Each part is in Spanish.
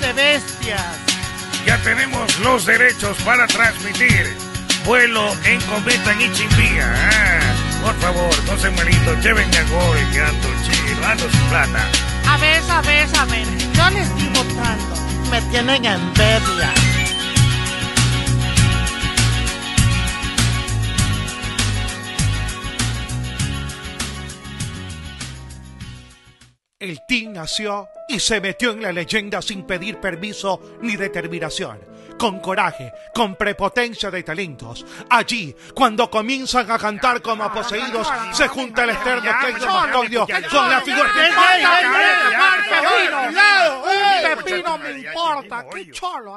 De bestias. Ya tenemos los derechos para transmitir vuelo en cometa en Ichimbía. Ah, por favor, no se malito, llévenme a Goy, que ando chido, ando sin plata. A ver, a ver, a ver, yo les estoy votando. Me tienen envidia. El team nació y se metió en la leyenda sin pedir permiso ni determinación. Con coraje, con prepotencia de talentos. Allí, cuando comienzan a cantar como poseídos, se junta el externo Keiko Mastoglio con la figura ¡Pepino! ¡Pepino me importa! ¡Qué cholo!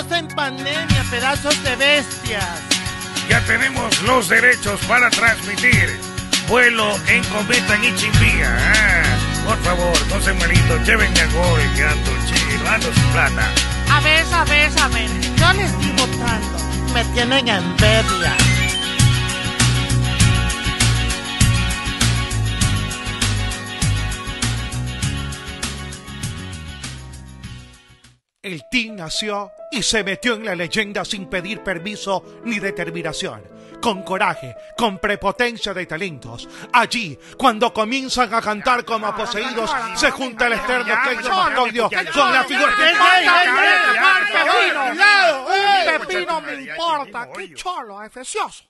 Estamos en pandemia, pedazos de bestias. Ya tenemos los derechos para transmitir vuelo en cometa en Ichimbía. Ah, por favor, no se malito, llévenme a Goy, que ando chido, ando sin plata. A ver, a ver, a ver, yo les estoy votando. Me tienen envidia. El team nació y se metió en la leyenda sin pedir permiso ni determinación. con coraje, con prepotencia de talentos. Allí, cuando comienzan a cantar como poseídos, se junta el externo Cleiton Mastodio con la figura... Pepino, Pepino me importa, qué cholo, efecioso.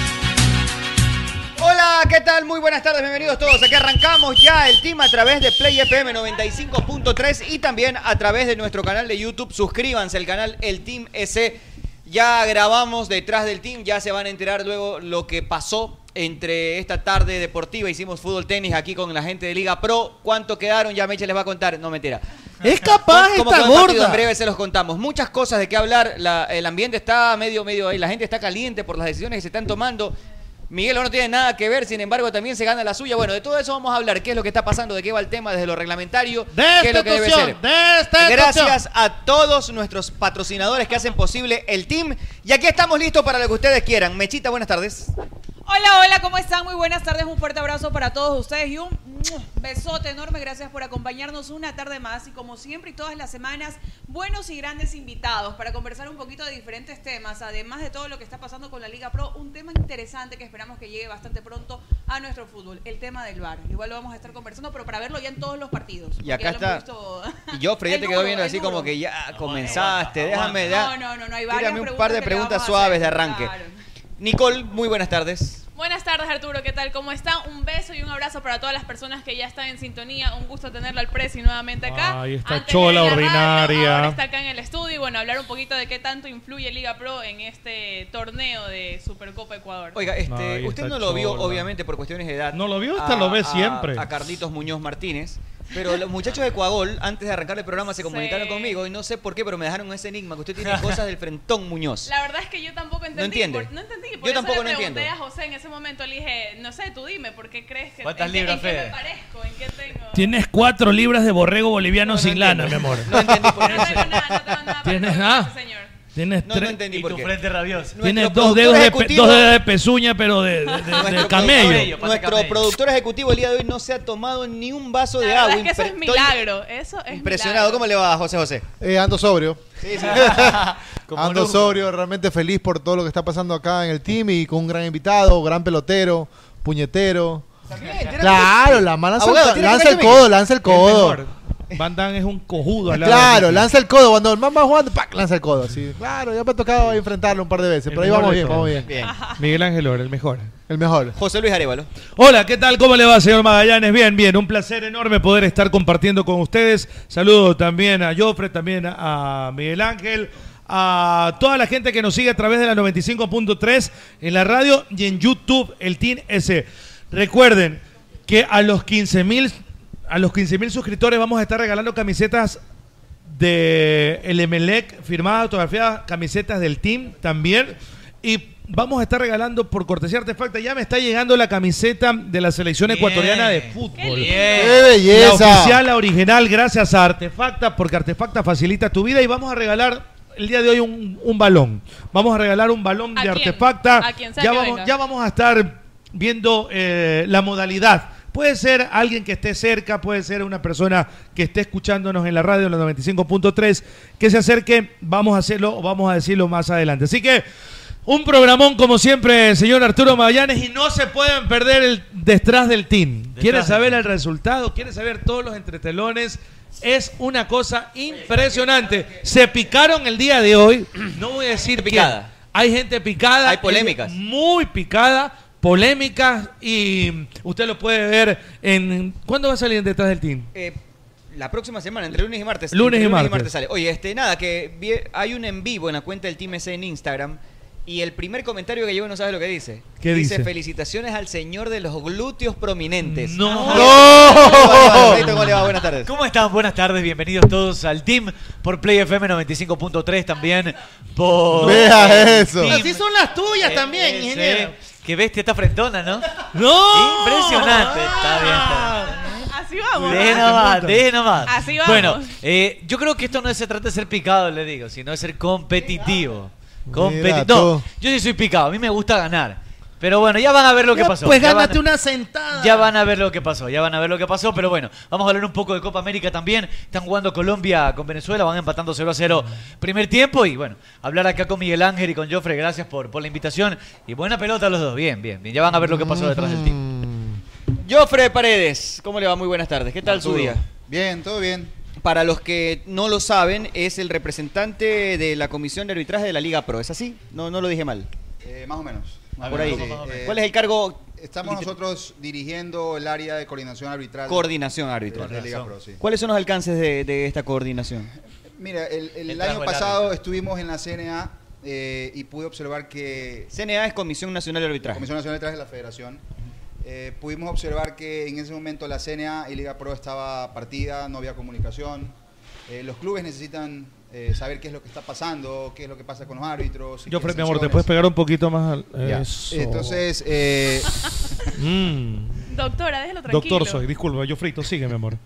Hola, ¿qué tal? Muy buenas tardes, bienvenidos todos. Aquí arrancamos ya el team a través de Play FM 95.3 y también a través de nuestro canal de YouTube. Suscríbanse al canal El Team S. Ya grabamos detrás del team, ya se van a enterar luego lo que pasó entre esta tarde deportiva. Hicimos fútbol tenis aquí con la gente de Liga Pro. ¿Cuánto quedaron? Ya Meche les va a contar. No, mentira. Es capaz ¿Cómo esta quedó el partido? gorda. En breve se los contamos. Muchas cosas de qué hablar. La- el ambiente está medio, medio ahí. La gente está caliente por las decisiones que se están tomando. Miguel no tiene nada que ver, sin embargo, también se gana la suya. Bueno, de todo eso vamos a hablar. ¿Qué es lo que está pasando? ¿De qué va el tema desde lo reglamentario? ¿Qué es lo que debe ser? Gracias a todos nuestros patrocinadores que hacen posible el team. Y aquí estamos listos para lo que ustedes quieran. Mechita, buenas tardes. Hola, hola, ¿cómo están? Muy buenas tardes, un fuerte abrazo para todos ustedes y un besote enorme. Gracias por acompañarnos una tarde más y como siempre y todas las semanas, buenos y grandes invitados para conversar un poquito de diferentes temas, además de todo lo que está pasando con la Liga Pro, un tema interesante que esperamos que llegue bastante pronto a nuestro fútbol, el tema del VAR. Igual lo vamos a estar conversando, pero para verlo ya en todos los partidos. Y acá está. visto- Y yo, Fred, ya te quedó viendo así duro. como que ya comenzaste. Déjame, ya. No, no, no, no, hay varias Tírame un par de preguntas suaves de arranque. claro. Nicole, muy buenas tardes. Buenas tardes Arturo, ¿qué tal? ¿Cómo está? Un beso y un abrazo para todas las personas que ya están en sintonía. Un gusto tenerlo al Presi nuevamente acá. Esta Antes chola ordinaria. ahora está acá en el estudio y bueno, hablar un poquito de qué tanto influye Liga Pro en este torneo de Supercopa Ecuador. Oiga, este, Ay, usted no lo vio, obviamente, por cuestiones de edad. No lo vio, esta lo ve siempre. A Carlitos Muñoz Martínez. Pero los muchachos de Coagol, antes de arrancar el programa, se comunicaron Sí. conmigo y no sé por qué, pero me dejaron ese enigma, que usted tiene cosas del frentón Muñoz. La verdad es que yo tampoco entendí. entiende? por- no entendí. Por Yo eso tampoco le no pregunté entiendo. a José en ese momento. Le dije, no sé, tú dime, ¿por qué crees que ¿Cuántas en, libras, en qué me parezco? ¿En qué tengo? Tienes cuatro libras de borrego boliviano sin lana, mi amor. No entendí por No qué. tengo nada, no tengo nada. ¿Tienes nada? señor. Tienes, No, no tres- entendí y por tu qué. frente Tienes dos dedos, de, pe- dos dedos de pezuña, pero de, de- de- Nuestro de productor- camello. Nuestro camello. productor ejecutivo el día de hoy no se ha tomado ni un vaso La de verdad agua. es que eso es estoy milagro. Eso es Impresionado. milagro. ¿Cómo le va, José José? Eh, ando sobrio. Sí, sí. Como ando nunca. sobrio, realmente feliz por todo lo que está pasando acá en el team y con un gran invitado, gran pelotero, puñetero. Claro, la mano lanza, Abogado, el, ¿tiene lanza que el ver codo, lanza El codo. Van Damme es un cojudo al lado Claro, de- lanza el codo. Cuando el man va jugando, ¡pac! lanza el codo. Claro, ya me ha tocado enfrentarlo un par de veces, El pero ahí vamos bien, vamos bien. Bien. Miguel Ángel Oro, el mejor. El mejor. José Luis Arevalo. Hola, ¿qué tal? ¿Cómo le va, señor Magallanes? Bien, bien. Un placer enorme poder estar compartiendo con ustedes. Saludo también a Jofre, también a Miguel Ángel, a toda la gente que nos sigue a través de la 95.3 en la radio y en YouTube, el Team S. Recuerden que a los 15 mil a los 15 mil suscriptores vamos a estar regalando camisetas de el Emelec, firmadas, autografiadas, camisetas del team también. Y vamos a estar regalando por cortesía artefacta. Ya me está llegando la camiseta de la selección Bien. Ecuatoriana de fútbol. ¡Qué La belleza! oficial, la original, gracias a Artefacta, porque Artefacta facilita tu vida y vamos a regalar el día de hoy un, un balón. Vamos a regalar un balón ¿A de quién? Artefacta. A ya, que vamos, venga. ya vamos a estar viendo eh, la modalidad Puede ser alguien que esté cerca, puede ser una persona que esté escuchándonos en la radio, en la 95.3, que se acerque, vamos a hacerlo o vamos a decirlo más adelante. Así que un programón como siempre, señor Arturo Magallanes, y no se pueden perder el detrás del team. ¿Quiere saber el resultado? ¿Quiere saber todos los entretelones? Es una cosa impresionante. Se picaron el día de hoy. No voy a decir Picada. Hay gente picada. Hay polémicas. Muy picada, polémicas y usted lo puede ver en... ¿Cuándo va a salir detrás del team? Eh, la próxima semana, entre lunes y martes. Lunes entre y martes. sale. Oye, este, nada, que vi- hay un en vivo en la cuenta del Team S en Instagram. Y el primer comentario que llevo no sabes lo que dice. ¿Qué dice? felicitaciones al señor de los glúteos prominentes. No. ¡No! ¿Cómo le va? Buenas tardes. ¿Cómo están? Buenas tardes, bienvenidos todos al team por Play FM 95.3 también por Vea eso. Así son las tuyas también, ES. ingeniero. Qué bestia esta frentona, ¿no? ¡No! Impresionante. Está bien, está bien. Así vamos. De nomás, de nomás. Así vamos. Bueno, eh, yo creo que esto no se trata de ser picado, le digo, sino de ser competitivo. Competi- Mira no, yo sí soy picado, a mí me gusta ganar. Pero bueno, ya van a ver lo que pasó. Pues ya van- gánate una sentada. ya van a ver lo que pasó, ya van a ver lo que pasó, pero bueno, vamos a hablar un poco de Copa América también. Están jugando Colombia con Venezuela, van empatando 0 a 0 primer tiempo y bueno, hablar acá con Miguel Ángel y con Joffre, gracias por, por la invitación. Y buena pelota los dos, bien, bien, bien. Ya van a ver lo que pasó detrás del team. Joffre Paredes, ¿cómo le va? Muy buenas tardes. ¿Qué tal su día? Bien, todo bien. Para los que no lo saben, es el representante de la Comisión de Arbitraje de la Liga Pro. ¿Es así? No, no lo dije mal. Eh, más o menos. Por ahí. Eh, ¿Cuál es el cargo? Estamos nosotros dirigiendo el área de coordinación arbitral. Coordinación de arbitral. la Liga Pro, sí. ¿Cuáles son los alcances de, de esta coordinación? Mira, el, el El trabajo año pasado árbitro. estuvimos en la CNA eh, y pude observar que... CNA es Comisión Nacional de Arbitraje. Comisión Nacional de Arbitraje de la Federación. Eh, pudimos observar que en ese momento la CNA y Liga Pro estaba partida, no había comunicación. Eh, los clubes necesitan eh, saber qué es lo que está pasando, qué es lo que pasa con los árbitros. Yo, mi amor, ¿te puedes pegar un poquito más al... Eso. Entonces, eh, Mm. Doctora, déjelo tranquilo. Doctor soy, disculpa, yo frito, sigue, mi amor.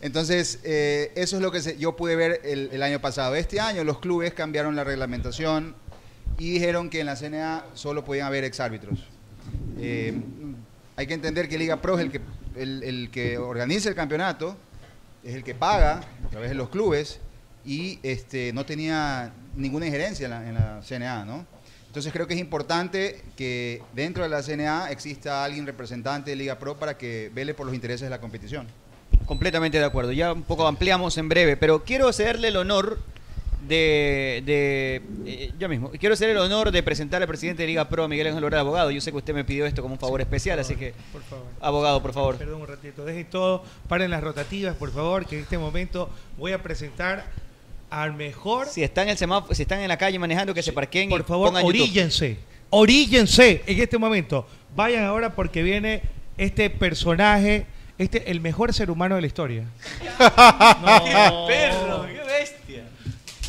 Entonces, eh, eso es lo que se- yo pude ver el, el año pasado. Este año los clubes cambiaron la reglamentación y dijeron que en la CNA solo podían haber exárbitros. Eh, hay que entender que Liga Pro es el que, el, el que organiza el campeonato, es el que paga a través de los clubes y este, no tenía ninguna injerencia en la, en la CNA, ¿no? Entonces creo que es importante que dentro de la CNA exista alguien representante de Liga Pro para que vele por los intereses de la competición. Completamente de acuerdo. Ya un poco ampliamos en breve, pero quiero cederle el honor de, de eh, ya mismo, quiero ceder el honor de presentar al presidente de Liga Pro, Miguel Ángel Lora, abogado. Yo sé que usted me pidió esto como un favor especial, así que, Por favor. abogado, por favor. Perdón un ratito, dejen todo, paren las rotativas, por favor, que en este momento voy a presentar al mejor... Si están en el semáforo, si están en la calle manejando, que se parqueen y Por favor, pongan YouTube. oríllense, oríllense en este momento. Vayan ahora porque viene este personaje, este el mejor ser humano de la historia. No. perro, qué bestia.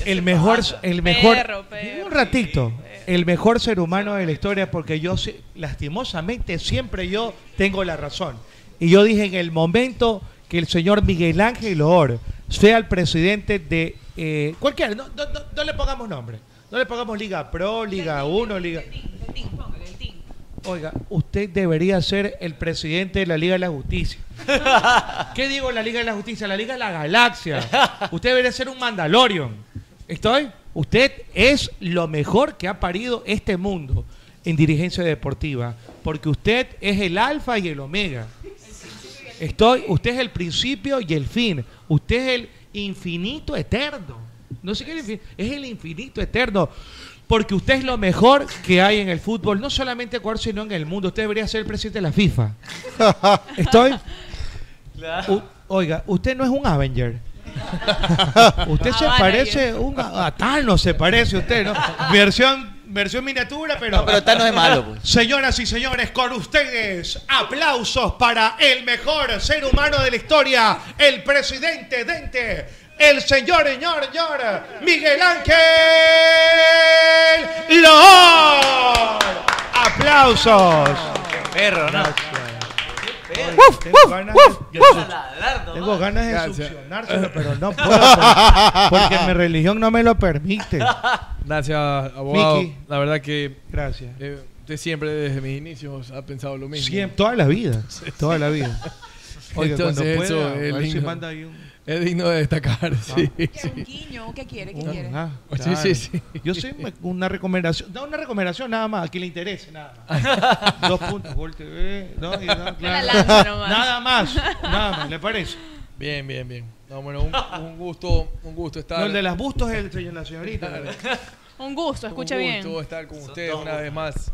El mejor, el mejor, Perro, perro. un ratito, el mejor ser humano de la historia porque yo sí- lastimosamente siempre yo tengo la razón. Y yo dije en el momento que el señor Miguel Ángel Loor sea el presidente de eh, cualquiera, no, no- no- no le pongamos nombre, no le pongamos Liga Pro, Liga 1, Liga... Oiga, usted debería ser el presidente de la Liga de la Justicia. ¿Qué digo la Liga de la Justicia? La Liga de la Galaxia. Usted debería ser un Mandalorian. ¿Estoy? Usted es lo mejor que ha parido este mundo en dirigencia deportiva. Porque usted es el alfa y el omega. Estoy, usted es el principio y el fin. Usted es el infinito eterno. No sé qué es el infinito, es el infinito eterno. Porque usted es lo mejor que hay en el fútbol, no solamente en Ecuador, sino en el mundo. Usted debería ser el presidente de la FIFA. ¿Estoy? U- oiga, usted no es un Avenger. usted se Ah, parece un a a Thanos se parece usted, ¿no? Versión versión miniatura, pero No, pero Thanos es malo, pues. Señoras y señores, con ustedes, aplausos para el mejor ser humano de la historia, el presidente Dente, el señor, señor, señor, Miguel Ángel Loor. Aplausos. Perro, ¿no? Oye, tengo ganas de- yo uf. su- Ladrar nomás. Tengo ganas de Gracias. succionárselo, pero no puedo por- porque mi religión no me lo permite. Gracias, abogado. Miki. La verdad que Gracias. eh, Usted siempre desde mis inicios ha pensado lo mismo. Siempre, toda la vida. Toda la vida. Oiga, Entonces cuando eso pueda, a ver si manda ahí un- es digno de destacar. Sí, ¿Qué, sí. ¿Un guiño? ¿Qué quiere? ¿Qué Ah, quiere? ah, Sí, claro. sí, sí. Yo soy una recomendación. Da una recomendación nada más, a quien le interese nada más. Dos puntos, Gol TV. No, y no, claro. lanza nomás. Nada más. Nada más, ¿le parece? Bien, bien, bien. No, bueno, un, un gusto, un gusto estar. No, el de las bustos es el señor, la señorita. Un gusto, escucha un bien. gusto estar con ustedes una vez más.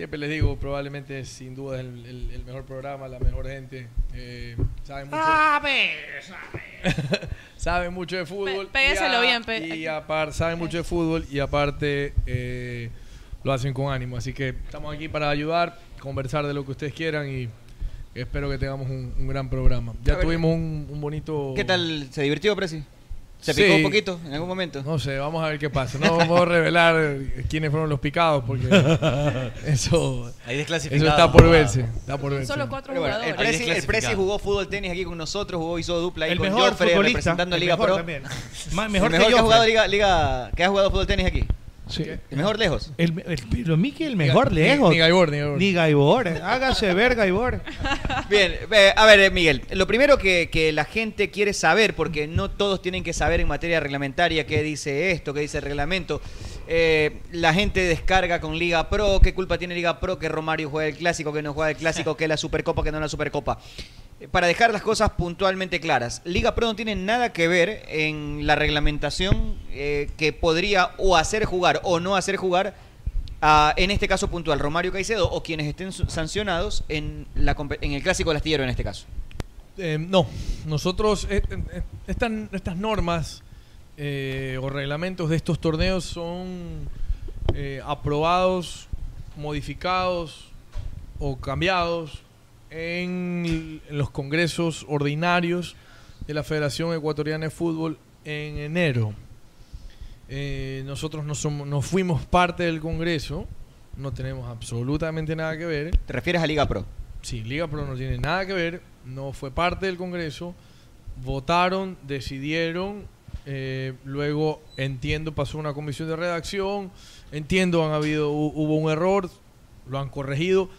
Siempre les digo, probablemente sin duda es el, el- el mejor programa, la mejor gente. Eh, saben mucho, A ver, saben mucho de fútbol. Y a- bien, pe- Y aparte, saben mucho de fútbol y aparte eh, lo hacen con ánimo. Así que estamos aquí para ayudar, conversar de lo que ustedes quieran y espero que tengamos un, un gran programa. Ya tuvimos un, un bonito... ¿Qué tal? ¿Se divirtió, Presi? ¿Se Sí. picó un poquito en algún momento? No sé, vamos a ver qué pasa. No vamos a revelar quiénes fueron los picados porque eso, Ahí eso está por verse. Está por verse. Solo cuatro bueno, el jugadores. Ahí Presi, el. Presi jugó fútbol tenis aquí con nosotros, jugó, hizo dupla ahí El con mejor Joffre futbolista. representando a el Liga mejor Pro. también. Ma- El mejor mejor que que ha jugado. Liga, Liga, que ha jugado fútbol tenis aquí. Sí. El mejor lejos. El, el, pero Miki, el mejor Ni- lejos. Ni Gaibor, ni Gaibor. Ni Gaibor. Hágase ver, Gaibor. Bien, eh, a ver, eh, Miguel, lo primero que, que la gente quiere saber, porque no todos tienen que saber en materia reglamentaria qué dice esto, qué dice el reglamento. Eh, la gente descarga con Liga Pro, qué culpa tiene Liga Pro que Romario juega el clásico, que no juega el clásico, que la Supercopa, que no la Supercopa. Eh, Para dejar las cosas puntualmente claras, Liga Pro no tiene nada que ver en la reglamentación eh, que podría o hacer jugar o no hacer jugar a, en este caso puntual, Romario Caicedo o quienes estén sancionados en, la, en el clásico del astillero en este caso. Eh, no, nosotros, estas normas o reglamentos de estos torneos son aprobados, modificados o cambiados en, en los congresos ordinarios de la Federación Ecuatoriana de Fútbol en enero. Eh, nosotros no, somos, no fuimos parte del congreso, no tenemos absolutamente nada que ver. ¿Te refieres a Liga Pro? Sí, Liga Pro no tiene nada que ver, no fue parte del Congreso, votaron, decidieron, eh, luego entiendo pasó una comisión de redacción, entiendo han habido hu- hubo un error, lo han corregido.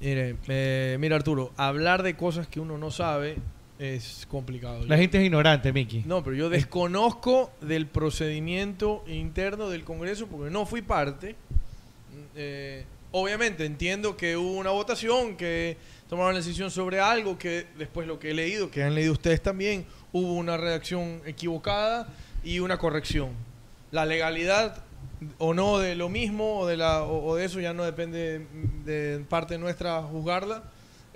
Mire, eh, mira Arturo, hablar de cosas que uno no sabe es complicado. La Yo- gente es ignorante, Miki. no, pero yo desconozco del procedimiento interno del Congreso porque no fui parte. Eh, obviamente entiendo que hubo una votación, que tomaron la decisión sobre algo, que después lo que he leído, que han leído ustedes también, hubo una redacción equivocada y una corrección. La legalidad o no de lo mismo o de, la, o, de eso ya no depende de, de parte nuestra juzgarla.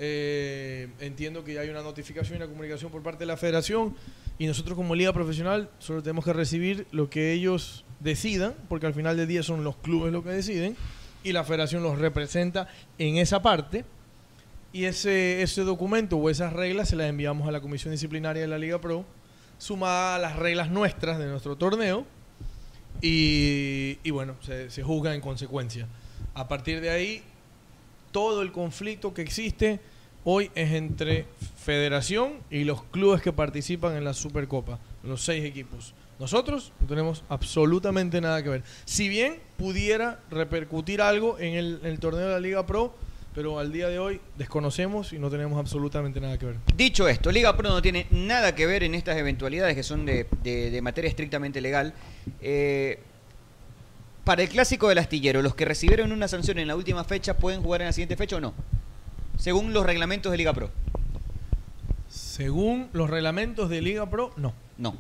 Eh, entiendo que ya hay una notificación y una comunicación por parte de la federación y nosotros como liga profesional solo tenemos que recibir lo que ellos decidan, porque al final del día son los clubes los que deciden y la federación los representa en esa parte. Y ese, ese documento o esas reglas se las enviamos a la Comisión Disciplinaria de la Liga Pro, sumada a las reglas nuestras de nuestro torneo, y, y bueno, se, juzga en consecuencia. A partir de ahí, todo el conflicto que existe hoy es entre federación y los clubes que participan en la Supercopa, los seis equipos. Nosotros no tenemos absolutamente nada que ver. Si bien pudiera repercutir algo en el, en el torneo de la Liga Pro, pero al día de hoy desconocemos y no tenemos absolutamente nada que ver. Dicho esto, Liga Pro no tiene nada que ver en estas eventualidades que son de, de- de materia estrictamente legal. Eh, para el clásico del astillero, ¿los que recibieron una sanción en la última fecha pueden jugar en la siguiente fecha o no? Según los reglamentos de Liga Pro. Según los reglamentos de Liga Pro, no. No.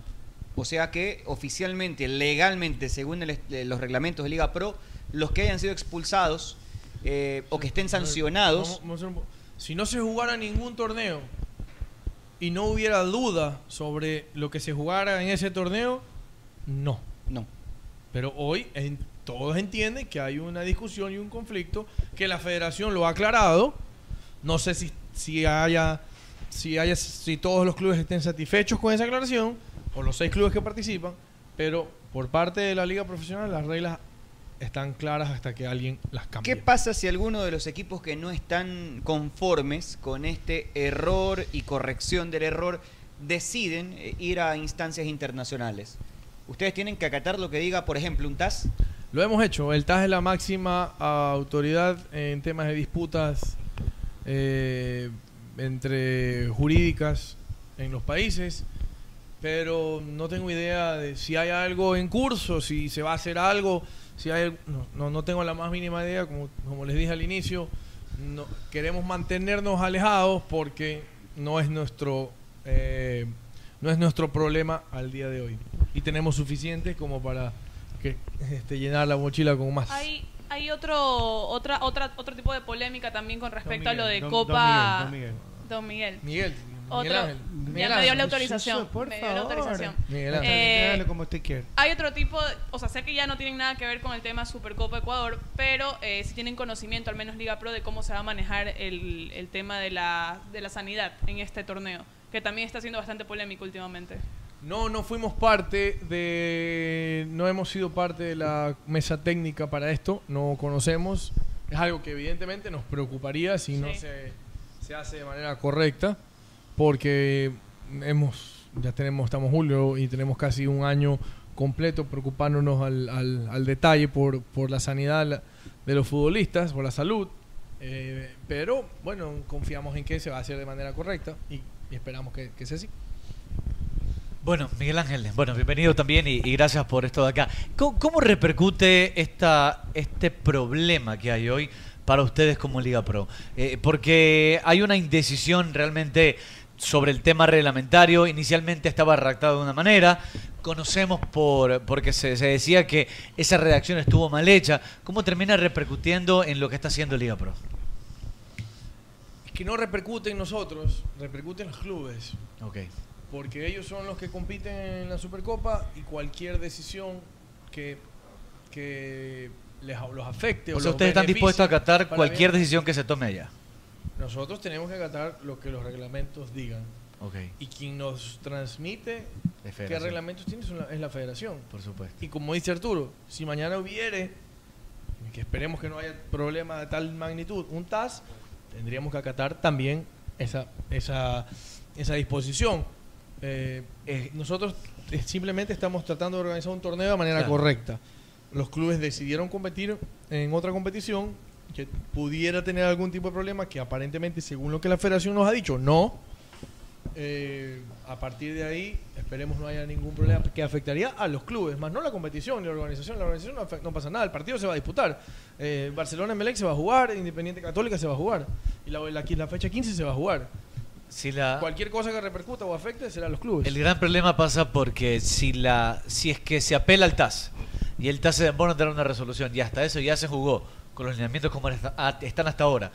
O sea que oficialmente, legalmente, según el los reglamentos de Liga Pro, los que hayan sido expulsados eh, o que estén sancionados, si no se jugara ningún torneo y no hubiera duda sobre lo que se jugara en ese torneo, no. No. Pero hoy en- todos entienden que hay una discusión y un conflicto, que la federación lo ha aclarado. No sé si, si haya, si haya, si todos los clubes estén satisfechos con esa aclaración, o los seis clubes que participan, pero por parte de la liga profesional las reglas están claras hasta que alguien las cambie. ¿qué pasa si alguno de los equipos que no están conformes con este error y corrección del error deciden eh, ir a instancias internacionales? ¿Ustedes tienen que acatar lo que diga, por ejemplo, un TAS? Lo hemos hecho. El TAS es la máxima autoridad en temas de disputas eh, entre jurídicas en los países, pero no tengo idea de si hay algo en curso, si se va a hacer algo, si hay, no, no, no tengo la más mínima idea, como, como les dije al inicio, no, queremos mantenernos alejados porque no es nuestro eh, no es nuestro problema al día de hoy y tenemos suficiente como para que este, llenar la mochila con más. Hay, hay otro, otra, otra, otro tipo de polémica también con respecto a lo de Don- Copa. Don Miguel, Don Miguel. Miguel, Otro, Miguel Ángel. ya me dio la autorización. por me dio la favor. autorización. Miguel Ángel. Eh, como usted quiera. hay otro tipo, de- o sea, sé que ya no tienen nada que ver con el tema Supercopa Ecuador, pero eh, si tienen conocimiento, al menos Liga Pro, de cómo se va a manejar el, el tema de la, de la sanidad en este torneo, que también está siendo bastante polémico últimamente. No, no fuimos parte de. No hemos sido parte de la mesa técnica para esto. No conocemos. Es algo que evidentemente nos preocuparía si no se, se hace de manera correcta. Porque hemos. Ya tenemos, estamos julio y tenemos casi un año completo preocupándonos al, al- al detalle por, por la sanidad de los futbolistas, por la salud. Eh, pero bueno, confiamos en que se va a hacer de manera correcta y, esperamos que, que sea así. Bueno, Miguel Ángel, bueno, bienvenido también y, gracias por esto de acá. ¿Cómo, cómo repercute esta, este problema que hay hoy para ustedes como Liga Pro? Eh, porque hay una indecisión realmente sobre el tema reglamentario. Inicialmente estaba redactado de una manera. Conocemos por porque se, se decía que esa redacción estuvo mal hecha. ¿Cómo termina repercutiendo en lo que está haciendo Liga Pro? Es que no repercute en nosotros, repercute en los clubes. Ok. Porque ellos son los que compiten en la Supercopa y cualquier decisión que, que les, los afecte O o sea, ustedes están dispuestos a acatar cualquier bien. decisión que se tome allá. Nosotros tenemos que acatar lo que los reglamentos digan. Ok. Y quien nos transmite qué reglamentos tiene es la, federación. Por supuesto. Y como dice Arturo, si mañana hubiere, que esperemos que no haya problema de tal magnitud, un TAS, tendríamos que acatar también esa, esa, esa disposición. Eh, nosotros eh, simplemente estamos tratando de organizar un torneo de manera Claro. correcta. Los clubes decidieron competir en otra competición que pudiera tener algún tipo de problema, que aparentemente, según lo que la federación nos ha dicho, no. Eh, a partir de ahí, esperemos no haya ningún problema que afectaría a los clubes, más no la competición ni la organización. La organización no, afe- no pasa nada, el partido se va a disputar. Eh, Barcelona Melec se va a jugar, Independiente Católica se va a jugar. Y la, la, la fecha 15 se va a jugar. Si la, Cualquier cosa que repercuta o afecte será a los clubes. El gran problema pasa porque si la si es que se apela al TAS y el TAS se demora en dar una resolución y hasta eso ya se jugó con los lineamientos como ah, están hasta ahora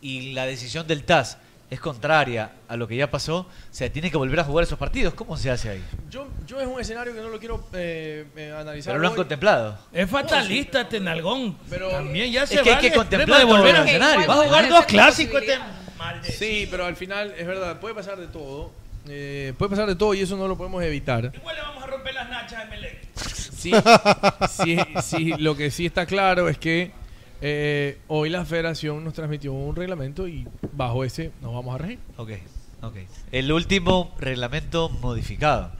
y la decisión del TAS es contraria a lo que ya pasó, se tiene que volver a jugar esos partidos. ¿Cómo se hace ahí? Yo, yo es un escenario que no lo quiero eh, eh, analizar. Pero lo han hoy. contemplado. Es fatalista este nalgón. Pero También ya Es se que hay que contemplar de volver todos a los escenarios. Va a jugar dos clásicos este Sí, pero al final es verdad, puede pasar de todo. eh, puede pasar de todo y eso no lo podemos evitar. Igual le vamos a romper las nachas a Melec. Sí, sí, sí, lo que sí está claro es que eh, hoy la federación nos transmitió un reglamento y bajo ese nos vamos a regir. Ok, ok. El último reglamento modificado,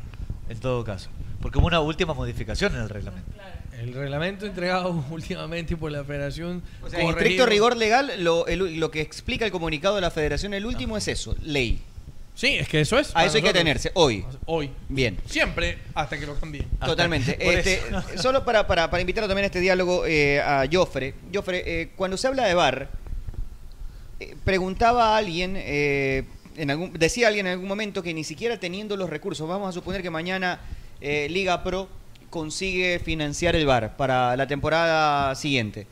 en todo caso. Porque hubo una última modificación en el reglamento. El reglamento entregado últimamente por la federación. O sea, en estricto rigor legal, lo, el- lo que explica el comunicado de la federación, el último es eso, ley. Sí, es que eso es. A eso hay que nosotros. tenerse, hoy. Hoy. Bien. Siempre hasta que lo cambien. Totalmente. Este, solo para, para, para invitar también a este diálogo eh, a Joffre. Joffre, eh, cuando se habla de VAR, eh, preguntaba a alguien, eh, en algún, decía alguien en algún momento que ni siquiera teniendo los recursos, vamos a suponer que mañana eh, Liga Pro consigue financiar el VAR para la temporada siguiente.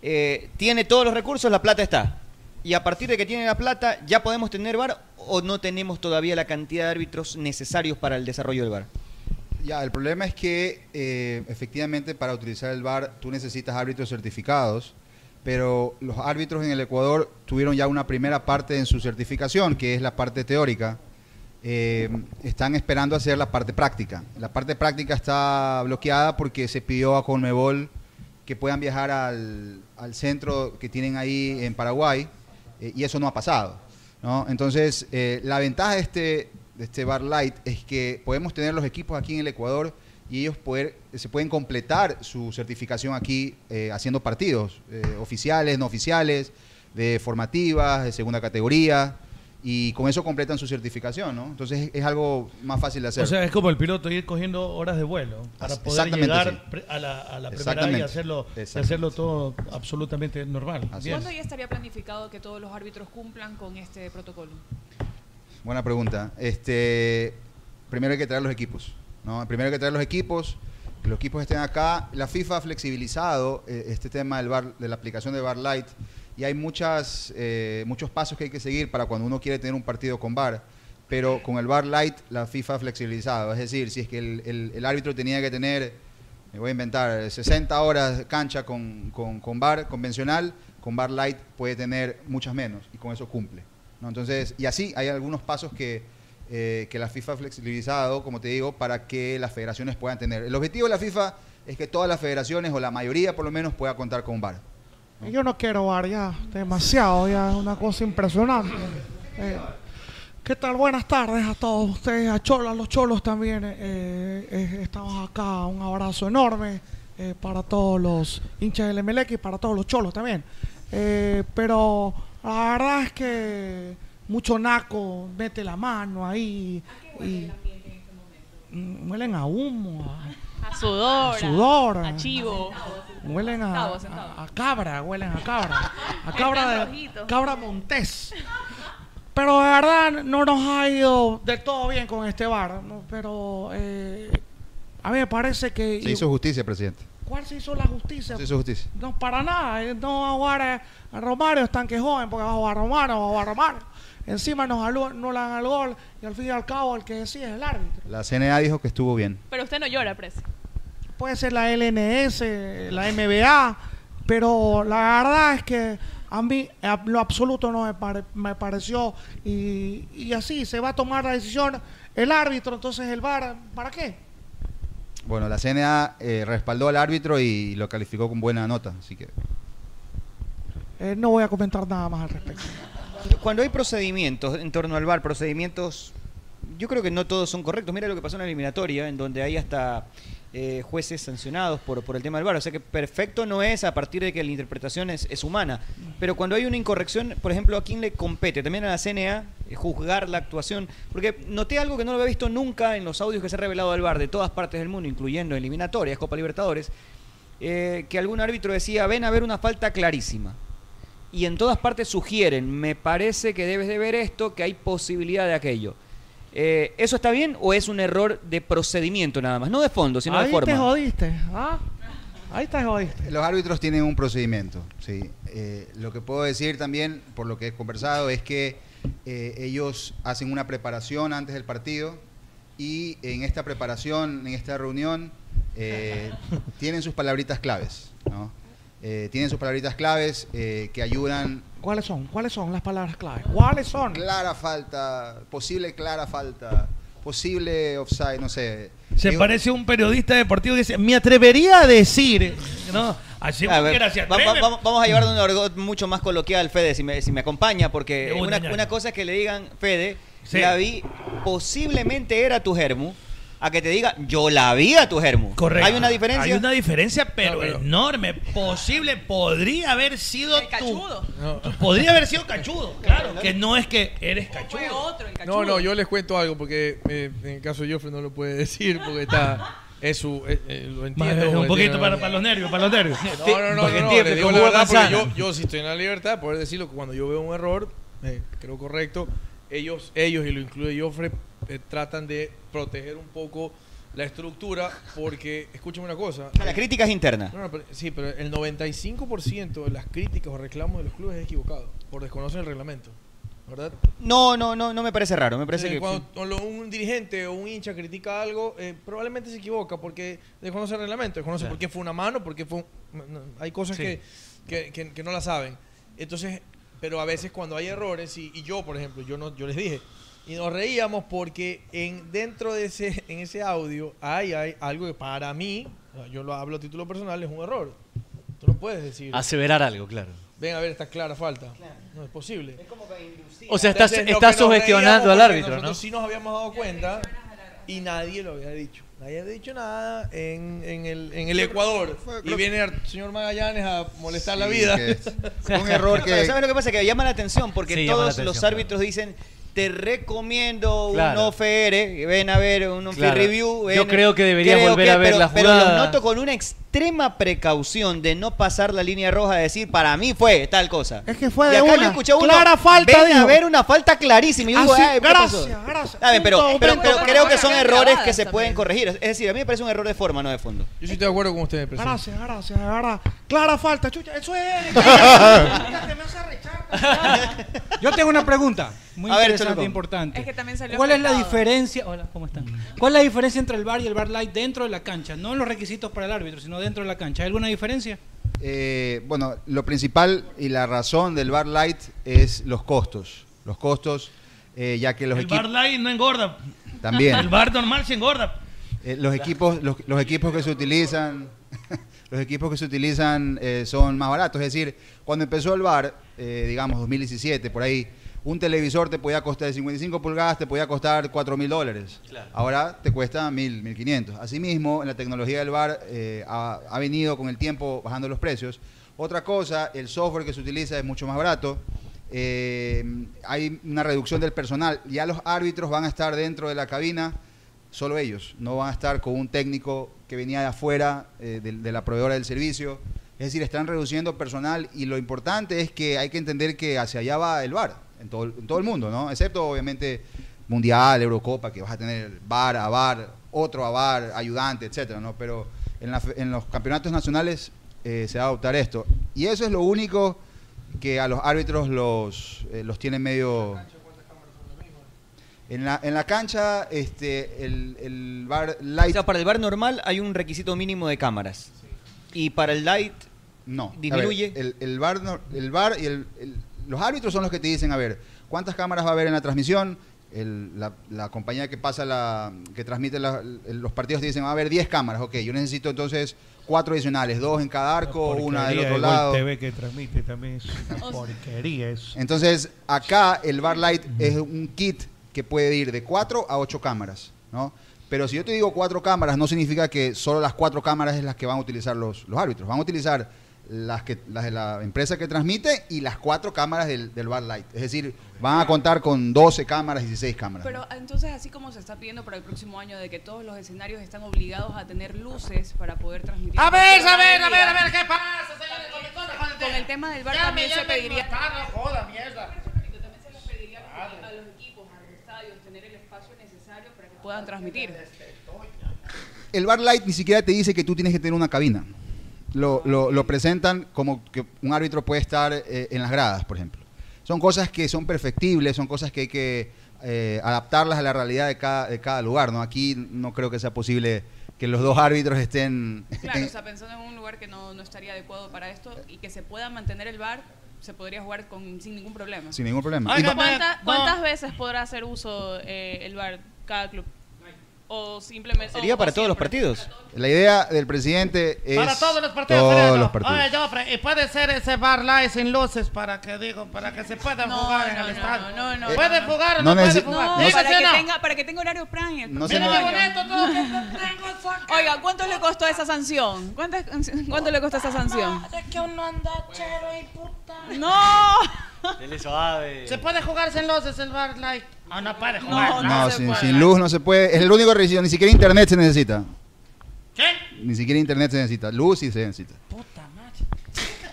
Eh, tiene todos los recursos, la plata está. Y a partir de que tiene la plata, ¿ya podemos tener VAR o no tenemos todavía la cantidad de árbitros necesarios para el desarrollo del VAR? Ya, el problema es que eh, efectivamente para utilizar el VAR tú necesitas árbitros certificados, pero los árbitros en el Ecuador tuvieron ya una primera parte en su certificación, que es la parte teórica. Eh, están esperando hacer la parte práctica. La parte práctica está bloqueada porque se pidió a Conmebol que puedan viajar al, al centro que tienen ahí en Paraguay eh, y eso no ha pasado. ¿no? Entonces, eh, la ventaja de este, de este Bar Light es que podemos tener los equipos aquí en el Ecuador y ellos se pueden completar su certificación aquí eh, haciendo partidos oficiales, no oficiales, de formativas, de segunda categoría, y con eso completan su certificación, ¿no? Entonces es, es algo más fácil de hacer. O sea, es como el piloto ir cogiendo horas de vuelo para poder exactamente llegar así. a la, a la primera y hacerlo, y Exactamente. hacerlo todo absolutamente normal. Bien. ¿Cuándo ya estaría planificado que todos los árbitros cumplan con este protocolo? Buena pregunta. Este, primero hay que traer los equipos. ¿no? Primero hay que traer los equipos, que los equipos estén acá. La FIFA ha flexibilizado eh, este tema del bar, de la aplicación de Bar Light y hay muchas, eh, muchos pasos que hay que seguir para cuando uno quiere tener un partido con Bar. Pero con el Bar Light la FIFA ha flexibilizado. Es decir, si es que el, el- árbitro tenía que tener, me voy a inventar, 60 horas cancha con, con, con Bar convencional, con Bar Light puede tener muchas menos y con eso cumple. ¿no? Entonces, y así hay algunos pasos que, eh, que la FIFA ha flexibilizado, como te digo, para que las federaciones puedan tener. El objetivo de la FIFA es que todas las federaciones, o la mayoría por lo menos, pueda contar con VAR. Yo no quiero bar ya, demasiado, ya es una cosa impresionante. Eh, ¿Qué tal? Buenas tardes a todos ustedes, a Cholo, a los cholos también. eh, eh, estamos acá, un abrazo enorme para todos los hinchas del MLX y para todos los cholos también. Pero la verdad es que mucho naco mete la mano ahí y Mm, huelen a humo, a, A sudor. A sudor. A chivo. Huelen a, a- a cabra, huelen a cabra. A cabra de cabra montés. Pero de verdad no nos ha ido del todo bien con este bar. ¿no? Pero eh, a mí me parece que... Se hizo justicia, presidente. ¿Cuál se hizo la justicia? Se hizo justicia. No, para nada. eh, No va a jugar a, a Romario, están que joven, porque va a jugar a Romario, va a jugar a Romario. Encima nos anulan al gol y al fin y al cabo el que decide es el árbitro. La CNA dijo que estuvo bien. Pero usted no llora, Pres. Puede ser la LNS, la MBA, pero la verdad es que a mí a lo absoluto no me, pare- me pareció y, y así se va a tomar la decisión el árbitro, entonces el VAR, ¿para qué? Bueno, la CNA eh, respaldó al árbitro y lo calificó con buena nota, así que... Eh, no voy a comentar nada más al respecto. Cuando hay procedimientos en torno al VAR, procedimientos, yo creo que no todos son correctos. Mira lo que pasó en la eliminatoria, en donde hay hasta eh, jueces sancionados por, por el tema del VAR. O sea que perfecto no es a partir de que la interpretación es, es humana. Pero cuando hay una incorrección, por ejemplo, ¿a quién le compete? También a la CNA eh, juzgar la actuación. Porque noté algo que no lo había visto nunca en los audios que se ha revelado del VAR de todas partes del mundo, incluyendo eliminatorias, Copa Libertadores, eh, que algún árbitro decía, ven a ver una falta clarísima y en todas partes sugieren, me parece que debes de ver esto, que hay posibilidad de aquello. Eh, ¿Eso está bien o es un error de procedimiento nada más? No de fondo, sino de Ahí forma. te jodiste, ¿ah? Ahí te jodiste. Los árbitros tienen un procedimiento, sí. Eh, lo que puedo decir también, por lo que he conversado, es que eh, ellos hacen una preparación antes del partido y en esta preparación, en esta reunión, eh, tienen sus palabritas claves, ¿no? Eh, tienen sus palabritas claves eh, que ayudan. ¿Cuáles son? ¿Cuáles son las palabras clave? ¿Cuáles son? Clara falta, posible clara falta, posible offside, no sé. Se Digo- parece a un periodista deportivo que dice, me atrevería a decir, ¿no? Así A ver, se va- va- vamos, a llevar de un argot mucho más coloquial, Fede, si me, si me acompaña, porque una, una cosa es que le digan, Fede, Sí. la vi, posiblemente era tu germu, a que te diga, yo la vi a tu germu. Correcto. ¿Hay una diferencia? Hay una diferencia, pero, No, pero- enorme. Posible, podría haber sido El cachudo. tu. Podría haber sido cachudo, claro. Que no es que eres Fue cachudo. otro, el cachudo. No, no, yo les cuento algo porque eh, en el caso de Joffrey no lo puede decir porque está. Es su. eh, eh, lo entiendo. un porque poquito para, para los nervios, para los nervios. No, no, no, no, no, le digo la verdad porque yo, yo sí estoy en la libertad de poder decirlo que cuando yo veo un error, eh, creo correcto, ellos, ellos y lo incluye Joffre, eh, tratan de proteger un poco la estructura porque, escúchame una cosa. Ah, La crítica es interna. No, no, pero- sí, pero el 95% de las críticas o reclamos de los clubes es equivocado, por desconocer el reglamento, ¿verdad? No, no, no, no me parece raro. Me parece Eh, que. cuando un dirigente o un hincha critica algo, eh, probablemente se equivoca porque desconoce el reglamento, desconoce Claro. por qué fue una mano, por qué fue un- no, hay cosas Sí. que, que, que- que no la saben. Entonces, pero a veces cuando hay errores, y, y yo, por ejemplo, yo no yo les dije, y nos reíamos porque en dentro de ese en ese audio hay, hay algo que para mí, o sea, yo lo hablo a título personal, es un error. Tú no puedes decir, Aseverar algo, claro. ven a ver esta clara falta. No es posible. O sea, estás, Entonces, lo estás que nos sugestionando al árbitro, ¿no? Nosotros sí nos habíamos dado cuenta y nadie lo había dicho. nadie ha dicho nada en, en el, en el Ecuador. Y viene el señor Magallanes a molestar la Sí, vida. que es un error que... ¿Sabes lo que pasa? Que llama la atención porque Sí, la todos atención, los árbitros dicen te recomiendo Claro. un OFR, ven a ver un Claro. review. Yo ven- creo que debería volver a ver pero, la Pero lo jugada. noto con una extrema precaución de no pasar la línea roja, de decir, para mí fue tal cosa. Es que fue y de acá yo una. escuché uno, Clara falta, ven a ver una falta clarísima. Y yo digo, Ah, sí, "Ay, ¿qué gracias, pasó?". gracias. Bien, pero, Punto, pero, punto, pero para creo que son errores que se también. pueden corregir. Es decir, a mí me parece un error de forma, no de fondo. Yo sí estoy de acuerdo con ustedes, presidente. Gracias, gracias, verdad. Clara falta, chucha, eso es. Yo tengo una pregunta muy A interesante e importante. Es que también salió ¿Cuál es la diferencia? Hola, ¿cómo están? ¿Cuál es la diferencia entre el bar y el bar light dentro de la cancha? No en los requisitos para el árbitro, sino dentro de la cancha. ¿Hay alguna diferencia? Eh, bueno, lo principal y la razón del bar light es los costos. Los costos, eh, ya que los El bar equipos light no engorda. también. El bar normal se engorda. Eh, los equipos, los, los equipos que se utilizan, los equipos que se utilizan son más baratos. Es decir, cuando empezó el bar, digamos 2017, por ahí, un televisor te podía costar de 55 pulgadas, te podía costar 4 mil dólares. Ahora te cuesta 1.000, 1.500. Asimismo, en la tecnología del bar eh, ha, ha venido con el tiempo bajando los precios. Otra cosa, el software que se utiliza es mucho más barato. Eh, hay una reducción del personal. Ya los árbitros van a estar dentro de la cabina, solo ellos. No van a estar con un técnico que venía de afuera, eh, de, de la proveedora del servicio. Es decir, están reduciendo personal y lo importante es que hay que entender que hacia allá va el VAR, en todo, el- en todo el mundo, ¿no? Excepto, obviamente, Mundial, Eurocopa, que vas a tener VAR a VAR, otro a VAR, ayudante, etcétera, ¿no? Pero en, la en los campeonatos nacionales eh, se va a adoptar esto. Y eso es lo único que a los árbitros los, eh, los tiene medio... En la, en la cancha, este, el, el bar light... O sea, para el bar normal hay un requisito mínimo de cámaras. Y para el light No. disminuye. Ver, el, el bar, el bar y el, el- los árbitros son los que te dicen, a ver, ¿cuántas cámaras va a haber en la transmisión? El- la, la compañía que pasa la, que transmite la- el- los partidos te dicen, va a haber 10 cámaras, ok, yo necesito entonces cuatro adicionales, dos en cada arco, una del otro lado. TV que transmite también es una porquería eso. Entonces, acá el bar light es un kit que puede ir de 4 a 8 cámaras, ¿no? Pero si yo te digo cuatro cámaras, no significa que solo las cuatro cámaras es las que van a utilizar los, los árbitros. Van a utilizar las, que, las de la empresa que transmite y las cuatro cámaras del, del bar light. Es decir, van a contar con 12 cámaras, 16 cámaras. Pero entonces, así como se está pidiendo para el próximo año de que todos los escenarios están obligados a tener luces para poder transmitir. A ver, a ver, a ver, a ver, ¿qué pasa, señores? Con el- con el- con el- Con el tema del bar Ya también me- se pediría. joda, mierda. a los equipos, a los estadios, tener el espacio necesario para que puedan transmitir. El bar light ni siquiera te dice que tú tienes que tener una cabina. Lo, lo- lo presentan como que un árbitro puede estar eh, en las gradas, por ejemplo. Son cosas que son perfectibles, son cosas que hay que eh, adaptarlas a la realidad de cada, de cada lugar. ¿no? Aquí no creo que sea posible que los dos árbitros estén... Claro, o sea, pensando en un lugar que no, no estaría adecuado para esto y que se pueda mantener el bar, se podría jugar con, sin ningún problema. Sin ningún problema. ¿Y Y no- cuánta- ¿Cuánta- ¿Cuántas veces podrá hacer uso eh, el bar cada club? O simplemente. ¿Sería o- para o todos los partidos? La idea del presidente es... Para todos los partidos. Todos Fernando. los partidos. Oye, Joffre, y puede ser ese bar light sin luces para que digo, para que se puedan No, jugar en el no, estadio. no, no, ¿Puede jugar o No no, puede jugar? Para, que no. tenga, para que tenga horario prime. No se. Bonito todo que tengo Oiga, ¿cuánto le costó esa sanción? ¿Cuántas- ¿Cuánto le costó esa sanción? Es que uno anda chero y puta. ¡No! Dele suave. ¿Se puede jugar sin luces el bar light? Ah, no puede jugar. No, sin, sin luz no se puede. Es el único requisito. Ni siquiera internet se necesita. ¿Qué? Ni siquiera internet se necesita. Luz sí se necesita.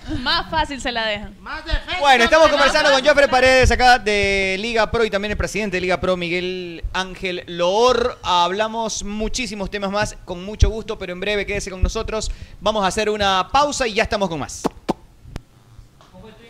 Más fácil se la dejan. Más defensa. Bueno, estamos conversando con. Joffre Paredes acá de Liga Pro y también el presidente de Liga Pro, Miguel Ángel Loor. Hablamos muchísimos temas más con mucho gusto, pero en breve quédese con nosotros. Vamos a hacer una pausa y ya estamos con más.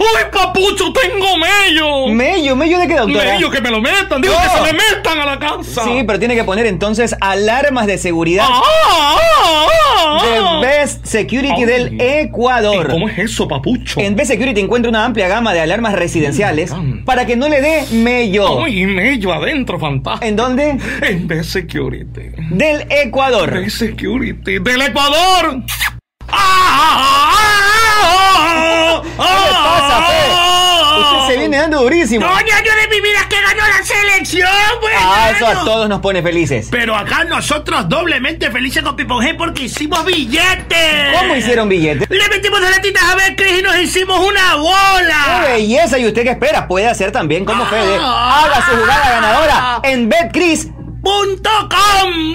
¡Uy, papucho, tengo mello! ¿Mello? ¿Mello de qué, doctora? Mello, que me lo metan, digo No. que se me metan a la casa. Sí, pero tiene que poner entonces alarmas de seguridad ah, de Best Security del Ecuador. ¿Cómo es eso, papucho? En Best Security encuentra una amplia gama de alarmas residenciales para que no le dé mello. Uy, mello adentro, fantástico. ¿En dónde? En B Security. Del Ecuador. B Security. ¡Del Ecuador! ¿Qué le pasa, Fe? Usted se viene dando durísimo. ¡Coño, año de mi vida que ganó la selección, pues! Ah, eso a todos nos pone felices. Pero acá nosotros doblemente felices con Pipon G porque hicimos billetes. ¿Cómo hicieron billetes? Le metimos las latitas a ver y nos hicimos una ¡Qué bola. belleza! ¿Y usted qué espera? Puede hacer también como Fede. Haga su jugada ganadora en BetCris.com.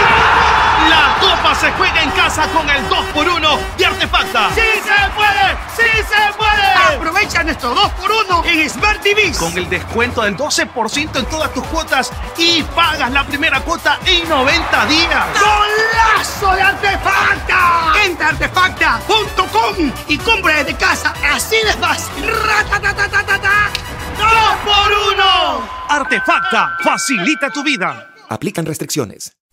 Copa se juega en casa con el 2x1 de Artefacta. ¡Sí se puede! ¡Sí se puede! Aprovecha nuestro 2x1 en Smart TV. Con el descuento del 12% en todas tus cuotas y pagas la primera cuota en 90 días. ¡Golazo de Artefacta! Entra a artefacta.com y compra desde casa. Así de fácil. ¡Ratatatatata! ¡2x1! Artefacta facilita tu vida. Aplican restricciones.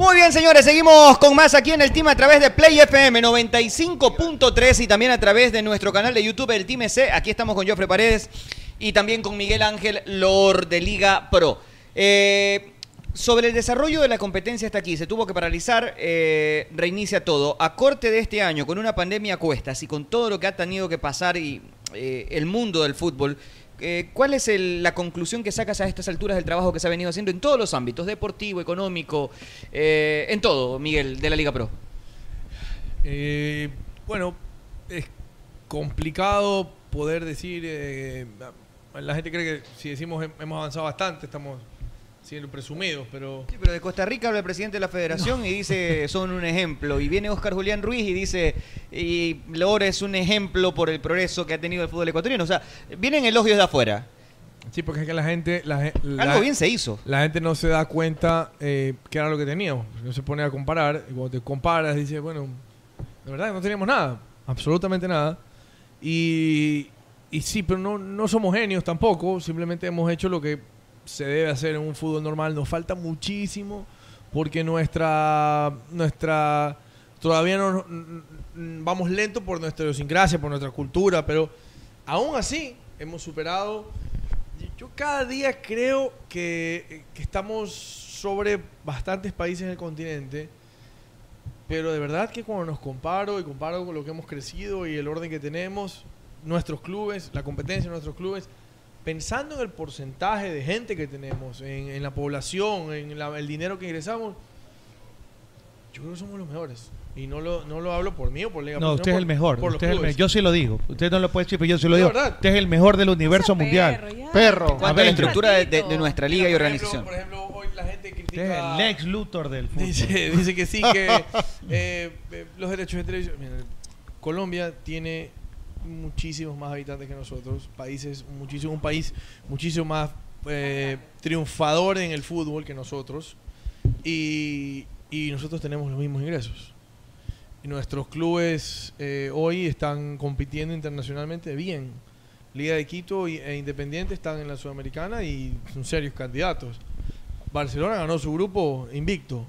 Muy bien, señores, seguimos con más aquí en el Team a través de Play FM 95.3 y también a través de nuestro canal de YouTube, el Team C. Aquí estamos con Jofre Paredes y también con Miguel Ángel Lord de Liga Pro. Eh, sobre el desarrollo de la competencia hasta aquí, se tuvo que paralizar, eh, reinicia todo. A corte de este año, con una pandemia a cuestas y con todo lo que ha tenido que pasar y eh, el mundo del fútbol, eh, ¿cuál es el- la conclusión que sacas a estas alturas del trabajo que se ha venido haciendo en todos los ámbitos, deportivo, económico, eh, en todo, Miguel, de la Liga Pro? Eh, bueno, es complicado poder decir. eh, la gente cree que si decimos hem- hemos avanzado bastante, estamos siendo presumidos, pero. Sí, pero de Costa Rica habla el presidente de la federación y dice son un ejemplo. Y viene Oscar Julián Ruiz y dice, y Lora es un ejemplo por el progreso que ha tenido el fútbol ecuatoriano. O sea, vienen elogios de afuera. Sí, porque es que la gente. La, gen- la- Algo bien se hizo. La gente no se da cuenta eh, qué era lo que teníamos. No se pone a comparar. Y cuando te comparas, dices, bueno, de verdad no teníamos nada. Absolutamente nada. Y, y sí, pero no, no somos genios tampoco, simplemente hemos hecho lo que se debe hacer en un fútbol normal. Nos falta muchísimo porque nuestra, nuestra todavía no n- n- vamos lento por nuestra idiosincrasia, por nuestra cultura, pero aún así hemos superado. Yo cada día creo que, que estamos sobre bastantes países del continente, pero de verdad que cuando nos comparo y comparo con lo que hemos crecido y el orden que tenemos, nuestros clubes, la competencia de nuestros clubes, pensando en el porcentaje de gente que tenemos, en, en la población, en la- el dinero que ingresamos, yo creo que somos los mejores. Y no lo, no lo hablo por mí o por Liga No, usted es el mejor. por usted es el me- yo sí lo digo. Usted no lo puede decir, pero yo sí lo digo. verdad. Usted es el mejor del universo mundial. Perro. A la Avenger. estructura de, de- de nuestra liga y organización. Por ejemplo, hoy la gente Usted es critica... el Lex Luthor del fútbol. Dice, dice que sí, que eh, eh, los derechos de televisión. Mira, Colombia tiene muchísimos más habitantes que nosotros, países, muchísimo, un país muchísimo más eh, triunfador en el fútbol que nosotros, y, y nosotros tenemos los mismos ingresos. Y nuestros clubes eh, hoy están compitiendo internacionalmente bien. Liga de Quito e Independiente están en la Sudamericana y son serios candidatos. Barcelona ganó su grupo invicto.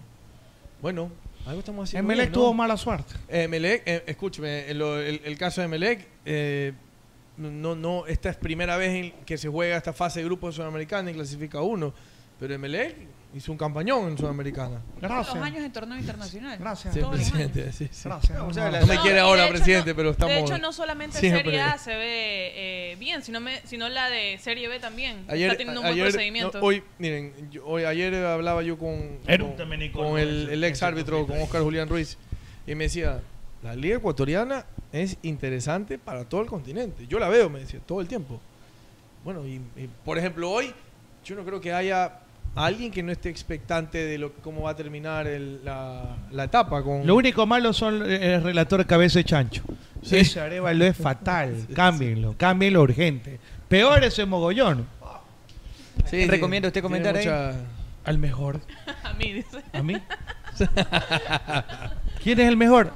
Bueno, algo estamos haciendo. Emelec bien, ¿no? tuvo mala suerte. Emelec, eh, escúcheme, el, el- el caso de Emelec, eh, no, no, esta es primera vez en que se juega esta fase de grupos sudamericana y clasifica uno. Pero Emelec hizo un campañón en Sudamericana. Todos los años en torneo internacional. Gracias. Sí, presidente, sí, sí. Gracias. No, O sea, no me quiere ahora, de hecho presidente, no- pero estamos. De hecho, no solamente siempre. Serie A se ve eh, bien, sino, me- sino la de Serie B también. Ayer, Está teniendo un buen ayer- procedimiento. no, hoy, miren, yo- hoy, ayer hablaba yo con, con, con el, el ex árbitro, con Oscar Julián Ruiz, y me decía, la liga ecuatoriana es interesante para todo el continente. Yo la veo, me decía, todo el tiempo. Bueno, y, y, por ejemplo, hoy yo no creo que haya alguien que no esté expectante de lo, cómo va a terminar el- la, la etapa. Con, Lo único malo son eh, el relator cabeza de chancho. Sí. Ese Arevalo es fatal. Cámbienlo, cámbienlo urgente. Peor ese mogollón. Sí, sí, ¿Recomienda usted comentar ahí? Al mejor. A mí, dice. ¿A mí? ¿Quién es el mejor?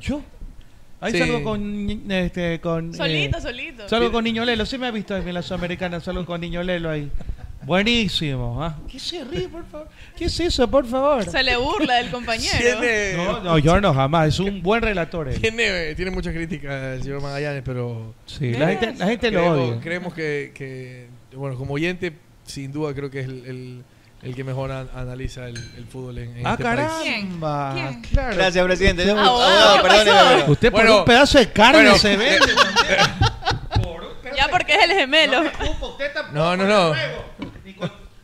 Yo. Ahí Sí. salgo con. Este, con Solito, eh, solito. Salgo con Niño Lelo. Sí me ha visto en la Sudamericana. Salgo con Niño Lelo ahí. Buenísimo. ¿ah? ¿Qué se ríe, por favor? ¿Qué es eso, por favor? Se le burla del compañero. Tiene, No, no, yo no, jamás. Es un buen relator. él. tiene, tiene muchas críticas el señor Magallanes, pero... Sí, la gente, la gente lo creemos, odia. Creemos que, que, bueno, como oyente, sin duda creo que es el, el, el que mejor an- analiza el, el fútbol en, en Ah, este país. caramba. ¿Quién? Claro. Gracias, presidente. Pero- Usted por un pedazo de carne bueno, se vende. Ya porque es el gemelo. No, no, no.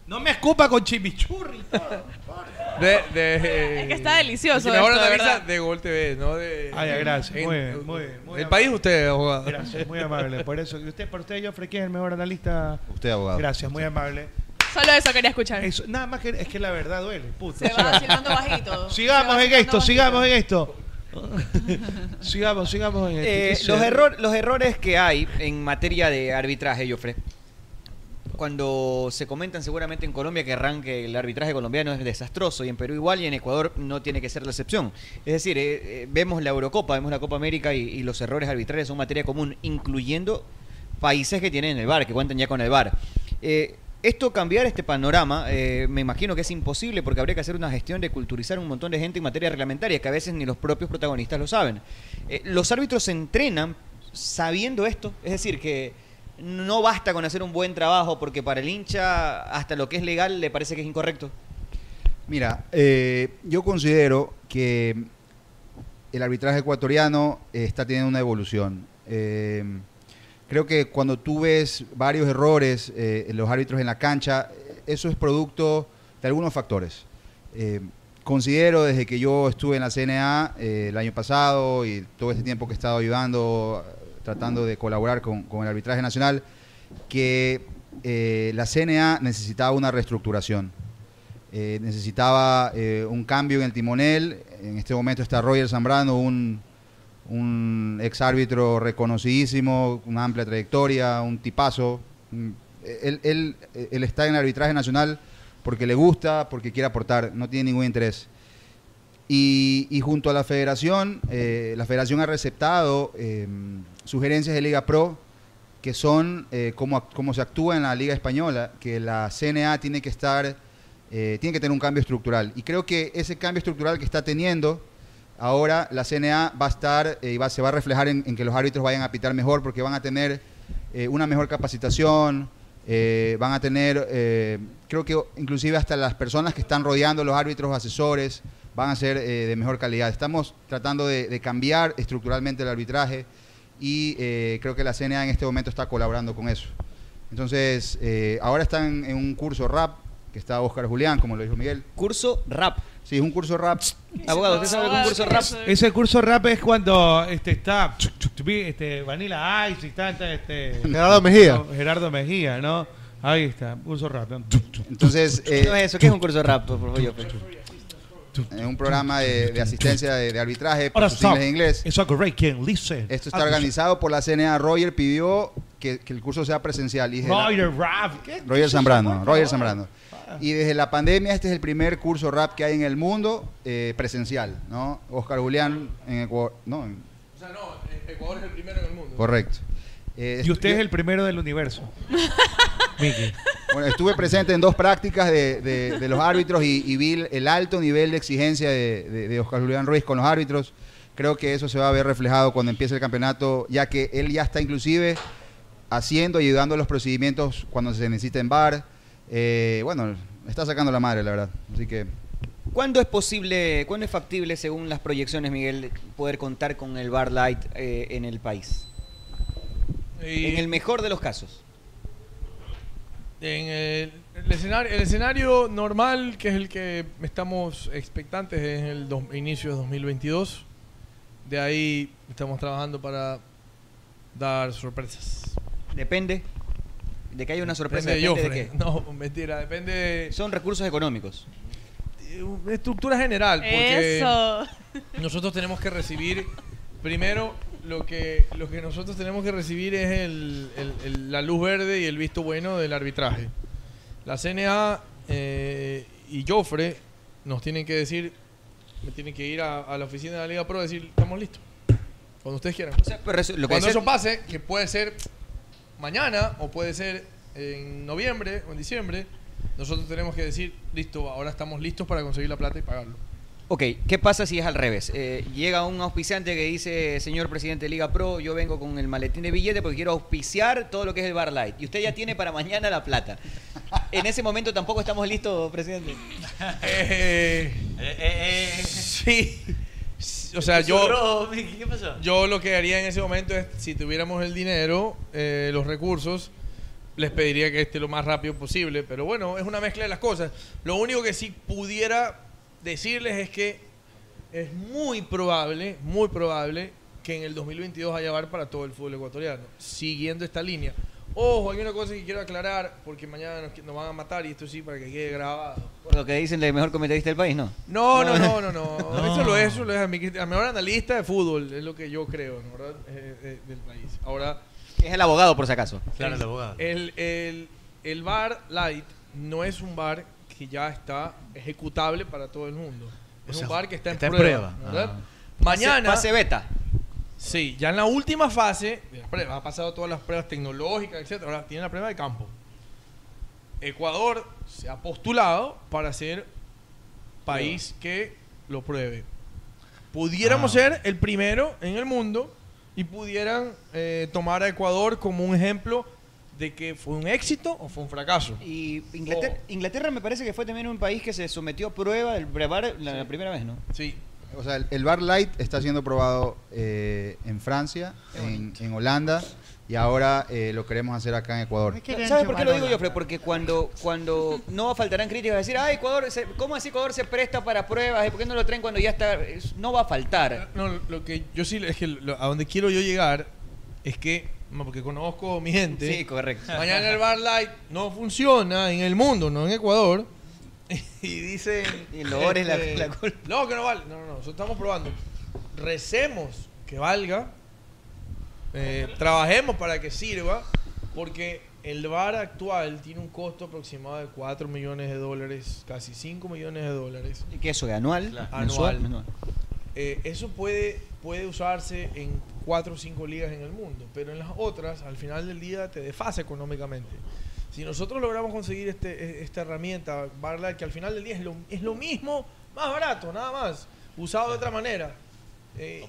No me escupa con chimichurri. De, de, Es que está delicioso el que mejor esto, de analiza verdad. de Gol TV, ¿no? De, Ay, gracias. en- Muy bien, muy bien, muy el amable. país usted, abogado. Gracias, muy amable. Por eso, y usted, por usted, Joffrey, ¿quién es el mejor analista? Usted, abogado. Gracias, muy amable. Solo eso quería escuchar. Eso, nada más que es que la verdad duele, puto. Se va silbando bajito. Sigamos en esto, sigamos en esto. sigamos, sigamos en esto. Eh, ¿Qué los, error- los errores que hay en materia de arbitraje, Joffre, cuando se comentan seguramente en Colombia que arranque el arbitraje colombiano es desastroso y en Perú igual y en Ecuador no tiene que ser la excepción. Es decir, eh, eh, vemos la Eurocopa, vemos la Copa América y, y los errores arbitrales son materia común, incluyendo países que tienen el VAR, que cuentan ya con el VAR. Eh, esto cambiar este panorama, eh, me imagino que es imposible porque habría que hacer una gestión de culturizar un montón de gente en materia reglamentaria que a veces ni los propios protagonistas lo saben. Eh, los árbitros se entrenan sabiendo esto, es decir, que no basta con hacer un buen trabajo porque para el hincha hasta lo que es legal le parece que es incorrecto. Mira, eh, yo considero que el arbitraje ecuatoriano está teniendo una evolución. Creo que cuando tú ves varios errores eh, en los árbitros en la cancha, eso es producto de algunos factores. Eh, considero desde que yo estuve en la CNA eh, el año pasado y todo este tiempo que he estado ayudando, tratando de colaborar con, el arbitraje nacional, que la CNA necesitaba una reestructuración. Necesitaba un cambio en el timonel. En este momento está Roger Zambrano, un, un ex árbitro reconocidísimo, una amplia trayectoria, un tipazo. Mm, Él, él- él está en el arbitraje nacional porque le gusta, porque quiere aportar, no tiene ningún interés. Y, y junto a la federación, eh, la federación ha receptado eh, sugerencias de Liga Pro que son eh, cómo, cómo se actúa en la Liga Española, que la CNA tiene que estar, eh, tiene que tener un cambio estructural. Y creo que ese cambio estructural que está teniendo, ahora la CNA va a estar eh, y va, se va a reflejar en, que los árbitros vayan a pitar mejor porque van a tener eh, una mejor capacitación, eh, van a tener, creo que inclusive hasta las personas que están rodeando los árbitros, asesores, van a ser de mejor calidad. Estamos tratando de, de cambiar estructuralmente el arbitraje y creo que la CNA en este momento está colaborando con eso. Entonces, ahora están en un curso RAP, que está Oscar Julián, como lo dijo Miguel. ¿Curso RAP? Sí, es un curso RAP. Abogado, ¿usted sabe que un curso RAP? Ese curso rap es cuando este está este Vanilla Ice y está este Gerardo Mejía. Gerardo Mejía, ¿no? Ahí está, curso rap. Entonces, eh, No es eso, ¿qué es un curso RAP? Por favor, yo, pues. Es un programa de, de asistencia de, de arbitraje por Ahora sus siglas en inglés. Esto está organizado por la CNA. Roger pidió que, que el curso sea presencial. Y Roger Rap. ¿qué? Roger Zambrano. Roger Zambrano. Y desde la pandemia este es el primer curso rap que hay en el mundo eh, presencial, ¿no? Oscar Julián en Ecuador, no, en- O sea, no, Ecuador es el primero en el mundo. correcto. Eh, Y usted es el primero del universo. Miki. Bueno, estuve presente en dos prácticas de, de- de los árbitros y, y vi el alto nivel de exigencia de, de- de Oscar Julián Ruiz con los árbitros. Creo que eso se va a ver reflejado cuando empiece el campeonato, ya que él ya está inclusive haciendo y ayudando a los procedimientos cuando se necesita en VAR. Eh, bueno, está sacando la madre, la verdad. Así que ¿Cuándo es posible, cuándo es factible, según las proyecciones, Miguel, poder contar con el Bar Light eh, en el país? Y- En el mejor de los casos. En el, el escenario, el escenario normal, que es el que estamos expectantes, es el dos- inicio de 2022. De ahí estamos trabajando para dar sorpresas. Depende de que haya una sorpresa. Depende de ¿Depende de qué? No, mentira, depende de... Son recursos económicos. Estructura general, porque Eso. nosotros tenemos que recibir, primero, lo que, lo que nosotros tenemos que recibir es el- el- el- la luz verde y el visto bueno del arbitraje. La CNA eh, y Joffre nos tienen que decir, me tienen que ir a, a la oficina de la Liga Pro y decir, estamos listos. Cuando ustedes quieran. pero eso- lo que Cuando eso pase, que puede ser mañana o puede ser en noviembre o en diciembre, nosotros tenemos que decir, listo, ahora estamos listos para conseguir la plata y pagarlo. Ok, ¿qué pasa si es al revés? Eh, llega un auspiciante que dice, señor presidente de Liga Pro, yo vengo con el maletín de billete porque quiero auspiciar todo lo que es el Bar Light. Y usted ya tiene para mañana la plata. En ese momento tampoco estamos listos, presidente. Eh, sí. O sea, yo, yo lo que haría en ese momento es, si tuviéramos el dinero, eh, los recursos, les pediría que esté lo más rápido posible. Pero bueno, es una mezcla de las cosas. Lo único que sí pudiera decirles es que es muy probable, muy probable que en el 2022 haya bar para todo el fútbol ecuatoriano, siguiendo esta línea. Ojo, hay una cosa que quiero aclarar, porque mañana nos, nos van a matar y esto sí para que quede grabado. Por lo que dicen del mejor comentarista del país, ¿no? No, no, no, no, no. Eso lo es, eso lo es a mi, a mejor analista de fútbol, es lo que yo creo, ¿no? ¿verdad? Eh, eh, del país. Ahora. Es el abogado, por si acaso. Claro, el abogado. El, el, el bar light no es un bar que ya está ejecutable para todo el mundo. Es O sea, un bar que está en está en prueba. prueba. ¿verdad? Ah. Mañana. Fase beta. Sí, ya en la última fase, prueba, ha pasado todas las pruebas tecnológicas, etc. Ahora tiene la prueba de campo. Ecuador se ha postulado para ser país que lo pruebe. Pudiéramos Ah. ser el primero en el mundo y pudieran eh, tomar a Ecuador como un ejemplo de que fue un éxito o fue un fracaso. Y Inglaterra, Inglaterra me parece que fue también un país que se sometió a prueba del brevar la, la primera vez, ¿no? Sí. O sea, el, el Bar Light está siendo probado eh, en Francia, en, en Holanda y ahora eh, lo queremos hacer acá en Ecuador. ¿Sabes por qué lo digo yo, Fred? Porque cuando, cuando no faltarán críticas a decir, ah, Ecuador, se- ¿cómo así Ecuador se presta para pruebas? ¿Y por qué no lo traen cuando ya está? Es- No va a faltar. No, lo que yo sí, es que lo- a donde quiero yo llegar es que, porque conozco mi gente. Sí, correcto. Mañana el Bar Light no funciona en el mundo, no en Ecuador. Y dicen. Y el Lord es la- este, la culpa. No, que no vale. No, no, no. Nosotros estamos probando. Recemos que valga. eh, trabajemos para que sirva. Porque el bar actual tiene un costo aproximado de 4 millones de dólares, casi 5 millones de dólares. ¿Y qué eso? ¿Anual? Anual. ¿Mensual? Mensual. Eh, eso puede, puede usarse en cuatro o cinco ligas en el mundo, pero en las otras, al final del día, te desfasa económicamente. Si nosotros logramos conseguir este, e- esta herramienta, Barlight, que al final del día es lo, es lo mismo, más barato, nada más, usado de otra manera, eh,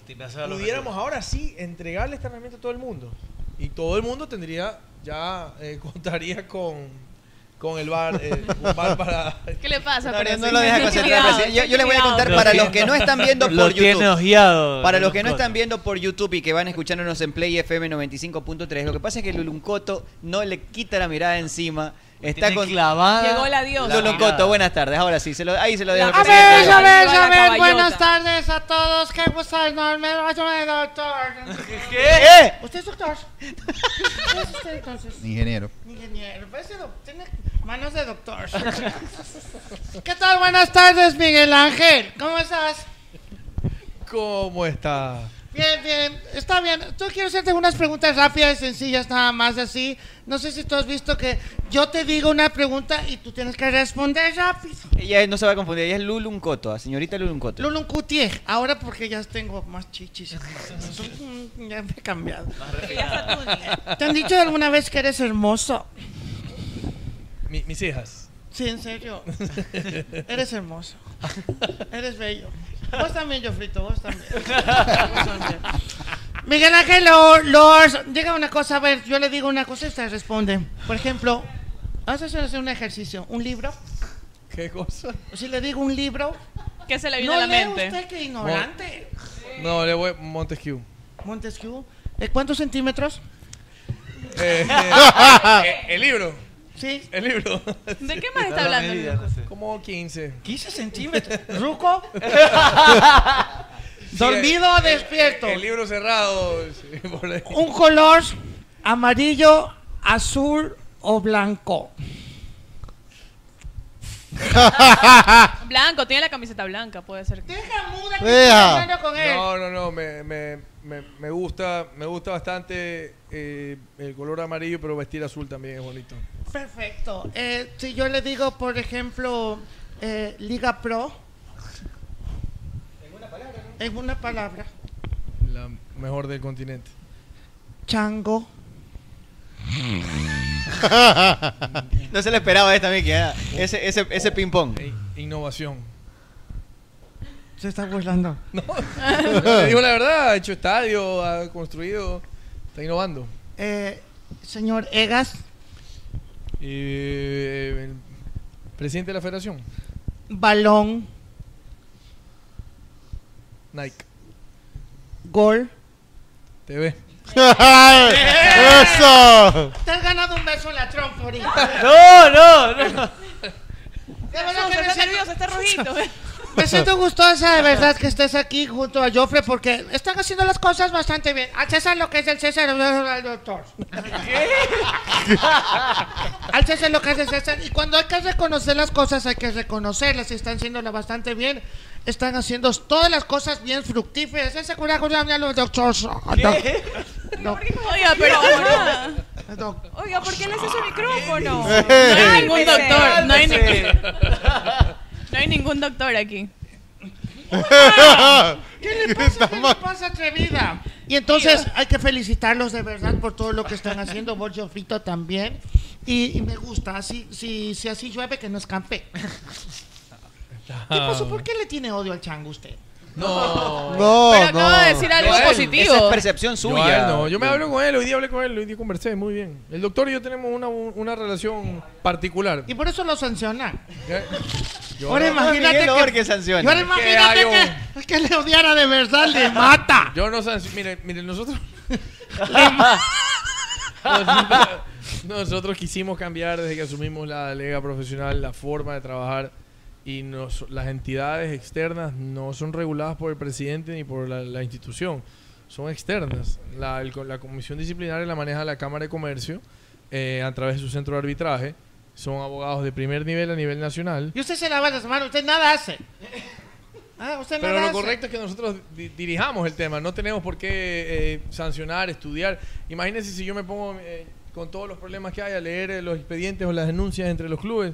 pudiéramos ahora sí entregarle esta herramienta a todo el mundo. Y todo el mundo tendría, ya eh, contaría con, con el bar, eh, un bar para... ¿Qué le pasa? No, Pero no lo deja concentrar. Yo, yo les voy a contar Lo para tiene- los que no están viendo por tiene YouTube. ojeado, Para los que no están viendo por YouTube y que van escuchándonos en Play FM 95.3, lo que pasa es que Luluncoto no le quita la mirada encima. Está tiene con clavada Llegó la diosa. Luluncoto, buenas tardes. Ahora sí, se lo, ahí se lo dejo. A ver, a ver, a ver, buenas tardes a todos. Qué gusto enorme. Doctor. ¿Qué? ¿Usted es doctor? ¿Qué es usted entonces? Ingeniero. Ingeniero. Parece doc- tiene manos de doctor. ¿Qué tal? Buenas tardes, Miguel Ángel. ¿Cómo estás? ¿Cómo está? Bien, bien, está bien. Yo quiero hacerte unas preguntas rápidas y sencillas, nada más así. No sé si tú has visto que yo te digo una pregunta y tú tienes que responder rápido. Ella no se va a confundir, ella es Luluncoto, la señorita Luluncoto. Lulun Cutier, ahora porque ya tengo más chichis. Ya me he cambiado. ¿Te han dicho alguna vez que eres hermoso? Mi- mis hijas. Sí, en serio. Eres hermoso. Eres bello. Vos también, Jofrito, vos también. Vos también. Miguel Ángel Lor- Lors, diga una cosa, a ver, yo le digo una cosa y usted responde. Por ejemplo, vamos a hacer un ejercicio. ¿Un libro? ¿Qué cosa? Si le digo un libro... ¿Qué se le viene no a la lee mente? usted, que ignorante. No, le voy Montesquieu. Montesquieu. ¿De cuántos centímetros? Eh, eh, el libro. Sí. El libro. ¿De qué más está hablando? Como 15. 15 centímetros. ¿Ruco? ¿Dormido o despierto? El libro cerrado. sí. Un color amarillo, azul o blanco. Blanco, tiene la camiseta blanca, puede ser. Deja muda que estoy hablando con él. No, no, no, me, me, me, me gusta, me gusta bastante eh, el color amarillo, pero vestir azul también es bonito. Perfecto. Eh, si yo le digo, por ejemplo, eh, Liga Pro. En una palabra. La mejor del continente. Chango. No se le esperaba esta, Miki, ¿eh? ese, ese, ese ping-pong. Innovación. Se está burlando. No, le digo la verdad, ha hecho estadio, ha construido, está innovando. Eh, señor Egas. Eh, el presidente de la federación, Balón. Nike, Gol. TV. ¡Eso! Te has ganado un beso en la trompa ahorita. No, no, no. De verdad que Está nervioso, está rojito. Me siento gustosa de verdad que estés aquí junto a Joffre porque están haciendo las cosas bastante bien. Al César lo que es del César, al doctor. Al César lo que es del César. Y cuando hay que reconocer las cosas, hay que reconocerlas. Y están haciéndolas bastante bien. Están haciendo todas las cosas bien fructíferas. Ese me lo doctor. No. Oiga, pero Oiga, ¿por qué le hace su micrófono? No hay ningún doctor, no hay, ni- Cálmese. No hay ningún doctor aquí. ¿Qué le pasa? ¿Qué le pasa, atrevida? Y entonces hay que felicitarlos de verdad por todo lo que están haciendo. Vos, Frito también. Y, y me gusta. Así, si, si así llueve, que no escampe. ¿Qué pasó? ¿Por qué le tiene odio al chango usted? No. No, Pero acaba de decir algo positivo. Esa es percepción suya. no, yo me hablo con él, hoy día hablé con él, hoy día conversé muy bien. El doctor y yo tenemos una, una relación particular. Y por eso lo sanciona. Yo Ahora no- imagínate Miguel Orque que, sanciona. ahora Que imagínate hay un- que, que le odiara de verdad, le mata. Yo no sé, miren, miren, nosotros, nosotros quisimos cambiar desde que asumimos la liga profesional la forma de trabajar y nos- las entidades externas no son reguladas por el presidente ni por la, la institución, son externas. La, el- la comisión disciplinaria la maneja la Cámara de Comercio eh, a través de su centro de arbitraje. Son abogados de primer nivel a nivel nacional. Y usted se lava las manos, usted nada hace. Ah, usted Pero nada lo hace. correcto es que nosotros di- dirijamos el tema, no tenemos por qué eh, sancionar, estudiar. Imagínense si yo me pongo eh, con todos los problemas que hay a leer eh, los expedientes o las denuncias entre los clubes.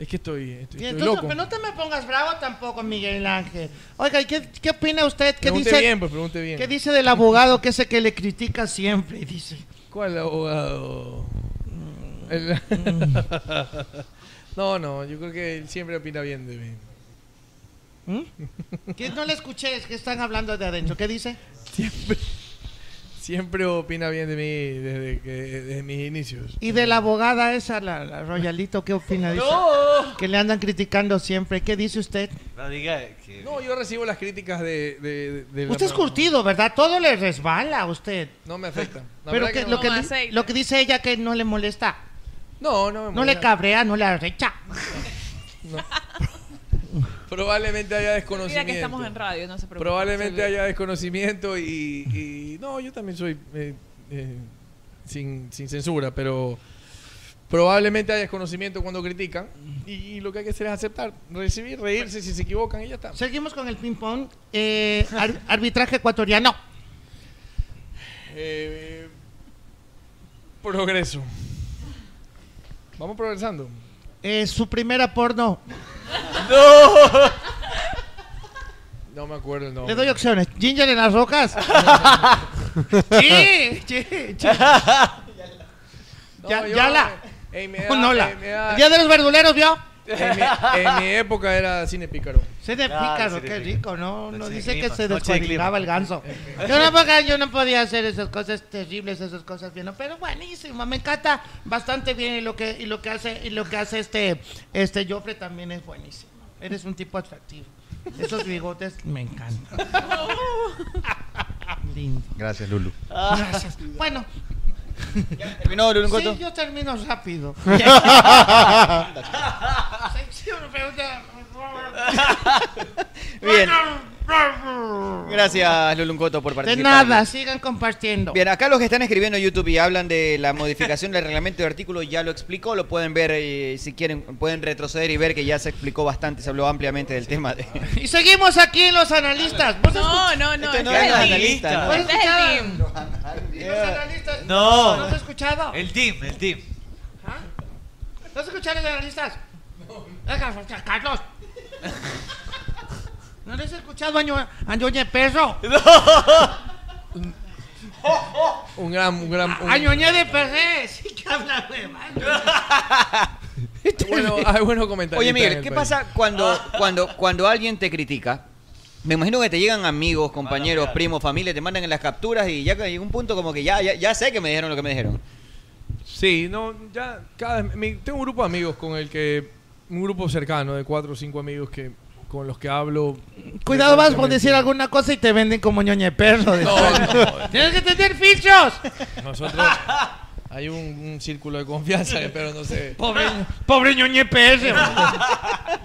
Es que estoy, estoy, estoy entonces, loco. pero no te me pongas bravo tampoco, Miguel Ángel. Oiga, ¿y qué, qué opina usted? ¿Qué Pregunte dice, bien, pues, pregunte bien. ¿Qué dice del abogado que ese que le critica siempre? Dice. ¿Cuál abogado? El- no, no, yo creo que él siempre opina bien de mí. ¿Mm? Que no le escuché, es que están hablando de adentro. ¿Qué dice? Siempre, siempre opina bien de mí desde, que, desde mis inicios. Y de la abogada esa, la, la Royalito, ¿qué opina? Dice, No. Que le andan criticando siempre. ¿Qué dice usted? No diga que. No, yo recibo las críticas de... de, de la- Usted es curtido, ¿verdad? Todo le resbala a usted. No me afecta. La Pero que, que lo, no. que, di- lo que dice ella que no le molesta. No, no me No le molesta. cabrea, no le arrecha. Probablemente haya desconocimiento. Mira que estamos en radio, no se preocupe. Probablemente haya desconocimiento y, y- no, yo también soy eh, eh, sin, sin censura, pero probablemente haya desconocimiento cuando critican y, y lo que hay que hacer es aceptar, recibir, reírse si se equivocan y ya está. Seguimos con el ping-pong. Eh, ar- arbitraje ecuatoriano. Eh, progreso. Vamos progresando. Eh, su primera porno. ¡No! No me acuerdo el nombre. Le doy opciones. Ginger en las rocas. sí, sí, sí. No, yo- Yala. Nola. en mi edad- El día de los verduleros, ¿vio? En mi, en mi época era cine pícaro. Cine Claro, pícaro, cine qué pícaro. rico, ¿no? No dice que clima, se clima. el ganso. Yo no, podía- yo no podía hacer esas cosas terribles, esas cosas bien, ¿no? pero buenísimo, me encanta bastante bien y lo que y lo que hace y lo que hace este este Joffre también es buenísimo. Eres un tipo atractivo. Esos bigotes me encantan. Lindo. Gracias, Lulu. Gracias. Bueno, ¿Terminó, Coto? Sí, yo termino rápido. Pregunta. Bien. Gracias, Lulun Coto, por De participar. nada, sigan compartiendo. Bien, acá los que están escribiendo en YouTube y hablan de la modificación del reglamento de artículo ya lo explicó, lo pueden ver eh, si quieren, pueden retroceder y ver que ya se explicó bastante, se habló ampliamente del tema. De... Y seguimos aquí los analistas. ¿Vos No, no, no. Este no es es el analista, team. ¿no? Es el team. Los analistas. No. ¿No has escuchado? El team, el team. ¿No has escuchado los analistas? Venga, Carlos. ¿No les has escuchado a Ño- a Ñoñe Perro? Un gran, un gran. un- A Ñoñe de Perré. Sí que habla huevada. bueno, hay buenos comentarios. Oye, Miguel, el ¿qué país. pasa cuando, cuando, cuando alguien te critica? Me imagino que te llegan amigos, compañeros, primos, familia, te mandan en las capturas y ya llega un punto como que ya, ya, ya sé que me dijeron lo que me dijeron. Sí, no, ya cada mi- tengo un grupo de amigos con el que un grupo cercano de cuatro o cinco amigos que con los que hablo. Cuidado, vas por decir alguna cosa y te venden como Ñoñe Perro. No, no. Tienes que tener filtros. Nosotros hay un, un círculo de confianza, pero no sé. Pobre, pobre Ñoñe Perro.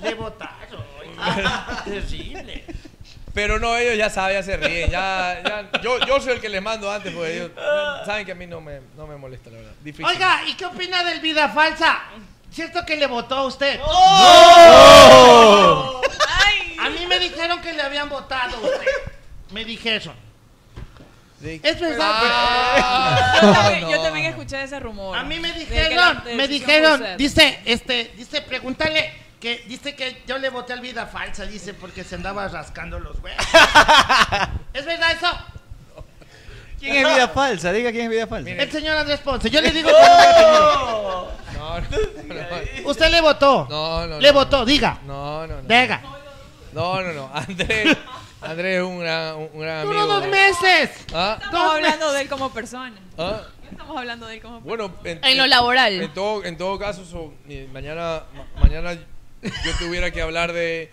Le botaron. Terrible. Pero no, ellos ya saben, ya se ríen. Ya, ya- yo, yo soy el que les mando antes, porque ellos saben que a mí no me, no me molesta, la verdad. Difícil. Oiga, ¿y qué opina del vida falsa? ¿Cierto que le votó a usted? ¡No! Me dijeron que le habían votado a usted. Me dijeron. Es verdad. Ah, Yo también, no. yo también escuché ese rumor. A mí me dijeron, me dijeron, dice, este, dice, pregúntale que dice que yo le voté al vida falsa, dice, porque se andaba rascando los huevos. ¿Es verdad eso? ¿Quién es vida falsa? Diga quién es vida falsa. El señor Andrés Ponce. Yo le digo. No, no, no. Usted le votó. No, no, Le no. votó, diga. No, no, no. Diga. No, no, no. Andrés, Andrés es un gran, un gran amigo. Duró dos meses. ¿Ah? Estamos hablando de él como persona. ¿Ah? Estamos hablando de él como Bueno, en, En lo laboral. En todo, en todo caso, so- eh, mañana, ma- mañana yo tuviera que hablar de,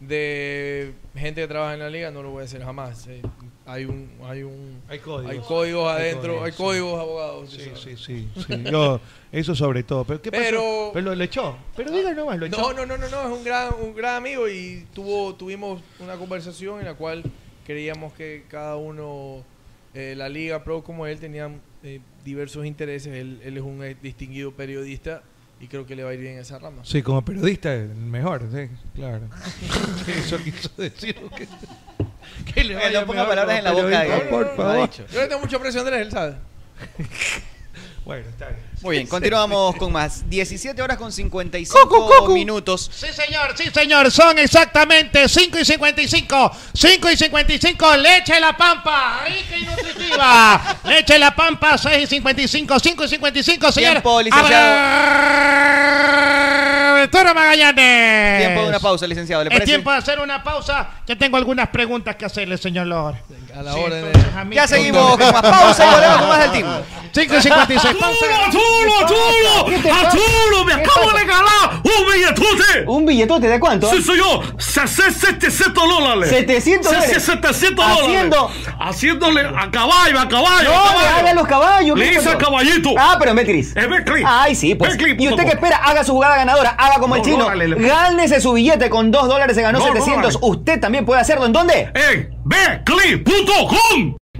de gente que trabaja en la liga, no lo voy a hacer jamás. Eh, hay un, hay un, Hay códigos. hay códigos adentro, hay códigos abogados. Sí, sí, sí, sí. Yo, eso sobre todo. Pero ¿qué pasó? Pero- Pero lo, echó. Pero diga nomás, lo echó. No, no, no, no, no, es un gran, un gran amigo y tuvo, tuvimos una conversación en la cual creíamos que cada uno, eh, la Liga Pro como él, tenían eh, diversos intereses. Él, él es un eh, distinguido periodista y creo que le va a ir bien en esa rama. Sí, como periodista, el mejor, sí, claro. Eso quiso decir que, que le Eh, vaya no ponga mejor palabras en la boca, periodista, eh, por lo ha favor. Yo le tengo mucha presión, Andrés, él sabe. Bueno, está bien. Muy bien, continuamos con más. 17 horas con 55 minutos. Sí, señor, sí, señor. Son exactamente 5 y 55. 5 y 55. Leche la pampa. Rica y nutritiva. Leche la pampa. 6 y 55. 5 y 55, señor. Tiempo, licenciado. Arturo Magallanes. Tiempo de una pausa, licenciado. ¿Le Es parece? tiempo de hacer una pausa. Que tengo algunas preguntas que hacerle, señor Lord. A la Sí, hora de- Ya seguimos con más pausa y volvemos con más del team. 5 y 56. Pausa. ¡Arturo, Arturo! ¡Arturo! ¡Me acabo de ganar un billetote! ¿Un billetote de cuánto? Sí, señor. 700 dólares. 700 dólares. 700 dólares. Haciendo- Haciéndole a caballo, a caballo. No, a caballo. haga los caballos. Le ¿qué hice al pasó? caballito. Ah, pero en Betcris. En Betcris. Ay, sí, pues. Betcris, ¿Y usted com. espera? Haga su jugada ganadora. Haga como el chino. Gánese su billete con 2 dólares. Se ganó Dos 700. dólares. Usted también puede hacerlo. ¿En dónde? En Betcris.com.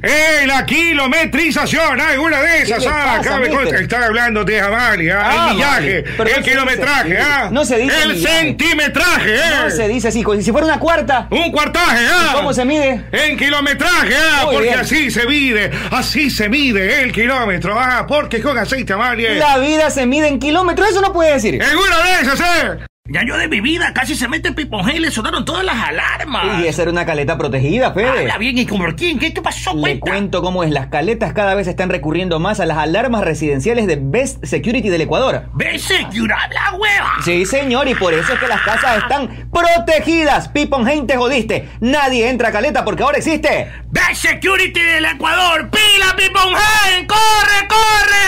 ¡Eh, la kilometrización! ¡Hay una de esas! ¿Qué le ¡Ah! Acá me consta que están hablando de Amalia. Ah, el millaje, vale. El se kilometraje, dice así. ¿ah? No se dice El millaje. centimetraje, ¿eh? No se dice así. Si fuera una cuarta. Un cuartaje, ¿ah? ¿Cómo se mide? En kilometraje, ¿ah? Muy porque bien. así se mide, así se mide el kilómetro, ¿ah? Porque con aceite Amalia. La vida se mide en kilómetros. Eso no puede decir. ¡En una de esas, eh! Ya yo de mi vida casi se mete Piponje y le sonaron todas las alarmas. Y esa era una caleta protegida, Fede. Habla bien, ¿y como quién? ¿Qué te pasó? Le Cuenta. cuento cómo es. Las caletas cada vez están recurriendo más a las alarmas residenciales de Best Security del Ecuador. Ve, señora, la hueva. Sí, señor, y por eso es que las casas están protegidas. Piponheim, te jodiste. Nadie entra a caleta porque ahora existe. Ve, security del Ecuador. ¡Pila, Piponje! ¡Corre, corre!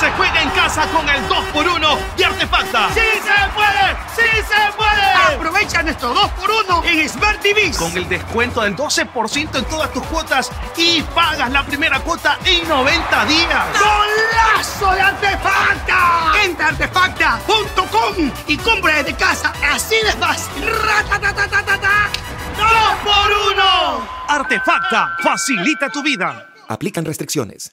Se juega en casa con el 2x1 de Artefacta. ¡Sí se puede! ¡Sí se puede! Aprovecha nuestro 2x1 en Smart TV con el descuento del 12% en todas tus cuotas y pagas la primera cuota en 90 días. ¡Golazo de artefacta! Entra a artefacta.com y compra desde casa así de fácil. ¡Ratatatatata! ¡Dos por uno! Artefacta facilita tu vida. Aplican restricciones.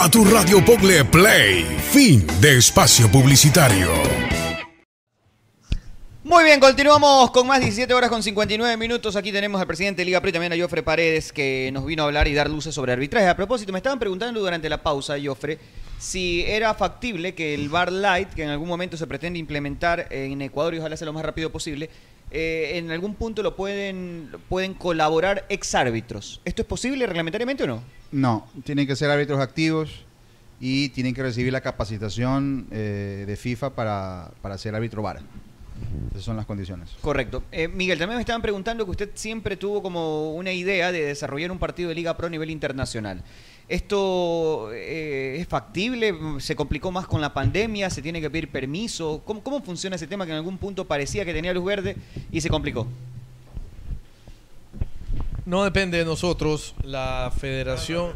A tu radio Pogle Play. Fin de espacio publicitario. Muy bien, continuamos con más 17 horas con 59 minutos. Aquí tenemos al presidente de Liga Pro y también a Jofre Paredes que nos vino a hablar y dar luces sobre arbitraje. A propósito, me estaban preguntando durante la pausa, Jofre, si era factible que el Bar Light, que en algún momento se pretende implementar en Ecuador y ojalá sea lo más rápido posible, eh, en algún punto lo pueden, pueden colaborar exárbitros. ¿Esto es posible reglamentariamente o no? No, tienen que ser árbitros activos y tienen que recibir la capacitación eh, de FIFA para, para ser árbitro VAR. Esas son las condiciones. Correcto. Eh, Miguel, también me estaban preguntando que usted siempre tuvo como una idea de desarrollar un partido de Liga Pro a nivel internacional. ¿Esto eh, es factible? ¿Se complicó más con la pandemia? ¿Se tiene que pedir permiso? ¿Cómo, ¿Cómo funciona ese tema que en algún punto parecía que tenía luz verde y se complicó? No depende de nosotros, la federación.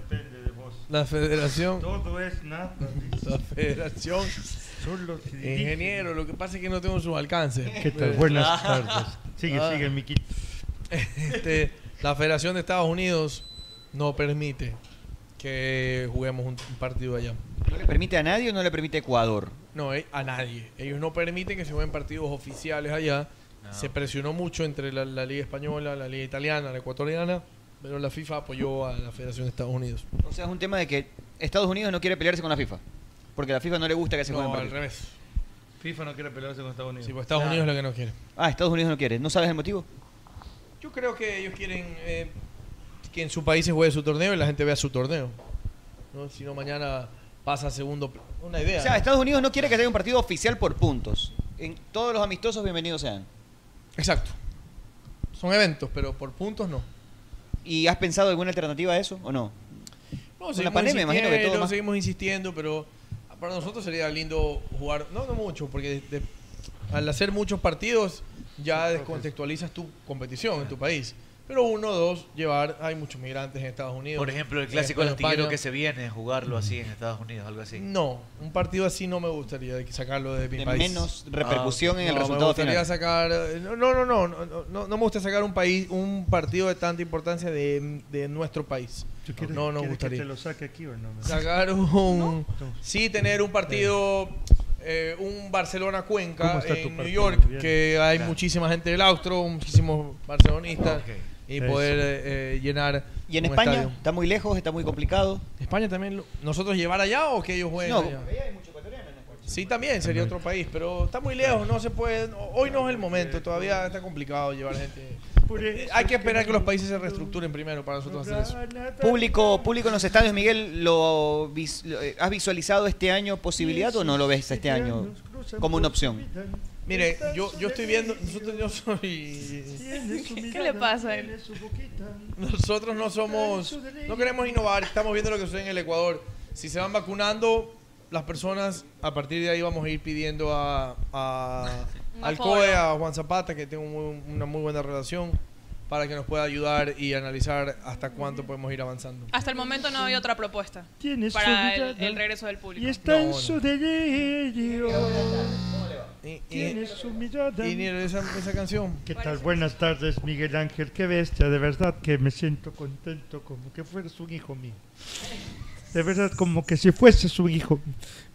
La federación. Todo es nada. La federación. Ingeniero, lo que pasa es que no tengo su alcance. ¿Qué tal? Buenas tardes. Sigue, sigue, Miquito. Este, la Federación de Estados Unidos no permite que juguemos un, un partido allá. ¿No le permite a nadie o no le permite a Ecuador? No, eh, a nadie. Ellos no permiten que se jueguen partidos oficiales allá. Se presionó mucho entre la, la Liga Española, la Liga Italiana, la Ecuatoriana, pero la FIFA apoyó a la Federación de Estados Unidos. O sea, es un tema de que Estados Unidos no quiere pelearse con la FIFA. Porque a la FIFA no le gusta que se No, jueguen al revés. FIFA no quiere pelearse con Estados Unidos. Sí, pues Estados Unidos es lo que no quiere. Ah, Estados Unidos no quiere. ¿No sabes el motivo? Yo creo que ellos quieren eh, que en su país se juegue su torneo y la gente vea su torneo. ¿no? Si no, mañana pasa a segundo. Una idea. O sea, Estados Unidos no quiere que haya un partido oficial por puntos. En todos los amistosos, bienvenidos sean. Exacto. Son eventos, pero por puntos no. ¿Y has pensado alguna alternativa a eso o no? No, Con la pandemia, imagino que todo insistiendo, más- seguimos insistiendo, pero para nosotros sería lindo jugar, no, no mucho, porque de- de- al hacer muchos partidos ya descontextualizas tu competición en tu país. Pero uno o dos llevar, hay muchos migrantes en Estados Unidos. Por ejemplo, el clásico latiguero que se viene, jugarlo así en Estados Unidos, algo así. No, un partido así no me gustaría sacarlo de mi de país. menos ah, repercusión en el resultado me gustaría sacar, no, no, no, no, no, me gusta sacar un país, un partido de tanta importancia de, de nuestro país. Quieres, no, no ¿quieres gustaría. Que te lo saque aquí o no? Sacar un, sí, tener un partido. Eh, un Barcelona Cuenca en New York, que hay muchísima gente del Austro, muchísimos barcelonistas. Okay y Eso. poder eh, eh, llenar. ¿Y en un España? estadio. ¿Está muy lejos? ¿Está muy complicado? España también. lo- ¿Nosotros llevar allá o que ellos jueguen No, allá? Sí, también sería otro país, pero está muy lejos, no se puede. Hoy no es el momento, todavía está complicado llevar gente. Eh, Hay que esperar que los países se reestructuren primero para nosotros hacer eso. Público, público en los estadios, Miguel, ¿lo vis- lo- eh, ¿has visualizado este año posibilidad o no lo ves este año como una opción? Mire, yo, yo estoy viendo, nosotros yo soy... ¿Qué le pasa a él? Nosotros no somos, no queremos innovar, estamos viendo lo que sucede en el Ecuador. Si se van vacunando las personas, a partir de ahí vamos a ir pidiendo a, a- al. COE, a Juan Zapata, que tengo muy- una muy buena relación, para que nos pueda ayudar y analizar hasta cuánto podemos ir avanzando. Hasta el momento no había otra propuesta Tiene su para el, mirada el regreso del público. Y está en No, su delirio. Y, Tiene su mirada. y esa, esa canción. ¿Qué tal? Buenas tardes, Miguel Ángel. Qué bestia, de verdad que me siento contento como que fueras un hijo mío. De verdad, como que si fueses un hijo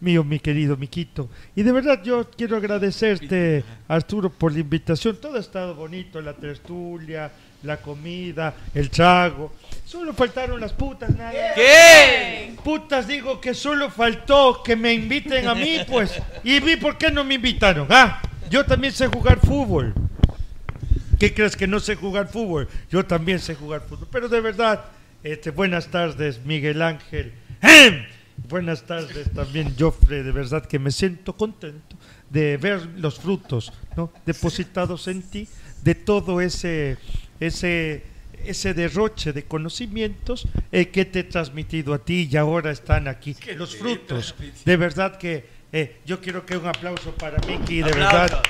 mío, mi querido Miquito. Y de verdad yo quiero agradecerte, Arturo, por la invitación. Todo ha estado bonito, la tertulia, la comida, el trago. Solo faltaron las putas, nada. ¿Qué? Putas, digo que solo faltó que me inviten a mí, pues. ¿Y vi por qué no me invitaron? Ah, yo también sé jugar fútbol. ¿Qué crees que no sé jugar fútbol? Yo también sé jugar fútbol. Pero de verdad, este, buenas tardes, Miguel Ángel. Buenas tardes también, Joffre. De verdad que me siento contento de ver los frutos ¿no? depositados en ti, de todo ese, ese, ese derroche de conocimientos eh, que te he transmitido a ti y ahora están aquí los frutos. De verdad que eh, yo quiero que un aplauso para Miki, de verdad.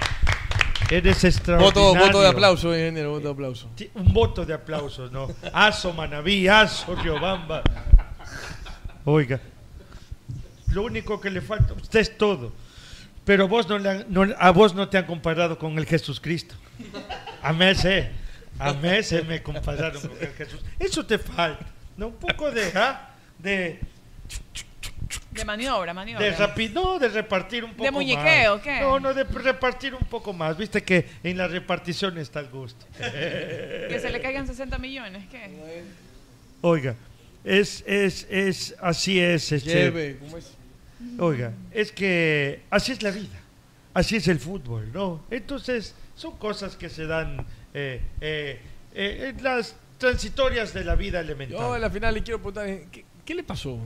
Eres extraordinario. Voto, voto de aplauso, ingeniero, voto de aplauso. Un voto de aplausos, ¿no? Aso Manaví, Aso Riobamba. Oiga, lo único que le falta, usted es todo. Pero vos no le han- no- a vos no te han comparado con el Jesús Cristo. A mí se, a mí se me compararon con el Jesús. Eso te falta, ¿no? Un poco de, ¿ah? de, De maniobra, maniobra. de rapi- no, de repartir un poco ¿De muñequeo, más. qué? No, no, de repartir un poco más. Viste que en la repartición está el gusto. Que se le caigan 60 millones, ¿qué? Oiga, es, es, es, así es. Este, Lleve, ¿cómo es? Oiga, es que así es la vida, así es el fútbol, ¿no? Entonces, son cosas que se dan eh, eh, eh, en las transitorias de la vida elemental. Yo en la final le quiero preguntar, ¿qué, qué le pasó?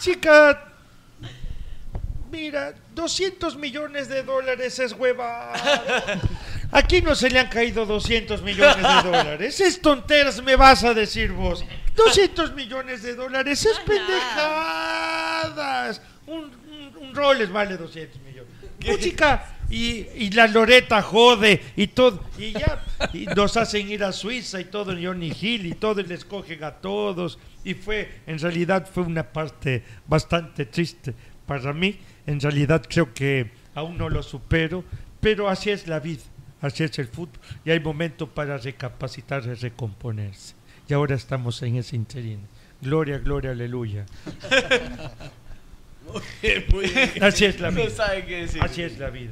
Chica, mira, 200 millones de dólares es hueva. Aquí no se le han caído 200 millones de dólares. Es tonteras, me vas a decir vos. 200 millones de dólares es pendejadas. Un, un, un Rolex vale 200 millones. Chica, y, y la Loreta jode y todo. Y ya y nos hacen ir a Suiza y todo, Johnny Hill y todo, y les cogen a todos. Y fue, en realidad, fue una parte bastante triste para mí. En realidad, creo que aún no lo supero, pero así es la vida, así es el fútbol. Y hay momento para recapacitar y recomponerse. y ahora estamos en ese interín. Gloria, gloria, aleluya. Así es la vida. No sabe qué decir. Así es la vida.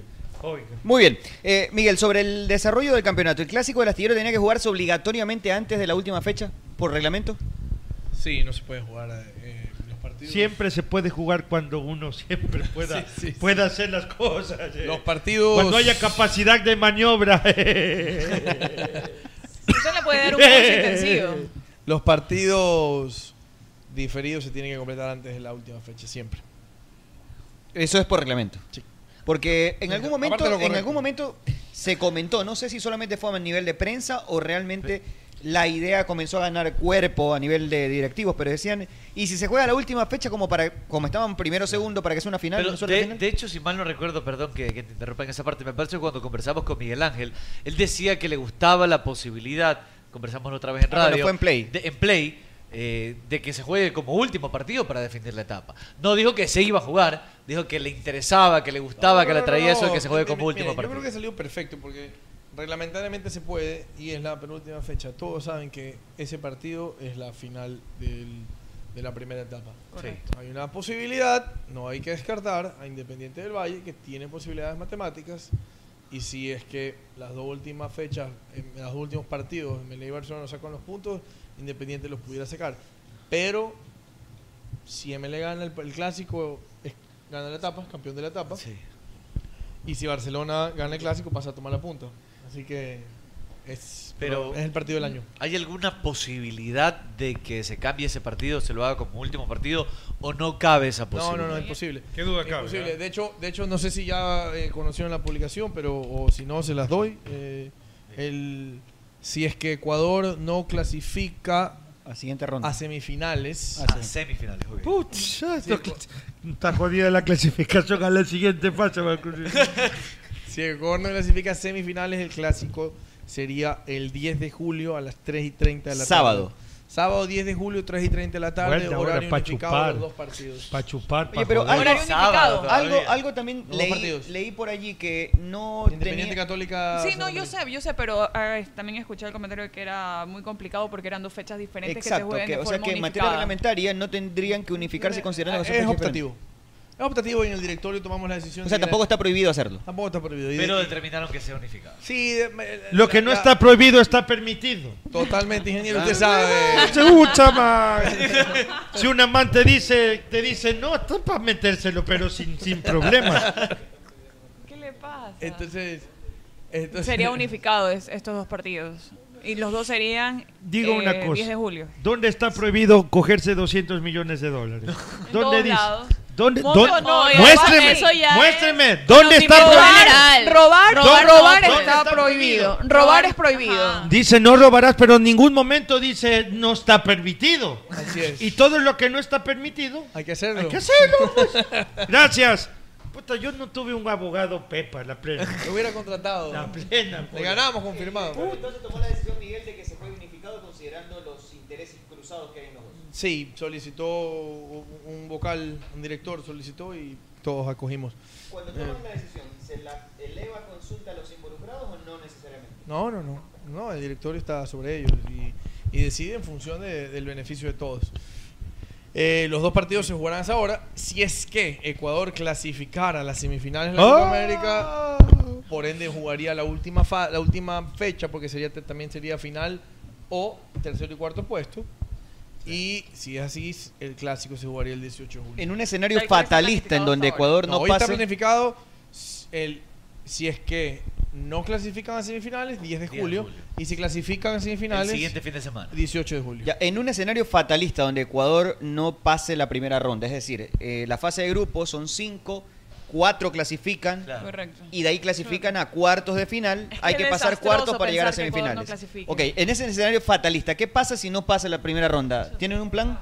Muy bien. Eh, Miguel, sobre el desarrollo del campeonato, ¿el clásico del astillero tenía que jugarse obligatoriamente antes de la última fecha por reglamento? Sí, no se puede jugar eh, los partidos. Siempre se puede jugar cuando uno siempre pueda, Sí, sí, pueda hacer las cosas. eh. Los partidos- Cuando haya capacidad de maniobra. Usted le puede dar un intensivo. Los partidos diferidos se tienen que completar antes de la última fecha, siempre. Eso es por reglamento. Porque en algún momento, en algún momento se comentó, no sé si solamente fue a nivel de prensa o realmente la idea comenzó a ganar cuerpo a nivel de directivos, pero decían, y si se juega la última fecha como para como estaban primero o segundo para que sea una final, Pero no de, final? de hecho, si mal no recuerdo, perdón que, que te interrumpa en esa parte, me parece que cuando conversamos con Miguel Ángel, él decía que le gustaba la posibilidad, conversamos otra vez en Ah, radio, fue en Play. de, en Play, eh, de que se juegue como último partido para definir la etapa. No dijo que se iba a jugar, dijo que le interesaba, que le gustaba, que le atraía eso de que se juegue como último mire, Yo partido. creo que salió perfecto porque reglamentariamente se puede y es la penúltima fecha. Todos saben que ese partido es la final del- de la primera etapa. Hay una posibilidad, no hay que descartar, a Independiente del Valle, que tiene posibilidades matemáticas. Y si es que las dos últimas fechas, en los dos últimos partidos, Melé y Barcelona no sacan los puntos, Independiente los pudiera sacar. Pero si MLE gana el, el clásico, es- gana la etapa, es campeón de la etapa. Y si Barcelona gana el clásico, pasa a tomar la punta. Así que es, Pero es el partido del año. ¿Hay alguna posibilidad de que se cambie ese partido, se lo haga como último partido o no cabe esa No, posibilidad? no, no, imposible. ¿Qué duda cabe, Imposible. ah? De hecho, de hecho, no sé si ya eh, conocieron la publicación, pero o si no, se las doy. Eh, el, si es que Ecuador no clasifica a siguiente ronda a semifinales. A semifinales, esto cl- está jodida la clasificación a la siguiente fase. Si Ecuador no clasifica a semifinales, el clásico sería el 10 de julio a las 3 y 30 de la tarde. Sábado. Sábado 10 de julio, 3 y 30 de la tarde, hora horario pa' unificado chupar. los dos partidos. Para chupar, Oye, pero algo, Horario unificado algo, algo también leí, partidos. leí por allí que no Independiente tenía... Católica. Sí, no, yo sé, yo sé, pero ah, también escuché el comentario de que era muy complicado porque eran dos fechas diferentes que se Exacto, juegan que, de o sea forma que en materia unificada. reglamentaria no tendrían que unificarse considerando que son Es optativo. diferentes. Es optativo y en el directorio tomamos la decisión. O sea, de- tampoco está prohibido hacerlo. Tampoco está prohibido. Y de- Pero y- determinaron que sea unificado. Sí, de- me- Lo que no la- está prohibido está permitido. Totalmente, ingeniero, Ah. usted sabe. Se escucha, man. Si un amante dice, te dice, no, esto es para metérselo, pero sin, sin problema. ¿Qué le pasa? Entonces, entonces- Sería unificado es- estos dos partidos. Y los dos serían Digo eh, una cosa. 10 de julio. ¿Dónde está prohibido cogerse 200 millones de dólares? En ¿Dónde todos dice? lados. ¿Dónde? No, muéstreme, eso ya muéstreme. es- ¿Dónde está prohibido? robar, robar, ¿Dónde- robar dónde está está prohibido. Robar es prohibido. Dice no robarás, pero en ningún momento dice no está permitido. Así es. Y todo lo que no está permitido, Hay que hacerlo. hay que hacerlo. pues. Gracias. Puta, yo no tuve un abogado Pepa, la plena. Lo hubiera contratado. La plena. Le pues. ganamos confirmado. Entonces tomó la decisión Miguel de que se fue unificado considerando los intereses cruzados que hay en. Sí, solicitó un vocal, un director solicitó y todos acogimos. Cuando toman la decisión, ¿se la eleva consulta a los involucrados o no necesariamente? No, no, no. No, el directorio está sobre ellos y, y decide en función de- del beneficio de todos. Eh, los dos partidos se jugarán a esa hora. Si es que Ecuador clasificara a las semifinales de la Copa Ah. América, por ende jugaría la última, fa- la última fecha, porque sería también sería final o tercero y cuarto puesto. Y si es así, el clásico se jugaría el 18 de julio. En un escenario fatalista en donde Ecuador no, hoy está pase... planificado el, si es que no clasifican a semifinales, 10 de 10 de julio, y si clasifican a semifinales, El siguiente fin de semana. 18 de julio. Ya, en un escenario fatalista donde Ecuador no pase la primera ronda, es decir, eh, la fase de grupos son cinco, cuatro clasifican Claro. Correcto. y de ahí clasifican a cuartos de final. Es Hay que pasar cuartos para llegar a no semifinales. clasifique. ok, en ese escenario fatalista, ¿qué pasa si no pasa la primera ronda? ¿Tienen un plan?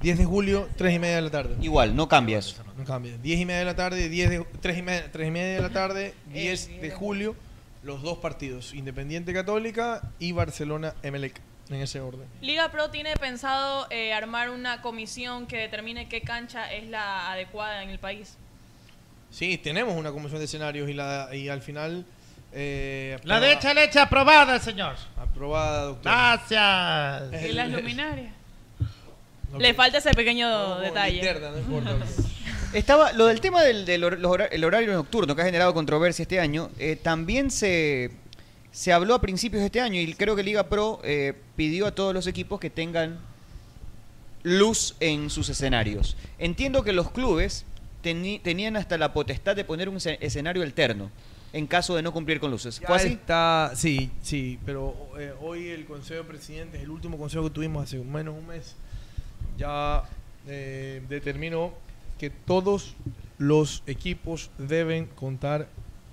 10 de julio, 3 y media de la tarde. Igual, no cambia eso. No cambia. 10 y media de la tarde, 10 de, 3, y media, 3 y media de la tarde, 10 de julio, los dos partidos, Independiente Católica y Barcelona Emelec, en ese orden. Liga Pro tiene pensado eh, armar una comisión que determine qué cancha es la adecuada en el país. Sí, tenemos una comisión de escenarios y, la, y al final... eh, La derecha leche aprobada, señor. Aprobada, doctor. Gracias. Y las luminarias. Le falta ese pequeño detalle. Linterna, no importa. Estaba lo del tema del, del hor- el horario nocturno que ha generado controversia este año. eh, también se, se habló a principios de este año y creo que Liga Pro eh, pidió a todos los equipos que tengan luz en sus escenarios. Entiendo que los clubes teni- tenían hasta la potestad de poner un esce- escenario alterno en caso de no cumplir con luces. ¿Fue así? está, sí, sí, pero eh, hoy el Consejo de Presidentes, el último consejo que tuvimos hace menos de un mes, ya eh, determinó que todos los equipos deben contar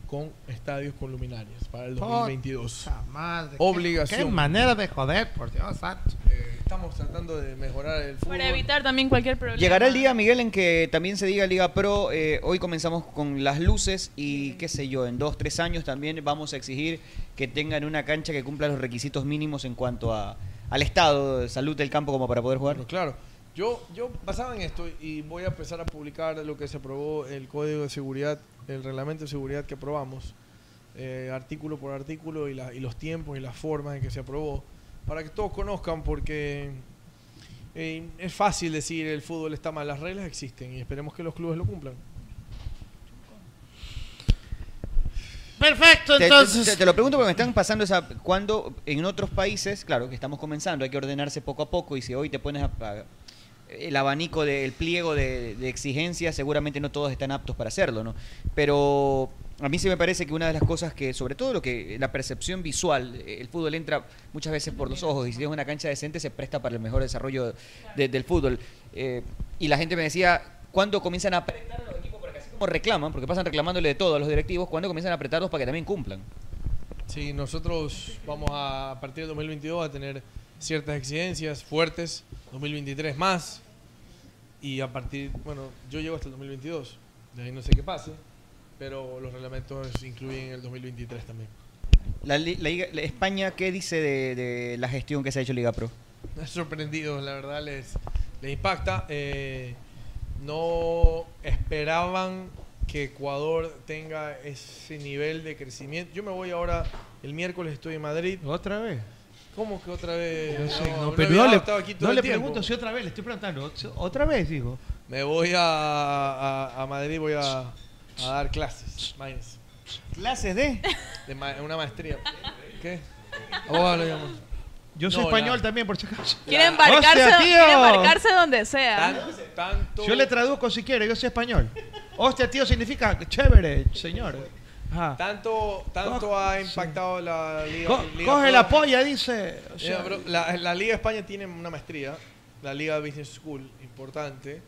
con estadios con luminarias para el 2022. Puta madre, qué- Obligación. Qué manera de joder, por Dios santo. Eh, estamos tratando de mejorar el fútbol. Para evitar también cualquier problema. Llegará el día, Miguel, en que también se diga Liga Pro, eh, hoy comenzamos con las luces y qué sé yo, en dos, tres años también vamos a exigir que tengan una cancha que cumpla los requisitos mínimos en cuanto a, al estado de salud del campo como para poder jugar. Claro. Yo, yo basado en esto y voy a empezar a publicar lo que se aprobó, el código de seguridad, el reglamento de seguridad que aprobamos, eh, artículo por artículo y, la- y los tiempos y las formas en que se aprobó, para que todos conozcan porque eh, es fácil decir el fútbol está mal, las reglas existen y esperemos que los clubes lo cumplan. Perfecto, Te- entonces. Te, te lo pregunto porque me están pasando esa. Cuando en otros países, claro que estamos comenzando, hay que ordenarse poco a poco y si hoy te pones a- a- el abanico del pliego de, de exigencias, seguramente no todos están aptos para hacerlo, ¿no? Pero a mí sí me parece que una de las cosas que, sobre todo lo que la percepción visual, el fútbol entra muchas veces por los ojos y si es una cancha decente se presta para el mejor desarrollo de- del fútbol. Eh, y la gente me decía, ¿cuándo comienzan a apretar los equipos? Porque así como reclaman, porque pasan reclamándole de todo a los directivos, ¿cuándo comienzan a apretarlos para que también cumplan? Sí, nosotros vamos a, a partir del 2022 a tener ciertas exigencias fuertes, 2023 más, y a partir, bueno, yo llego hasta el 2022, de ahí no sé qué pase, pero los reglamentos incluyen el 2023 también. La, li- la Liga- la España, ¿qué dice de, de la gestión que se ha hecho Liga Pro? Me ha sorprendido, la verdad les, les impacta. Eh, no esperaban que Ecuador tenga ese nivel de crecimiento. Yo me voy ahora, el miércoles estoy en Madrid. ¿Otra vez? ¿Cómo que otra vez? No sé, no, no pero no le, estado aquí todo no el le tiempo. pregunto si otra vez, le estoy preguntando. ¿Otra vez, digo? Me voy a, a, a Madrid, voy a, a dar clases. ¿Clases de? De ma- una maestría. ¿Qué? Abogado lo llamo. Yo soy No, español la- también, por si acaso. Quiere embarcarse, Hostia, tío. quiere embarcarse donde sea. Tanto... Yo le traduzco si quiere, yo soy español. Hostia, tío, significa chévere, señor. Ajá. Tanto, tanto ha impactado la Liga. Co- Liga coge Pro. la polla, dice. O sea, la, la Liga España tiene una maestría, la Liga Business School, importante.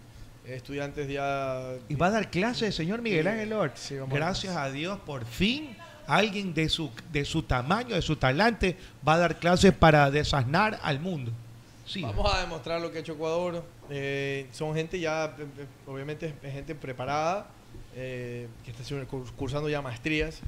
Estudiantes ya. Y va a dar clases, señor Miguel Ángel Lord. sí, Gracias a Dios, por fin, alguien de su, de su tamaño, de su talante, va a dar clases para desasnar al mundo. Sí. Vamos a demostrar lo que ha hecho Ecuador. Eh, son gente ya, eh, eh, obviamente, gente preparada, eh, que está cursando ya maestrías.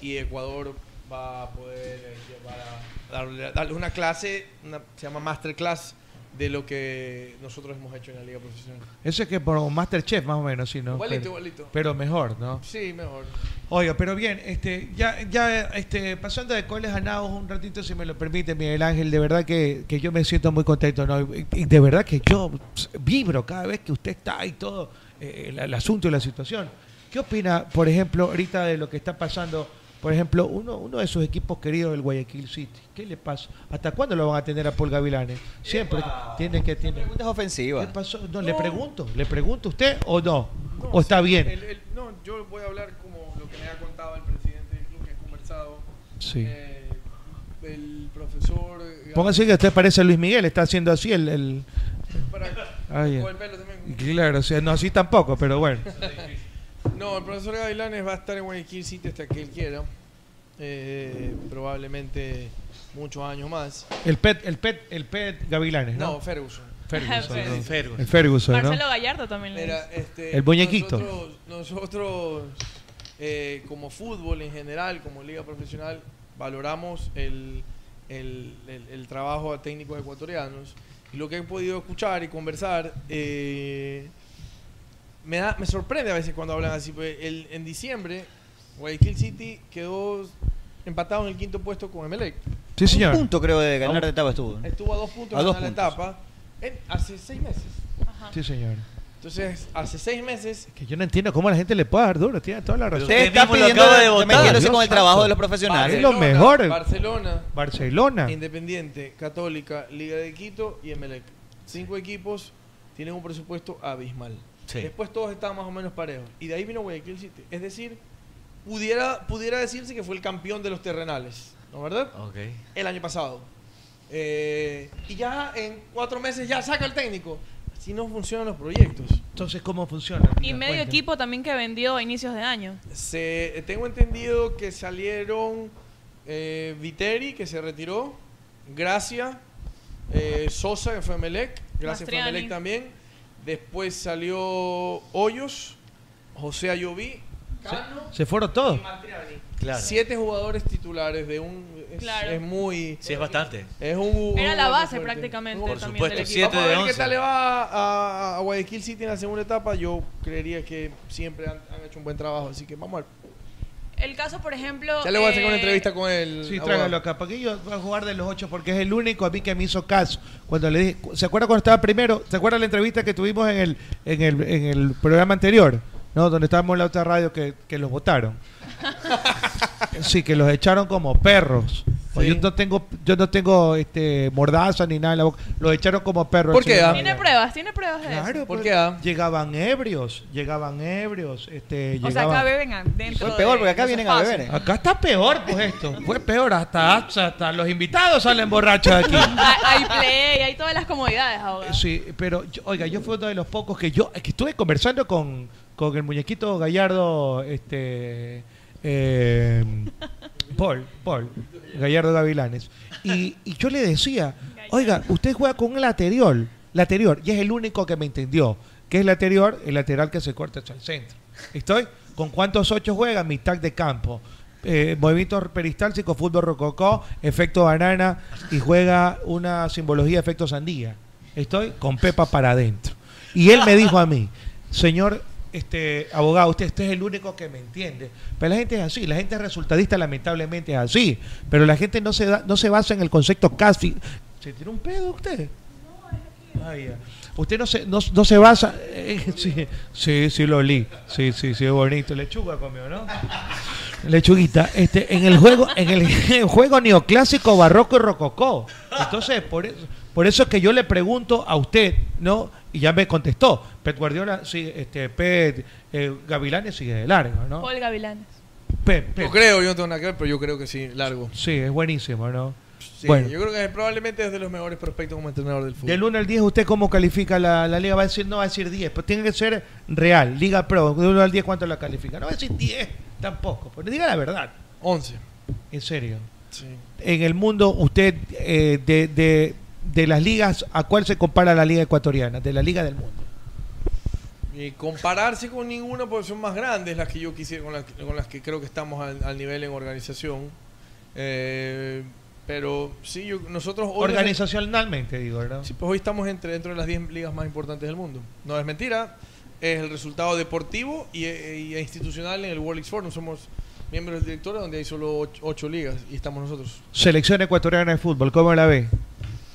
Y Ecuador va a poder eh, llevar a darle, darle una clase, una- se llama Masterclass, de lo que nosotros hemos hecho en la Liga Profesional. Ese que por Masterchef, más o menos, sí, ¿no? Igualito, pero, igualito. Pero mejor, ¿no? Sí, mejor. Oiga, pero bien, este, ya, ya, este, pasando de coles ganados un ratito, si me lo permite, Miguel Ángel, de verdad que, que yo me siento muy contento, ¿no? Y, y de verdad que yo vibro cada vez que usted está y todo, eh, el, el asunto y la situación. ¿Qué opina, por ejemplo, ahorita de lo que está pasando, por ejemplo, uno, uno de sus equipos queridos, el Guayaquil City? ¿Qué le pasa? ¿Hasta cuándo lo van a tener a Paul Gavilanes? Siempre tiene que... Tiene... Preguntas ofensivas. ¿Qué pasó? No, le pregunto, ¿le pregunto usted o no? ¿O está bien? El- el- no, yo voy a hablar como lo que me ha contado el presidente del club que he conversado. Sí. Eh, el profesor. Póngase que usted parece Luis Miguel, está haciendo así el... el... Para- Ah, con el pelo también. Claro, o sea, no así tampoco, pero bueno. No, el profesor Gavilanes va a estar en Guayaquil City hasta que él quiera. Eh, probablemente muchos años más. El pet, el pet, el pet Gavilanes, ¿no? No, Ferguson. Ferguson, ¿no? Ferguson. El Ferguson, ¿no? Marcelo Gallardo también le Mira, este, El muñequito. Nosotros, nosotros, eh, como fútbol en general, como liga profesional, valoramos el, el- el- el trabajo a técnicos ecuatorianos. Y lo que he podido escuchar y conversar, eh, me, da, me sorprende a veces cuando hablan así. porque el- en diciembre, Guayaquil City quedó empatado en el quinto puesto con Emelec. Sí, señor. Un punto creo de ganar de etapa estuvo. Estuvo a dos puntos A de dos ganar la etapa en- hace seis meses. Sí, señor. Entonces, hace seis meses. Que yo no entiendo cómo la gente le puede dar duro. Tiene toda la razón. usted está pidiendo- de votar. metiéndose con el trabajo de los profesionales. Es lo mejor. Barcelona. Barcelona. Independiente, Católica, Liga de Quito y Emelec. Cinco equipos tienen un presupuesto abismal. Sí. Después todos estaban más o menos parejos. Y de ahí vino Guayaquil City. Es decir, pudiera, pudiera decirse que fue el campeón de los terrenales. ¿No verdad? Ok. El año pasado. Eh, y ya en cuatro meses ya saca el técnico. Así no funcionan los proyectos. Entonces, ¿cómo funciona? Y medio equipo también que vendió a inicios de año. Se, tengo entendido que salieron eh, Viteri, que se retiró, Gracia, eh, Sosa, que fue Melec, Gracia fue. Melec también. Después salió Hoyos, José Ayoví, Cano Se fueron todos. y Mastriani. Claro. Siete jugadores titulares de un... Es, Claro. es muy... Sí, es bastante. Es un, Era la base prácticamente Por también supuesto, del equipo. siete Vamos a de ver qué 11. tal le va a, a Guayaquil City en la segunda etapa. Yo creería que siempre han, han hecho un buen trabajo, así que vamos a ver. El caso, por ejemplo. Ya le voy a hacer una eh, entrevista con el. Sí, tráigalo acá. Porque yo voy a jugar de los ocho porque es el único a mí que me hizo caso. Cuando le dije, ¿se acuerda cuando estaba primero? ¿Se acuerda la entrevista que tuvimos en el, en el, en el programa anterior? ¿No? Donde estábamos en la otra radio que, que los votaron. Sí, que los echaron como perros. Pues Yo no tengo, yo no tengo este mordaza ni nada en la boca. Los echaron como perros. ¿Por qué, ah? Tiene pruebas, tiene pruebas de Claro, eso. ¿Por pues, qué, ah? Llegaban ebrios, llegaban ebrios, este, O sea, acá beben adentro. Fue peor de- porque acá vienen su a beber. ¿eh? Acá está peor, pues esto. Fue peor, hasta, hasta los invitados salen borrachos de aquí. Hay play, hay todas las comodidades, abogado. Sí, pero yo- oiga, yo fui uno de los pocos que yo que estuve conversando con, con el muñequito Gallardo, este eh, Paul, Paul, Gallardo Gavilanes, y, yo le decía, oiga, usted juega con el lateral, lateral, y es el único que me entendió, que es lateral, el lateral que se corta hacia el centro. ¿Estoy? ¿Con cuántos ocho juega? Mitad de campo. Eh, movimiento peristáltico, fútbol rococó, efecto banana y juega una simbología efecto sandía. Estoy con Pepa para adentro. Y él me dijo a mí, señor este abogado, usted, usted es el único que me entiende. Pero la gente es así, la gente resultadista lamentablemente es así. Pero la gente no se da, no se basa en el concepto casi. ¿Se tiró un pedo usted? Ay, ya. Usted no se, no, no se basa. eh, sí, sí, sí, lo olí. Sí, sí, sí, es bonito. Lechuga comió, ¿no? Lechuguita. Este, en el juego, en el, en el juego neoclásico, barroco y rococó. Entonces, por eso, por eso es que yo le pregunto a usted, ¿no? Y ya me contestó. Pet Guardiola, sí, este, Pet eh, Gavilanes sigue de largo, ¿no? Paul Gavilanes. Pep, Pep. Yo creo, yo no tengo nada que ver, pero yo creo que sí, largo. Sí, es buenísimo, ¿no? Sí, bueno, yo creo que probablemente es de los mejores prospectos como entrenador del fútbol. del 1 al 10, ¿usted cómo califica la, la liga? Va a decir, no va a decir 10, pero tiene que ser real. Liga Pro, de 1 al 10, ¿cuánto la califica? No va a decir 10 tampoco, pero diga la verdad. 11. En serio. Sí. En el mundo, usted, eh, de, de, de las ligas, ¿a cuál se compara la liga ecuatoriana? De la liga del mundo. Y compararse con ninguna porque son más grandes las que yo quisiera, con las, con las que creo que estamos al, al nivel en organización. Eh, pero sí, yo- nosotros hoy... Organizacionalmente, digo, ¿verdad? Sí, pues hoy estamos entre, dentro de las 10 ligas más importantes del mundo. No es mentira, es el resultado deportivo y, e- y institucional en el World Leagues Forum. Somos miembros del directorio donde hay solo 8, ligas y estamos nosotros. Selección ecuatoriana de fútbol, ¿cómo la ve?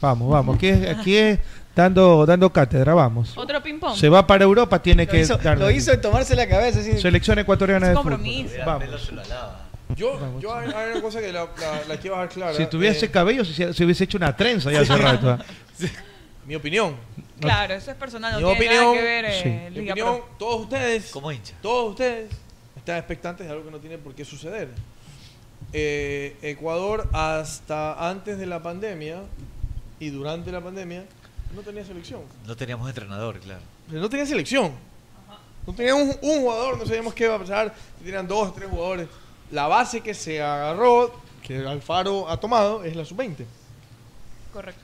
Vamos, vamos. Aquí es, aquí es dando, dando cátedra, vamos. Otro ping-pong. Se va para Europa, tiene Lo que hizo, darle. lo hizo en tomarse la cabeza. así. Selección ecuatoriana de Compromiso. fútbol. Vamos. Yo, yo hay, hay una cosa que la, la- la quiero dejar clara. Si tuviese Eh, cabello, se, se hubiese hecho una trenza ya hace rato. ¿ah? Mi opinión. Claro, eso es personal, no Mi tiene opinión, nada que ver eh, Sí. Mi Liga opinión, Pro. todos ustedes, Como hincha. todos ustedes están expectantes de algo que no tiene por qué suceder. Eh, Ecuador hasta antes de la pandemia y durante la pandemia no tenía selección. No teníamos entrenador, claro. No tenía selección. No tenía un, un jugador, no sabíamos qué iba a pasar. Si tenían dos, tres jugadores. La base que se agarró, que Alfaro ha tomado, es la sub-20. Correcto.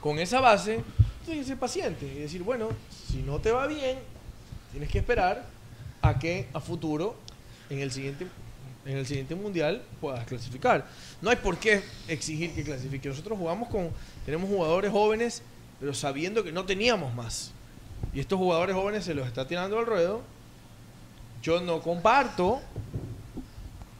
Con esa base, tienes que ser paciente y decir, bueno, si no te va bien, tienes que esperar a que a futuro, en el siguiente, en el siguiente mundial, puedas clasificar. No hay por qué exigir que clasifique. Nosotros jugamos con, tenemos jugadores jóvenes, pero sabiendo que no teníamos más. Y estos jugadores jóvenes se los está tirando al ruedo. Yo no comparto,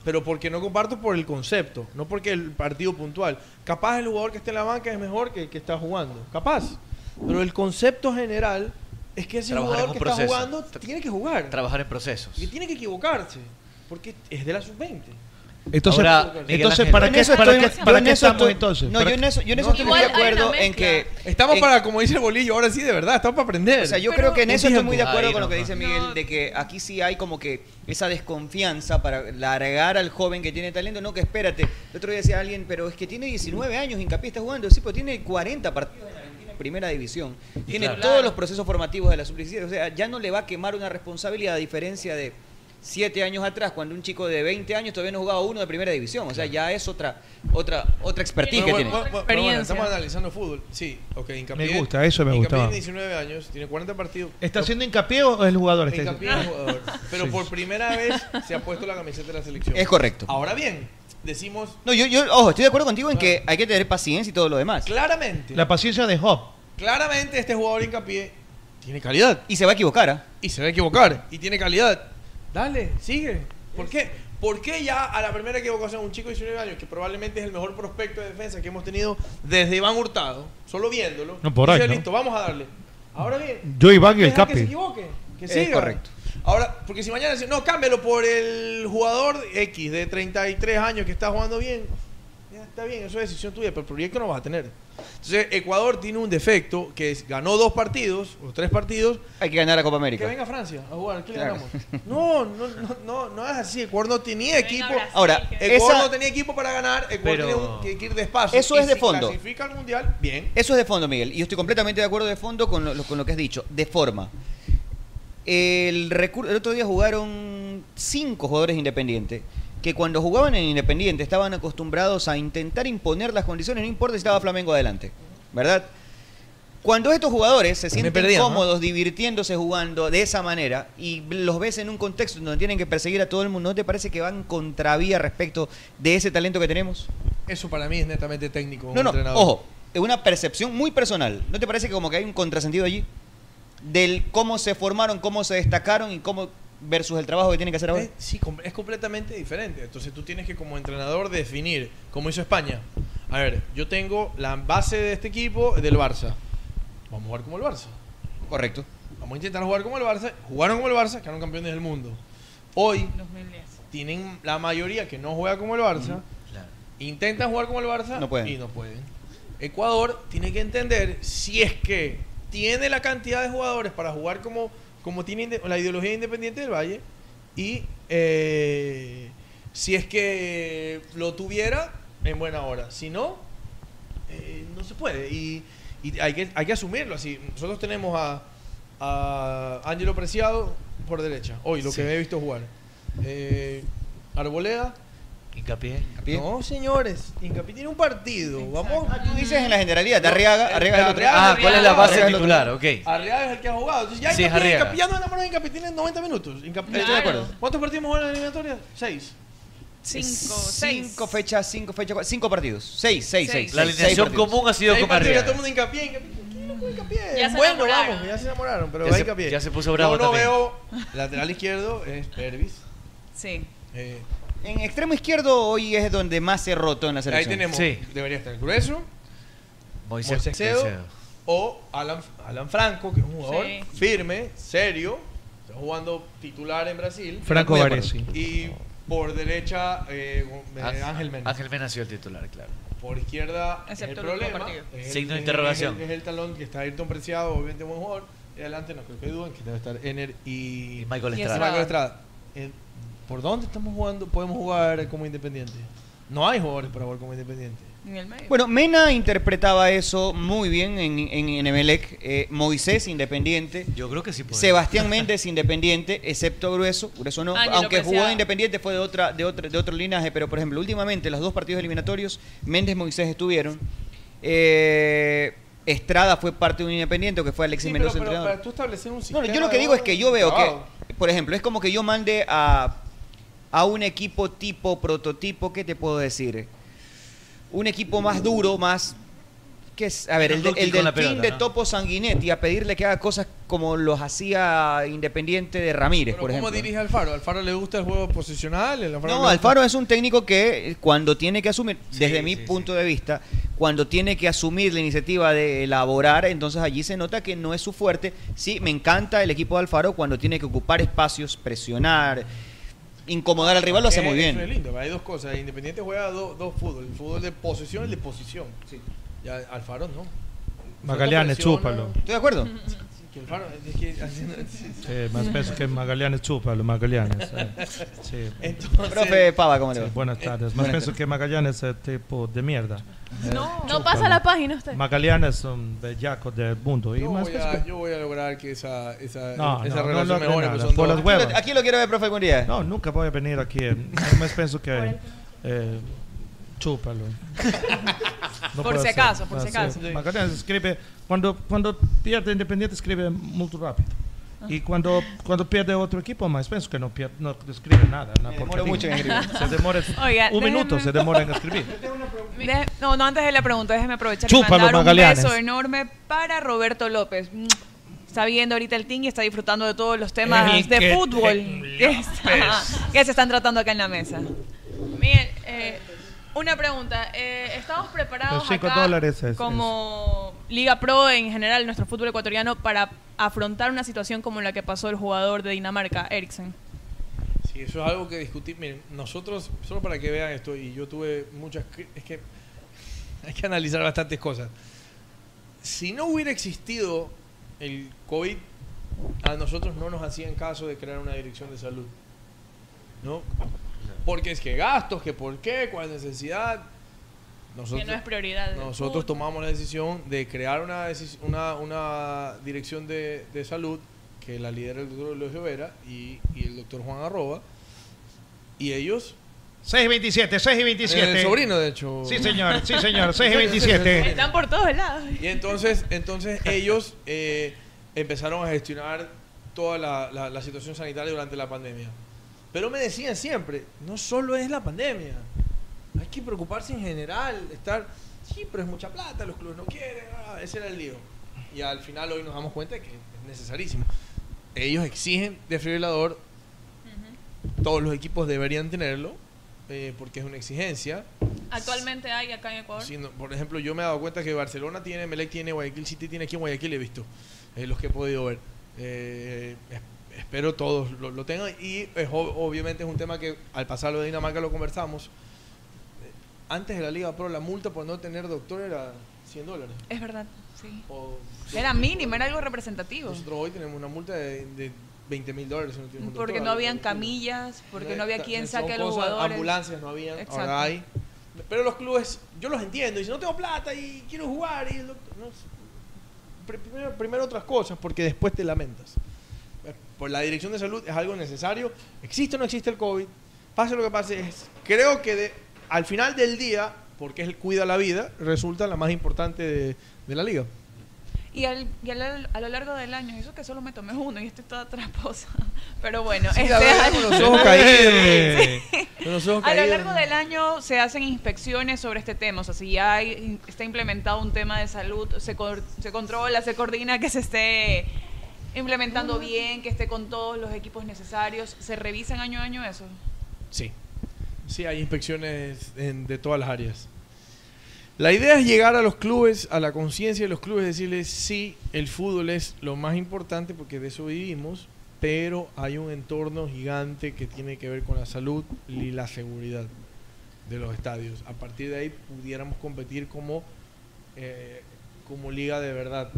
pero porque no comparto por el concepto, no porque el partido puntual. Capaz el jugador que esté en la banca es mejor que el que está jugando, capaz. Pero el concepto general es que ese Trabajar jugador que proceso. está jugando tiene que jugar. Trabajar en procesos. Y tiene que equivocarse, porque es de la sub-20. Entonces, Ahora, entonces Ángel. ¿para qué, para para estamos estoy- entonces? No, ¿Para yo en eso, yo en eso No, estoy muy de acuerdo en que... Estamos en- para, como dice el bolillo, ahora sí, de verdad, estamos para aprender. O sea, yo creo que en eso estoy muy de acuerdo Ahí con lo que dice Miguel, de que aquí sí hay como que esa desconfianza para largar al joven que tiene talento. No, que espérate. El otro día decía alguien, pero es que tiene 19 años, Hincapié está jugando. Sí, pero tiene 40 partidos en Argentina en primera división. Tiene claro. todos los procesos formativos de la sub-17. O sea, ya no le va a quemar una responsabilidad a diferencia de siete años atrás, cuando un chico de 20 años todavía no jugaba uno de primera división. O sea, ya es otra otra otra expertise Pero que bueno, tiene. bueno, bueno, bueno, estamos analizando fútbol. Sí, ok, hincapié. Me gusta, eso me gustaba. tiene 19 años, tiene 40 partidos. ¿Está haciendo hincapié o el jugador está Hincapié es jugador. Pero Sí. por primera vez se ha puesto la camiseta de la selección. Es correcto. Ahora bien, decimos No, yo, yo, ojo, estoy de acuerdo contigo en que hay que tener paciencia y todo lo demás. claramente, La paciencia de Hop. claramente este jugador hincapié tiene calidad. Y se va a equivocar, ¿ah? Y se va a equivocar. Y tiene calidad. Dale, sigue. ¿Por qué? ¿Por qué ya a la primera equivocación un chico de 19 años, que probablemente es el mejor prospecto de defensa que hemos tenido desde Iván Hurtado, solo viéndolo, No, por ahí, dice, ¿no? listo, vamos a darle? Ahora bien, Yo, Iván y el deja que Capi. se equivoque, que Es siga. correcto. Ahora, porque si mañana dicen, no, cámbialo por el jugador X de 33 años que está jugando bien, está bien, eso es decisión tuya, pero el proyecto no vas a tener. Entonces, Ecuador tiene un defecto que es, ganó dos partidos o tres partidos. Hay que ganar la Copa Que América. venga Francia a jugar, ¿qué le Claro. ganamos? No, no, no, no, no es así. Ecuador no tenía equipo. Ahora, Ecuador esa- no tenía equipo para ganar. Ecuador Pero- tenía que, que ir despacio. Eso Y es de si fondo. clasifica al mundial, bien. Eso es de fondo, Miguel. Y yo estoy completamente de acuerdo de fondo con lo, con lo que has dicho. De forma. El, recur- el otro día jugaron cinco jugadores independientes que cuando jugaban en Independiente estaban acostumbrados a intentar imponer las condiciones, no importa si estaba Flamengo adelante, ¿verdad? Cuando estos jugadores se sienten perdían, ¿no? cómodos divirtiéndose jugando de esa manera y los ves en un contexto donde tienen que perseguir a todo el mundo, ¿no te parece que van contravía respecto de ese talento que tenemos? Eso para mí es netamente técnico. No, no, entrenador. ojo, es una percepción muy personal. ¿No te parece que como que hay un contrasentido allí? Del cómo se formaron, cómo se destacaron y cómo versus el trabajo que tienen que hacer ahora. Eh, sí, es completamente diferente. Entonces tú tienes que como entrenador definir, como hizo España. A ver, yo tengo la base de este equipo del Barça. Vamos a jugar como el Barça. Correcto. Vamos a intentar jugar como el Barça. Jugaron como el Barça, quedaron campeones del mundo. Hoy tienen la mayoría que no juega como el Barça. Intentan jugar como el Barça No pueden. y no pueden. Ecuador tiene que entender si es que tiene la cantidad de jugadores para jugar como, como tiene la ideología independiente del Valle y eh, si es que lo tuviera en buena hora. Si no, eh, no se puede. Y, y hay, que, hay que asumirlo así. Nosotros tenemos a, a Ángelo Preciado por derecha, hoy, lo Sí. que he visto jugar. Eh, Arboleda. Hincapié. No, señores. Hincapié tiene un partido. Vamos. tú dices en la generalidad, de Arriaga- Arriaga es el otro. Ah, ¿cuál es la base titular? Ok. Arriaga es el que ha jugado. Entonces ya Sí, es Arriaga. Hincapié, ya no enamoró de Hincapié, tiene 90 minutos. Hincapié- Estoy de acuerdo. ¿Cuántos partidos hemos jugado en la eliminatoria? Seis. Cinco, Cinco fechas, cinco fechas, cinco partidos. Seis, seis, seis. La seis, alineación seis partidos. común ha sido Seis con partidos, ya Arriaga. todo el mundo con Hincapié. Ya se bueno, enamoraron. vamos, ya se enamoraron, pero Ya va se- Hincapié. ya se puso bravo Yo no también. veo lateral izquierdo, es Pervis. Sí. Eh, En extremo izquierdo hoy es donde más se rotó en la ahí selección. tenemos, Sí. debería estar el grueso, Moisés, Moisés Cedo, Caicedo. o Alan, Alan Franco, que es un jugador Sí. firme, serio, está jugando titular en Brasil. Franco Muy de acuerdo. Varesi. Y por derecha, eh, eh, Ah, Ángel Mena. Ángel Mena ha sido el titular, claro. Por izquierda, es Excepto el último problema. partido. es el- Signo de es- interrogación. Es el, es el talón que está Ayrton Preciado, obviamente buen jugador. Y adelante no creo que dudan que debe estar Ener y, Y Michael Y Estrada. Michael Estrada. ¿Por dónde estamos jugando? Podemos jugar como independiente. No hay jugadores para jugar como independiente. En el medio. Bueno, Mena interpretaba eso muy bien en, en, en Emelec. Eh, Moisés, independiente. Yo creo que sí puede. Sebastián Méndez, independiente, excepto Grueso. Grueso no. Ángelo aunque jugó de independiente, fue de, otra, de, otro, de otro linaje. Pero, por ejemplo, últimamente, los dos partidos eliminatorios, Méndez Moisés estuvieron. Eh, Estrada fue parte de un independiente, que fue Alexis Sí, pero, Mendoza, pero entrenador. para tú establecer un No, sistema. no, yo lo que digo es que yo veo que, por ejemplo, es como que yo mande a, a un equipo tipo prototipo, ¿qué te puedo decir? Un equipo más duro, más... que es? A ver, el, de- el delfín pelota, de ¿no? Topo Sanguinetti, a pedirle que haga cosas como los hacía Independiente de Ramírez, Pero por ¿Cómo ejemplo. dirige Alfaro? ¿Alfaro le gusta el juego posicional? ¿El Alfaro No, Alfaro es un técnico que eh, cuando tiene que asumir, desde mi punto de vista, cuando tiene que asumir la iniciativa de elaborar, entonces allí se nota que no es su fuerte. Sí, me encanta el equipo de Alfaro cuando tiene que ocupar espacios, presionar, incomodar al rival, lo hace Eh, muy eso bien. es lindo, hay dos cosas. Independiente juega do- dos fútbol. El fútbol de posesión y el de posición. Ya Alfaro no. Magallanes, chúpalo. Estoy de acuerdo. Sí, que Alfaro, es que haciendo- sí, sí. Sí, más peso que Magallanes, chúpalo, Magallanes. eh. Sí. Entonces- Profe Pava, ¿cómo le va? Sí, buenas tardes. Más Buenas peso que Magallanes es tipo de mierda. No, no pasa la página usted. Magallanes son bellacos del mundo. Y Yo más voy, peso a, yo voy a lograr que esa, esa, No, esa no, no relación logre mejore. nada, pues son por dos- las huevas. Aquí lo quiero ver, profe, algún día. No, nunca voy a venir aquí. Más pienso que... Eh, chúpalo. Por puede si ser. acaso, por si sí. acaso. Magallanes escribe... Cuando, cuando pierde Independiente escribe muy rápido. Y cuando, cuando pierde otro equipo, más pienso que no, pierde, no escribe nada. demoro porquería. mucho en escribir. Se demora Oiga, un minuto déjeme- se demora en escribir. Deje- no, no, antes de la pregunta, déjeme aprovechar Chúpalo, y mandar un Magallanes. beso enorme para Roberto López. Mm, Está viendo ahorita el team y está disfrutando de todos los temas El de que fútbol que, está- que se están tratando acá en la mesa. Miguel, eh, una pregunta. Eh, ¿Estamos preparados Los cinco acá dólares es- como Liga Pro en general, nuestro fútbol ecuatoriano, para afrontar una situación como la que pasó el jugador de Dinamarca, Eriksen? Sí, eso es algo que discutir. Miren, nosotros, solo para que vean esto, y yo tuve muchas. Es que hay que analizar bastantes cosas. Si no hubiera existido el COVID, a nosotros no nos hacían caso de crear una dirección de salud. ¿No? Porque es que gastos, que por qué, cuál necesidad. Nosotros, que no es prioridad. nosotros tomamos la decisión de crear una, una, una dirección de, de salud que la lidera el doctor Eulogio Vera y, y el doctor Juan Arroba. Y ellos... 6 y 27, 6 y 27. El sobrino, de hecho. Sí, señor, sí, señor, 6 y 27. Están por todos lados. Y entonces, entonces ellos eh, empezaron a gestionar toda la, la- la situación sanitaria durante la pandemia. Pero me decían siempre, no solo es la pandemia, hay que preocuparse en general, estar, sí, pero es mucha plata, los clubes no quieren, ah, ese era el lío. Y al final hoy nos damos cuenta de que es necesarísimo. Ellos exigen desfibrilador, todos los equipos deberían tenerlo, eh, porque es una exigencia. Actualmente hay acá en Ecuador. Sí, no, por ejemplo, yo me he dado cuenta que Barcelona tiene, Melec tiene, Guayaquil City tiene aquí en Guayaquil, he visto eh, los que he podido ver. Eh, espero todos lo, lo tengan y es ob- obviamente es un tema que al pasar lo de Dinamarca lo conversamos. Eh, Antes de la Liga Pro, la multa por no tener doctor era 100 dólares. Es verdad, sí. O- Era mínima, era algo representativo. Nosotros hoy tenemos una multa de, de 20 mil dólares. si no Porque no habían camillas, porque no había quien saque a los jugadores. Ambulancias no habían, Exacto. ahora hay. Pero los clubes, yo los entiendo. Y si no tengo plata y quiero jugar, y el doctor- no, pr- primero, primero otras cosas, porque después te lamentas. Por la dirección de salud es algo necesario. Existe o no existe el COVID, pase lo que pase, es, creo que de- al final del día, porque es el cuida la vida, resulta la más importante de, de la liga. Y, al- y al- a lo largo del año, eso que solo me tomé uno y estoy toda traposa. Pero bueno, Sí, este año- con los ojos caídos. Sí. Con los ojos A lo largo del año se hacen inspecciones sobre este tema. O sea, si ya hay- está implementado un tema de salud, se, se controla, se coordina que se esté implementando bien, que esté con todos los equipos necesarios. ¿Se revisan año a año eso? Sí. Sí, hay inspecciones de todas las áreas. La idea es llegar a los clubes, a la conciencia de los clubes, decirles, sí, el fútbol es lo más importante porque de eso vivimos, pero hay un entorno gigante que tiene que ver con la salud y la seguridad de los estadios. A partir de ahí pudiéramos competir como, eh, como liga de verdad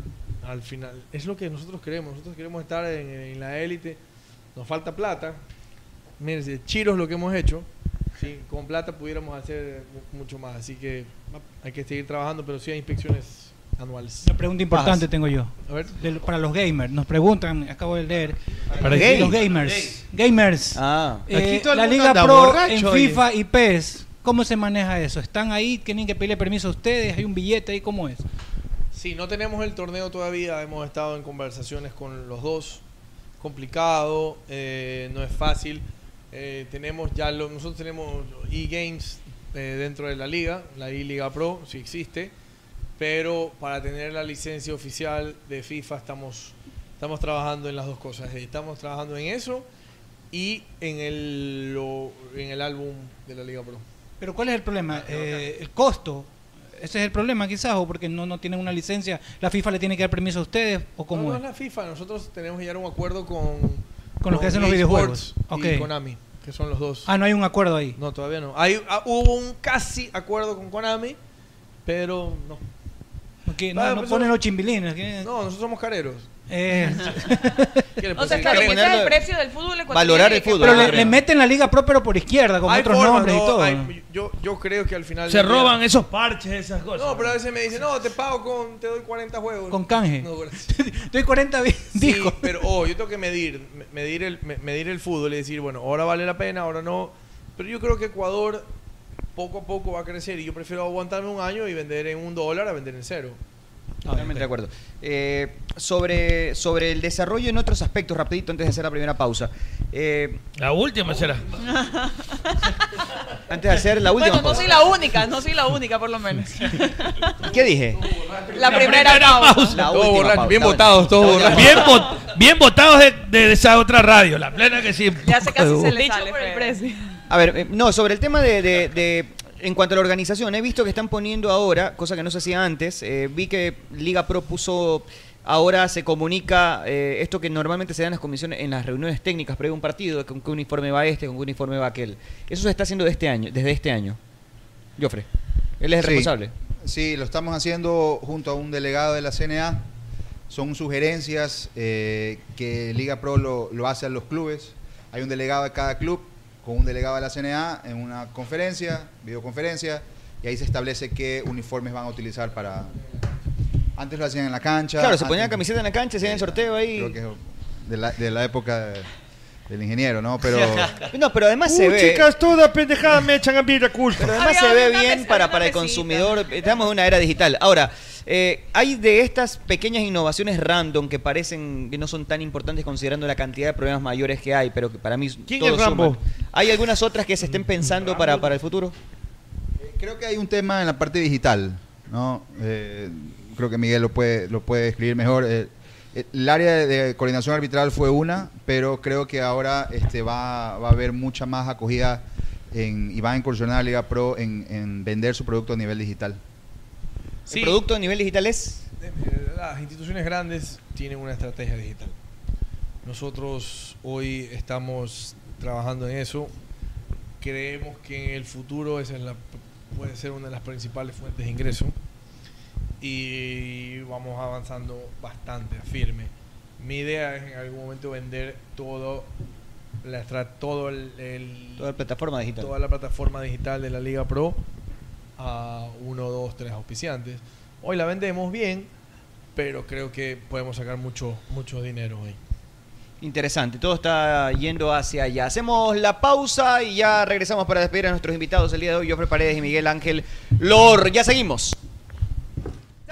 al final. Es lo que nosotros queremos. Nosotros queremos estar en, en la élite. Nos falta plata. Miren, si chiros lo que hemos hecho. Sí, con plata pudiéramos hacer mu- mucho más. Así que hay que seguir trabajando, pero sí hay inspecciones anuales. Una pregunta importante Bajas. tengo yo. A ver. Del- para los gamers. Nos preguntan, acabo de leer. Para Eh, gay. los gamers. Gamers. Ah. Eh, la Liga Pro borracho, en oye. FIFA y PES. ¿Cómo se maneja eso? ¿Están ahí? ¿Tienen que pedirle permiso a ustedes? ¿Hay un billete ahí? ¿Cómo es? Sí, no tenemos el torneo todavía, hemos estado en conversaciones con los dos, complicado, eh, no es fácil. Eh, tenemos ya lo- nosotros tenemos e-games eh, dentro de la liga, la e-liga pro, sí existe, pero para tener la licencia oficial de FIFA estamos Estamos trabajando en las dos cosas. Estamos trabajando en eso y en el, lo- en el álbum de la Liga Pro. Pero ¿cuál es el problema? Eh, el costo. Ese es el problema quizás, o porque no, no tienen una licencia. ¿La FIFA le tiene que dar permiso a ustedes o No, cómo no es? la FIFA. Nosotros tenemos que llegar a un acuerdo con, Con los que hacen los videojuegos. Y Konami, que son los dos. Ah, no hay un acuerdo ahí. No, todavía no. Hay, ah, hubo un casi acuerdo con Konami, pero no. Ok, no, no pues ponen los chimbilines. ¿qué? No, nosotros somos careros. Eh, ¿Qué le O sea, el precio del fútbol Valorar el fútbol. Pero le, le meten la Liga Pro, pero por izquierda, con Hay otros nombres y todo. hay- yo, yo creo que al final. Se día- roban esos parches, esas cosas. No, pero a veces me dicen, no, te pago con. Te doy 40 juegos. Con canje. No, gracias. Doy 40 di- Sí, discos. pero oh, yo tengo que medir, me- medir el, me- medir el fútbol y decir, bueno, ahora vale la pena, ahora no. Pero yo creo que Ecuador poco a poco va a crecer y yo prefiero aguantarme un año y vender en un dólar a vender en cero. Totalmente de acuerdo. Eh, sobre, sobre el desarrollo en otros aspectos, rapidito, antes de hacer la primera pausa. Eh, La última será. antes de hacer la última Bueno, no pausa. soy la única, no soy la única por lo menos. ¿Qué dije? La primera pausa. La Todos última borrachos, pausa, bien la votados, todos borrachos. Bien, vo- bien votados de, de esa otra radio, la plena que sí. Ya se casi se le Dicho sale. por el precio. A ver, eh, no, sobre el tema de, de- de- En cuanto a la organización, he visto que están poniendo ahora, cosa que no se hacía antes, eh, vi que Liga Pro puso. Ahora se comunica eh, esto que normalmente se da en las comisiones, en las reuniones técnicas previo a un partido, con qué uniforme va este, con qué uniforme va aquel. Eso se está haciendo de este año, desde este año. Joffre, él es el Sí. responsable. Sí, lo estamos haciendo junto a un delegado de la CNA. Son sugerencias eh, que Liga Pro lo, lo hace a los clubes. Hay un delegado de cada club con un delegado de la CNA en una conferencia, videoconferencia, y ahí se establece qué uniformes van a utilizar para... Antes lo hacían en la cancha. Claro, se antes- ponían camiseta en la cancha, se hacían el sorteo ahí. Creo que de la, de la época de- del ingeniero, ¿no? Pero... No, pero además se ve. chicas, toda pendejada me echan a mí la culpa. Pero además se ve bien para, para el consumidor. Estamos en una era digital. Ahora, eh, hay de estas pequeñas innovaciones random que parecen que no son tan importantes considerando la cantidad de problemas mayores que hay, pero que para mí ¿Quién todos es Rambo? suman. ¿Hay algunas otras que se estén pensando para, para el futuro? Creo que hay un tema en la parte digital, ¿no? Eh, creo que Miguel lo puede, lo puede escribir mejor. Eh, el área de, coordinación arbitral fue una, pero creo que ahora este, va, va a haber mucha más acogida en, y va a incursionar la Liga Pro en, en vender su producto a nivel digital. ¿El producto a nivel digital es? Las instituciones grandes tienen una estrategia digital. Nosotros hoy estamos trabajando en eso. Creemos que en el futuro esa es la, puede ser una de las principales fuentes de ingreso. Y vamos avanzando bastante firme. Mi idea es en algún momento vender todo la todo el, el- Toda la plataforma digital. toda la plataforma digital de la Liga Pro a uno, dos, tres auspiciantes. Hoy la vendemos bien, pero creo que podemos sacar mucho, mucho dinero hoy. Interesante, todo está yendo hacia allá. Hacemos la pausa y ya regresamos para despedir a nuestros invitados el día de hoy, Jofre Paredes y Miguel Ángel Lor. Ya seguimos.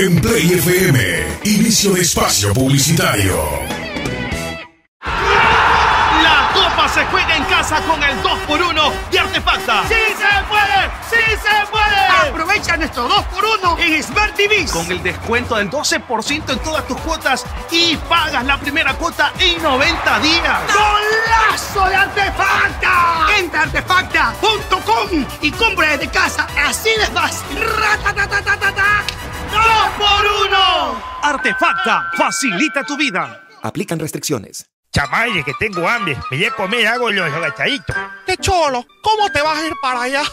En Play FM, inicio de espacio publicitario. La copa se juega en casa con el 2x1 de Artefacta. ¡Sí se puede! ¡Sí se puede! Aprovecha nuestro 2x1 en Smart TV con el descuento del 12% en todas tus cuotas y pagas la primera cuota en 90 días. ¡Golazo de Artefacta! Entra a artefacta.com y compra desde casa así de fácil. ¡Ratatatatata! ¡Dos por uno! Artefacta facilita tu vida. Aplican restricciones. Chamaye, que tengo hambre. Me voy a comer algo los agachaditos. ¡Qué cholo! ¿Cómo te vas a ir para allá?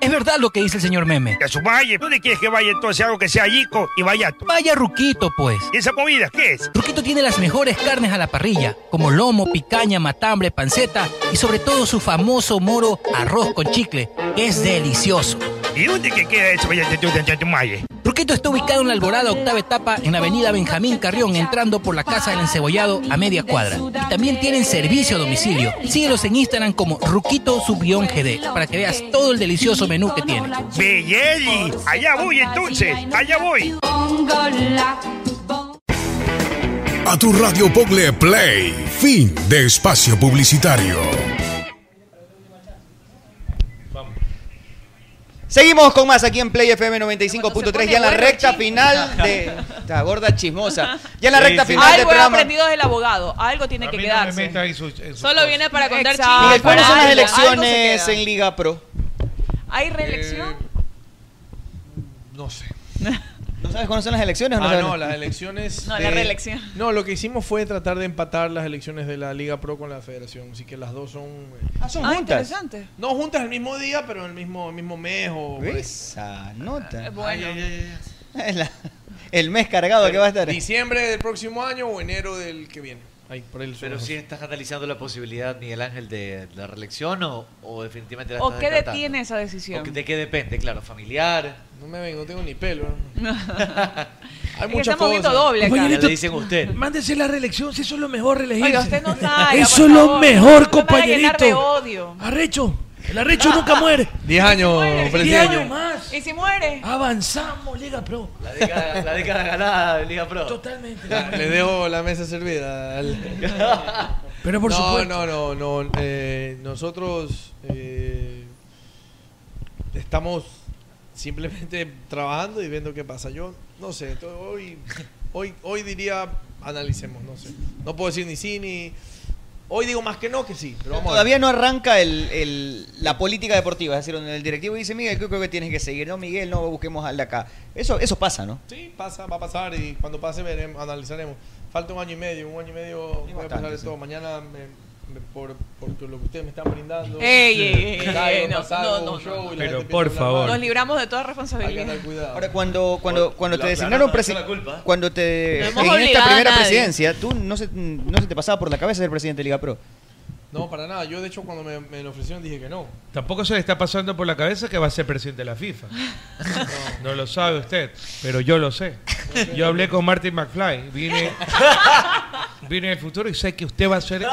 Es verdad lo que dice el señor Meme. A su valle. ¿Dónde quieres que vaya entonces algo que sea yico y vaya? Vaya Ruquito, pues. ¿Y esa comida qué es? Ruquito tiene las mejores carnes a la parrilla, como lomo, picaña, matambre, panceta y sobre todo su famoso moro arroz con chicle, que es delicioso. ¿Y dónde que queda eso, vaya Chamaye? Ruquito está ubicado en la Alborada octava etapa en la avenida Benjamín Carrión, entrando por la Casa del Encebollado a media cuadra. Y también tienen servicio a domicilio. Síguelos en Instagram como Ruquito Subión GD para que veas todo el delicioso menú que tiene. Belleli, allá voy entonces, allá voy. A tu radio Pogle Play. Fin de espacio publicitario. Seguimos con más aquí en Play FM 95.3, ya en la recta final de... Esta gorda chismosa. Ya en la recta final del Algo he programa. aprendido del abogado. Algo tiene que quedarse. Solo viene para contar Exacto. chismes. Miguel, ¿cuáles son las Algo- algo se elecciones queda. en Liga Pro? ¿Hay reelección? No sé. ¿No sabes cuándo son las elecciones o no Ah, sabes? no, las elecciones. No, la reelección. No, lo que hicimos fue tratar de empatar las elecciones de la Liga Pro con la Federación. Así que las dos son. Ah, son Ah, juntas. interesante. No juntas el mismo día, pero en el mismo, el mismo mes o. Esa nota. Bueno. Es la- el mes cargado que va a estar. Diciembre del próximo año o enero del que viene. Ahí, por ahí Pero si estás analizando la posibilidad, Miguel Ángel, de la reelección o, o definitivamente la ¿O qué detiene esa ¿O decisión? que- ¿De qué depende? Claro, familiar. No me vengo, no tengo ni pelo. Hay muchas estamos viendo cosas. doble acá. Le dicen a usted. Mándese la reelección, si eso es lo mejor, reelegirse. Oiga, usted no salga, Eso es lo mejor, No me compañerito. odio. Arrecho. El arrecho nunca muere. 10 años, Diez presidente. años más. ¿Y si muere? Avanzamos, Liga Pro. La década, la década ganada de Liga Pro. Totalmente. Le dejo la mesa servida. al- Pero por no, supuesto. No, no, no. eh, nosotros eh, estamos simplemente trabajando y viendo qué pasa. Yo no sé. to- Hoy, hoy, hoy diría analicemos. No sé. No puedo decir ni sí ni. Hoy digo más que no que sí. Pero vamos a ver. Todavía no arranca el, el- la política deportiva, es decir, donde el directivo dice, Miguel, creo que tienes que seguir. No, Miguel, no, busquemos al de acá. Eso, eso pasa, ¿no? Sí, pasa, va a pasar y cuando pase veremos, analizaremos. Falta un año y medio, un año y medio voy a pasar de sí. todo. Mañana me- por, por lo que ustedes me están brindando. Ey, ey, ey, me caigo, ey, no, show Pero por favor. Nos libramos de toda Hay que responsabilidad. Ahora, cuando, cuando, cuando te designaron la- presi- la culpa. cuando te en esta primera presidencia, tú no se, no se te pasaba por la cabeza ser presidente de Liga Pro. No, para nada. Yo, de hecho, cuando me, me lo ofrecieron dije que no. Tampoco se le está pasando por la cabeza que va a ser presidente de la FIFA. No lo sabe usted, pero yo lo sé. Yo hablé con Martin McFly, vine, vine en el futuro y sé que usted va a ser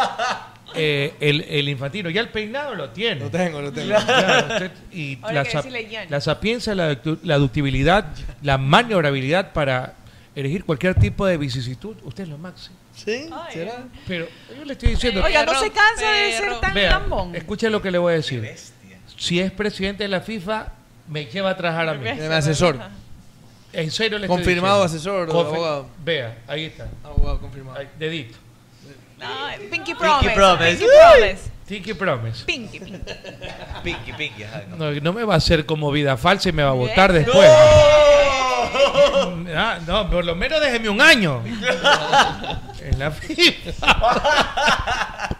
eh, el, el infantino. Ya el peinado lo tiene. Lo tengo, lo tengo. Ya, usted- y Ahora la, la sapiencia, la, la ductibilidad, la maniobrabilidad para elegir cualquier tipo de vicisitud, usted es lo máximo. ¿Sí? Ay. ¿Será? Pero yo le estoy diciendo... Oiga, no se cansa de ser tan Vea, lambón. escuche lo que le voy a decir. Si es presidente de la FIFA, me lleva a trabajar a mí. Mi asesor. En serio le estoy Confirmado asesor, Confi- abogado. Vea, ahí está. Abogado confirmado. Ahí, dedito. Ay, Pinky Promise. Promise. Pinky Promise. Tiki Promise. Pinky, Pinky. Pinky, pinky. ajá, no. No, no me va a hacer como vida falsa y me va a votar después. Ah, no, por lo menos déjeme un año. en la FIFA.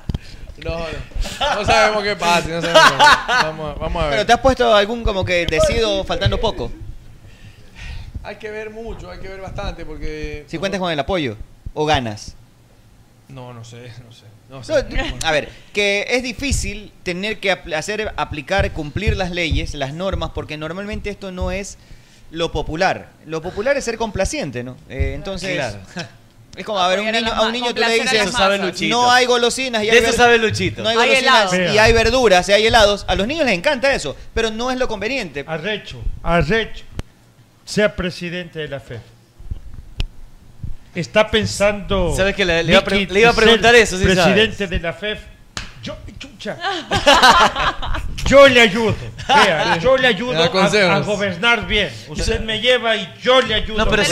No, no. No sabemos qué pasa. No sabemos qué pasa. Vamos, a- vamos a ver. Pero te has puesto algún como que decido faltando poco. Hay que ver mucho, hay que ver bastante porque... Si cuentas con el apoyo o ganas. No, no sé, no sé. No No, sé. a ver, que es difícil tener que apl- hacer, aplicar, cumplir las leyes, las normas, porque normalmente esto no es lo popular. Lo popular es ser complaciente, ¿no? Eh, entonces, Claro. es como a ver, un a niño, a un niño tú le dices, no hay golosinas y De hay eso sabe Luchito. No hay Hay golosinas helados. y hay verduras y hay helados. A los niños les encanta eso, pero no es lo conveniente. Arrecho, arrecho. Sea presidente de la FEF. Está pensando. ¿Sabes que le- le iba a le iba preguntar eso, sí Presidente de la FEF. Yo, chucha. Yo le ayudo. Vea, yo le ayudo a, a gobernar bien. Usted me lleva y yo le ayudo. No, pero a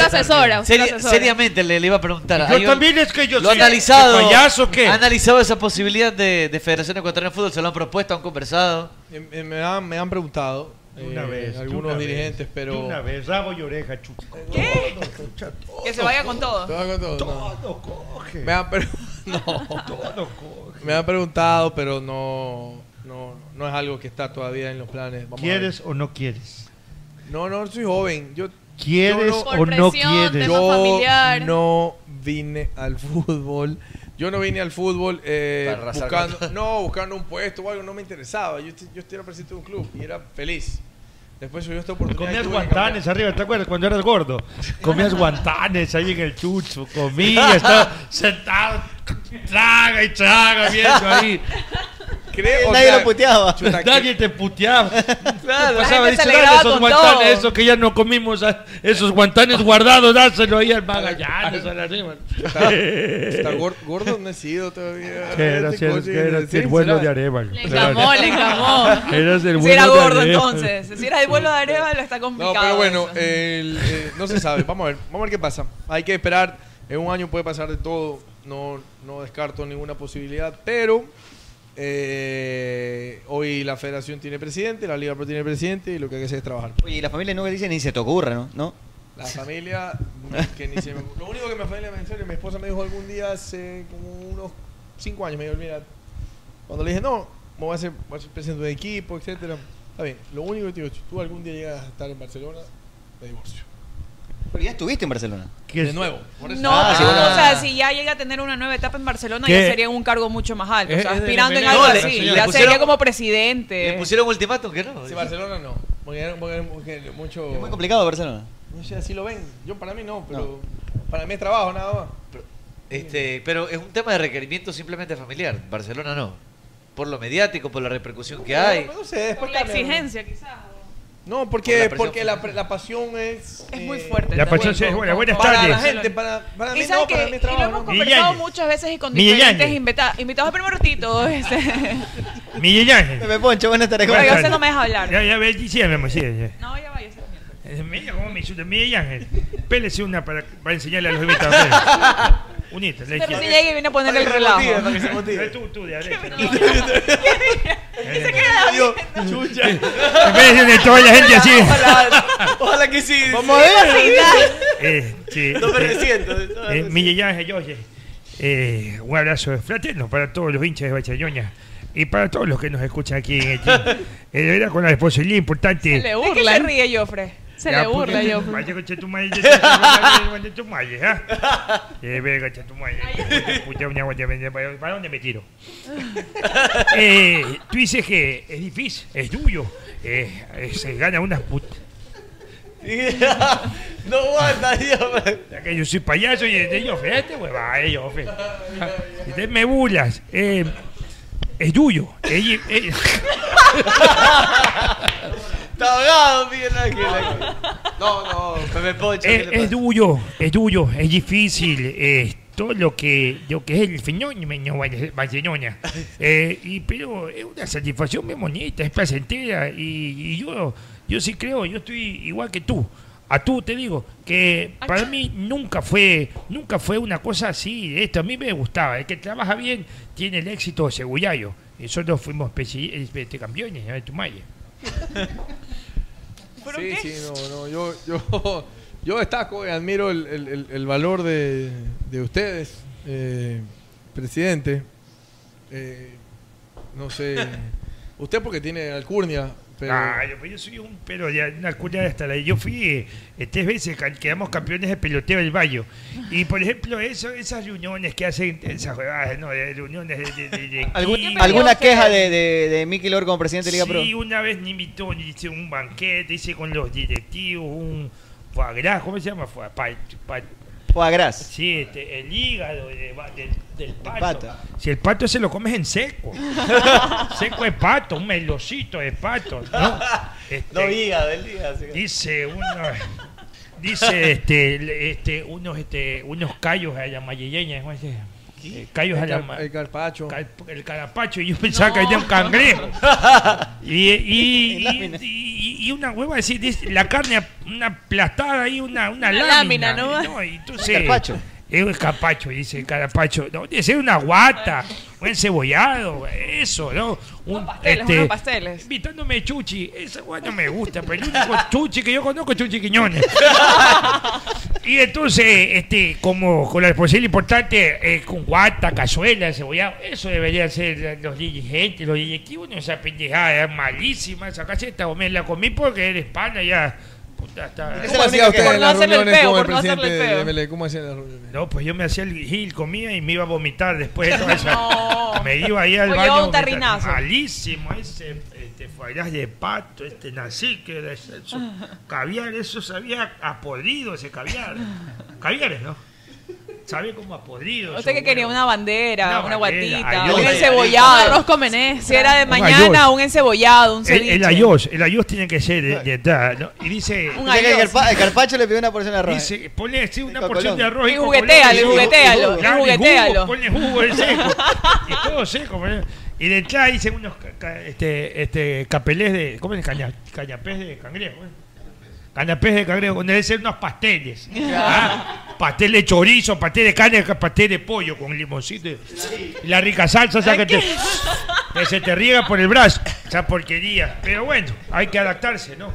bien. seri- seriamente le, le iba a preguntar. Yo ¿hay un- también es que yo ¿Lo soy- analizado? ¿de payaso qué? ¿Ha analizado esa posibilidad de, de Federación Ecuatoriana de Fútbol? ¿Se lo han propuesto? ¿Han conversado? Me, han, me han preguntado una eh, vez, de algunos una dirigentes, vez, pero... una vez, rabo y oreja, chucha. ¿Qué? Que se vaya con todo. Todo con todo, no. Todo coge. Me han, pre- no. Todo coge. Me han preguntado, pero no, no, no es algo que está todavía en los planes. Vamos. ¿Quieres o no quieres? No, no, soy joven. Yo, ¿Quieres yo o no quieres? Yo familiar. no vine al fútbol. Yo no vine al fútbol eh, buscando, con no, buscando un puesto o algo, no me interesaba. Yo, yo era presidente de un club y era feliz. Después surgió esta oportunidad. Comías guantanes arriba, ¿te acuerdas? Cuando eras gordo. Comías guantanes ahí en el chucho. Comías, estaba sentado. Traga y traga, viendo ahí. Creo, o Nadie sea, lo puteaba. chuta, Nadie te puteaba. La Pasaba, dice, dale alegraba esos guantanes, todo. esos que ya no comimos, ah, esos guantanes guardados, dáselo ahí al Magallanes, a la arriba. Está, está gor- gordo no he sido todavía. Eras Este que eras sí, el vuelo será. de Arevalo. Le encamó, le encamó. Eras el vuelo Si era gordo entonces. Si era el vuelo de Arevalo está No, complicado. pero bueno, el, eh, no se sabe. Vamos a ver, vamos a ver qué pasa. Hay que esperar. En un año puede pasar de todo. No, no descarto ninguna posibilidad, pero eh, hoy la federación tiene presidente, la Liga Pro tiene presidente y lo que hay que hacer es trabajar. Oye, y la familia nunca dice ni se te ocurra, ¿no? ¿No? La familia, que ni se me- lo único que mi familia me en serio, mi esposa me dijo algún día hace como unos cinco años, me dijo, mira, cuando le dije, no, me voy a ser, voy a ser presidente de equipo, etcétera. Está bien, lo único que te digo, si tú algún día llegas a estar en Barcelona, te divorcio. Pero ya estuviste en Barcelona. De nuevo. por eso- No, Ah, sí, pero, bueno. o sea, si ya llega a tener una nueva etapa en Barcelona, ¿Qué? ya sería un cargo mucho más alto. o Es- sea, es de aspirando en algo No, le- así. le Ya pusieron- sería como presidente. ¿Le pusieron ultimátum que no? Sí, Barcelona no. Porque, porque- porque mucho. Es muy complicado Barcelona. No sé, así lo ven. Yo para mí no, pero para mí es trabajo nada más. Este, pero es un tema de requerimiento simplemente familiar. Barcelona no. Por lo mediático, por la repercusión que hay. No, no sé, después Por la cambia. exigencia, quizás. No, Por porque, la porque la, la pasión es. Es eh, muy fuerte. La pasión sí es buena. Buenas Para tardes. la gente, para, para mí no, para que mí es y lo trabajo. hemos ¿no? conversado muchas veces y con diferentes invita- invitados. Espérame un ratito. Este. Miguel Ángel. Pepe Poncho, buenas tardes. Oiga, ¿cómo usted no me deja hablar. Ya, ya, sí, mi sí, ya. No, ya vaya. Mira cómo me insulta. Miguel Ángel. Pélese una para, para enseñarle a los invitados. Unita, la Pero si izquierda. llega y viene a poner el relajo. para que se motive. Tú, tú, de derecha. ¿no? Y se queda chucha. En vez de de toda la gente así. Ojalá, que sí. Vamos a ver. Eh, sí, No me eh, Eh. Miguel Ángel, oye, eh, un abrazo fraterno para todos los hinchas de Barcelona y para todos los que nos escuchan aquí en el. Eh, de verdad, con la responsabilidad importante. Se le ¿De burla. qué se ríe, Joffre? Se Ya, le burla, Joffre. Vaya con Chetumayo, ¿ah? Eh, venga, Chetumayo. Puta, una guata, ¿Para para dónde me tiro? Eh, tú dices que es difícil, es tuyo. Eh, eh, se gana unas putas. no aguanta, Dios. Ya que yo soy payaso y de yo, este hueva, eh, yo, fe. Si te me burlas, eh, es tuyo. Es, es- Está ahogado, Miguel Ángel. No, no, Pepe Poncho. ¿qué es, es tuyo, es tuyo, es difícil. eh, todo lo que, lo que es el fenómeno Barcelona. Eh, y, pero es una satisfacción muy bonita, es placentera. Y, y yo, yo sí creo, yo estoy igual que tú. A tú te digo que para mí nunca fue nunca fue una cosa así. Esto a mí me gustaba. El que trabaja bien tiene el éxito segullayo. Nosotros fuimos este, campeones Sí, sí, no, no. Yo, yo, yo destaco y admiro el, el- el- el valor de, de ustedes, eh, presidente. Eh, no sé. Usted porque tiene alcurnia, Pero, Ah, yo, pues yo soy un pero ya una cuna hasta la. Yo fui eh, tres veces, quedamos campeones de peloteo del Bayo. Y por ejemplo, eso, esas reuniones que hacen, esas jugadas, ¿no? De reuniones de. de, de- de ¿Algún- equipo. ¿Alguna queja de, de, de Mickey Lord como presidente de Liga Pro? Sí, una vez me invitó, hice un banquete, hice con los directivos, un foie ¿cómo se llama? Foie, pa- pa- Foie gras. Sí, este, el hígado de- del, del pato. pato. Si el pato se lo comes en seco. seco de pato, un melocito de pato. No, Este, No. Dice uno. Dice este, le- este, unos, este, unos callos a la ¿cómo se llama? Eh, callos a el, la car- ma- el carpacho. cal- el carapacho y yo pensaba que era un cangrejo. Y, y, y, y- y una hueva dice, la carne una aplastada ahí, una, una, Una lámina. lámina, ¿no? y entonces, El carpacho. Es el carpacho, dice el carapacho. No, debe ser una guata, un encebollado, eso, ¿no? Un, Pasteles, este, unos pasteles. Invitándome chuchi, esa guay no me gusta, pero el único chuchi que yo conozco es chuchi Quiñones. y entonces, este, como con la responsabilidad importante, eh, con guata, cazuela, cebollado, eso deberían ser los dirigentes, los directivos, no esa pendejada, es malísima esa caseta, o me la comí porque eres pana ya. Puta, está- ¿Cómo hacía usted en no las hacerle el reuniones feo, con el por no hacerle presidente el feo. de MLE? ¿Cómo hacían las reuniones? No, pues yo me hacía el gil, comía y me iba a vomitar después de todo eso. No. Me iba ahí al baño. un tarrinazo. Malísimo ese este, de pato, este nacique, eso, eso, caviar, eso sabía a podrido ese caviar. Caviares, ¿no? Sabía como a podrido. ¿Usted eso, que quería? Una bandera, Una una, bandera, guatita, ayos. un encebollado. Un arroz con menestra. Si era de Un mañana, ayos. un encebollado, un El, ceviche. el ayos, el ayos tiene que ser de, de ¿no? Y dice... Un que el, carpa- el carpacho le pidió una porción de arroz. Dice, ponle sí, una porción de arroz Y juguetealo, y juguetealo, y juguetealo. jugo, ponle jugo de seco. y todo seco. ponle. Y de entrada dicen unos ca- ca- este, este, capelés de. ¿Cómo es? Caña, cañapés de cangrejo. ¿eh? Cañapés de cangrejo, donde deben ser unos pasteles. Ah, Pastel de chorizo, pastel de carne, pastel de pollo con limoncito. y la rica salsa, esa que, te- que se te riega por el brazo. Esa porquería. Pero bueno, hay que adaptarse, ¿no?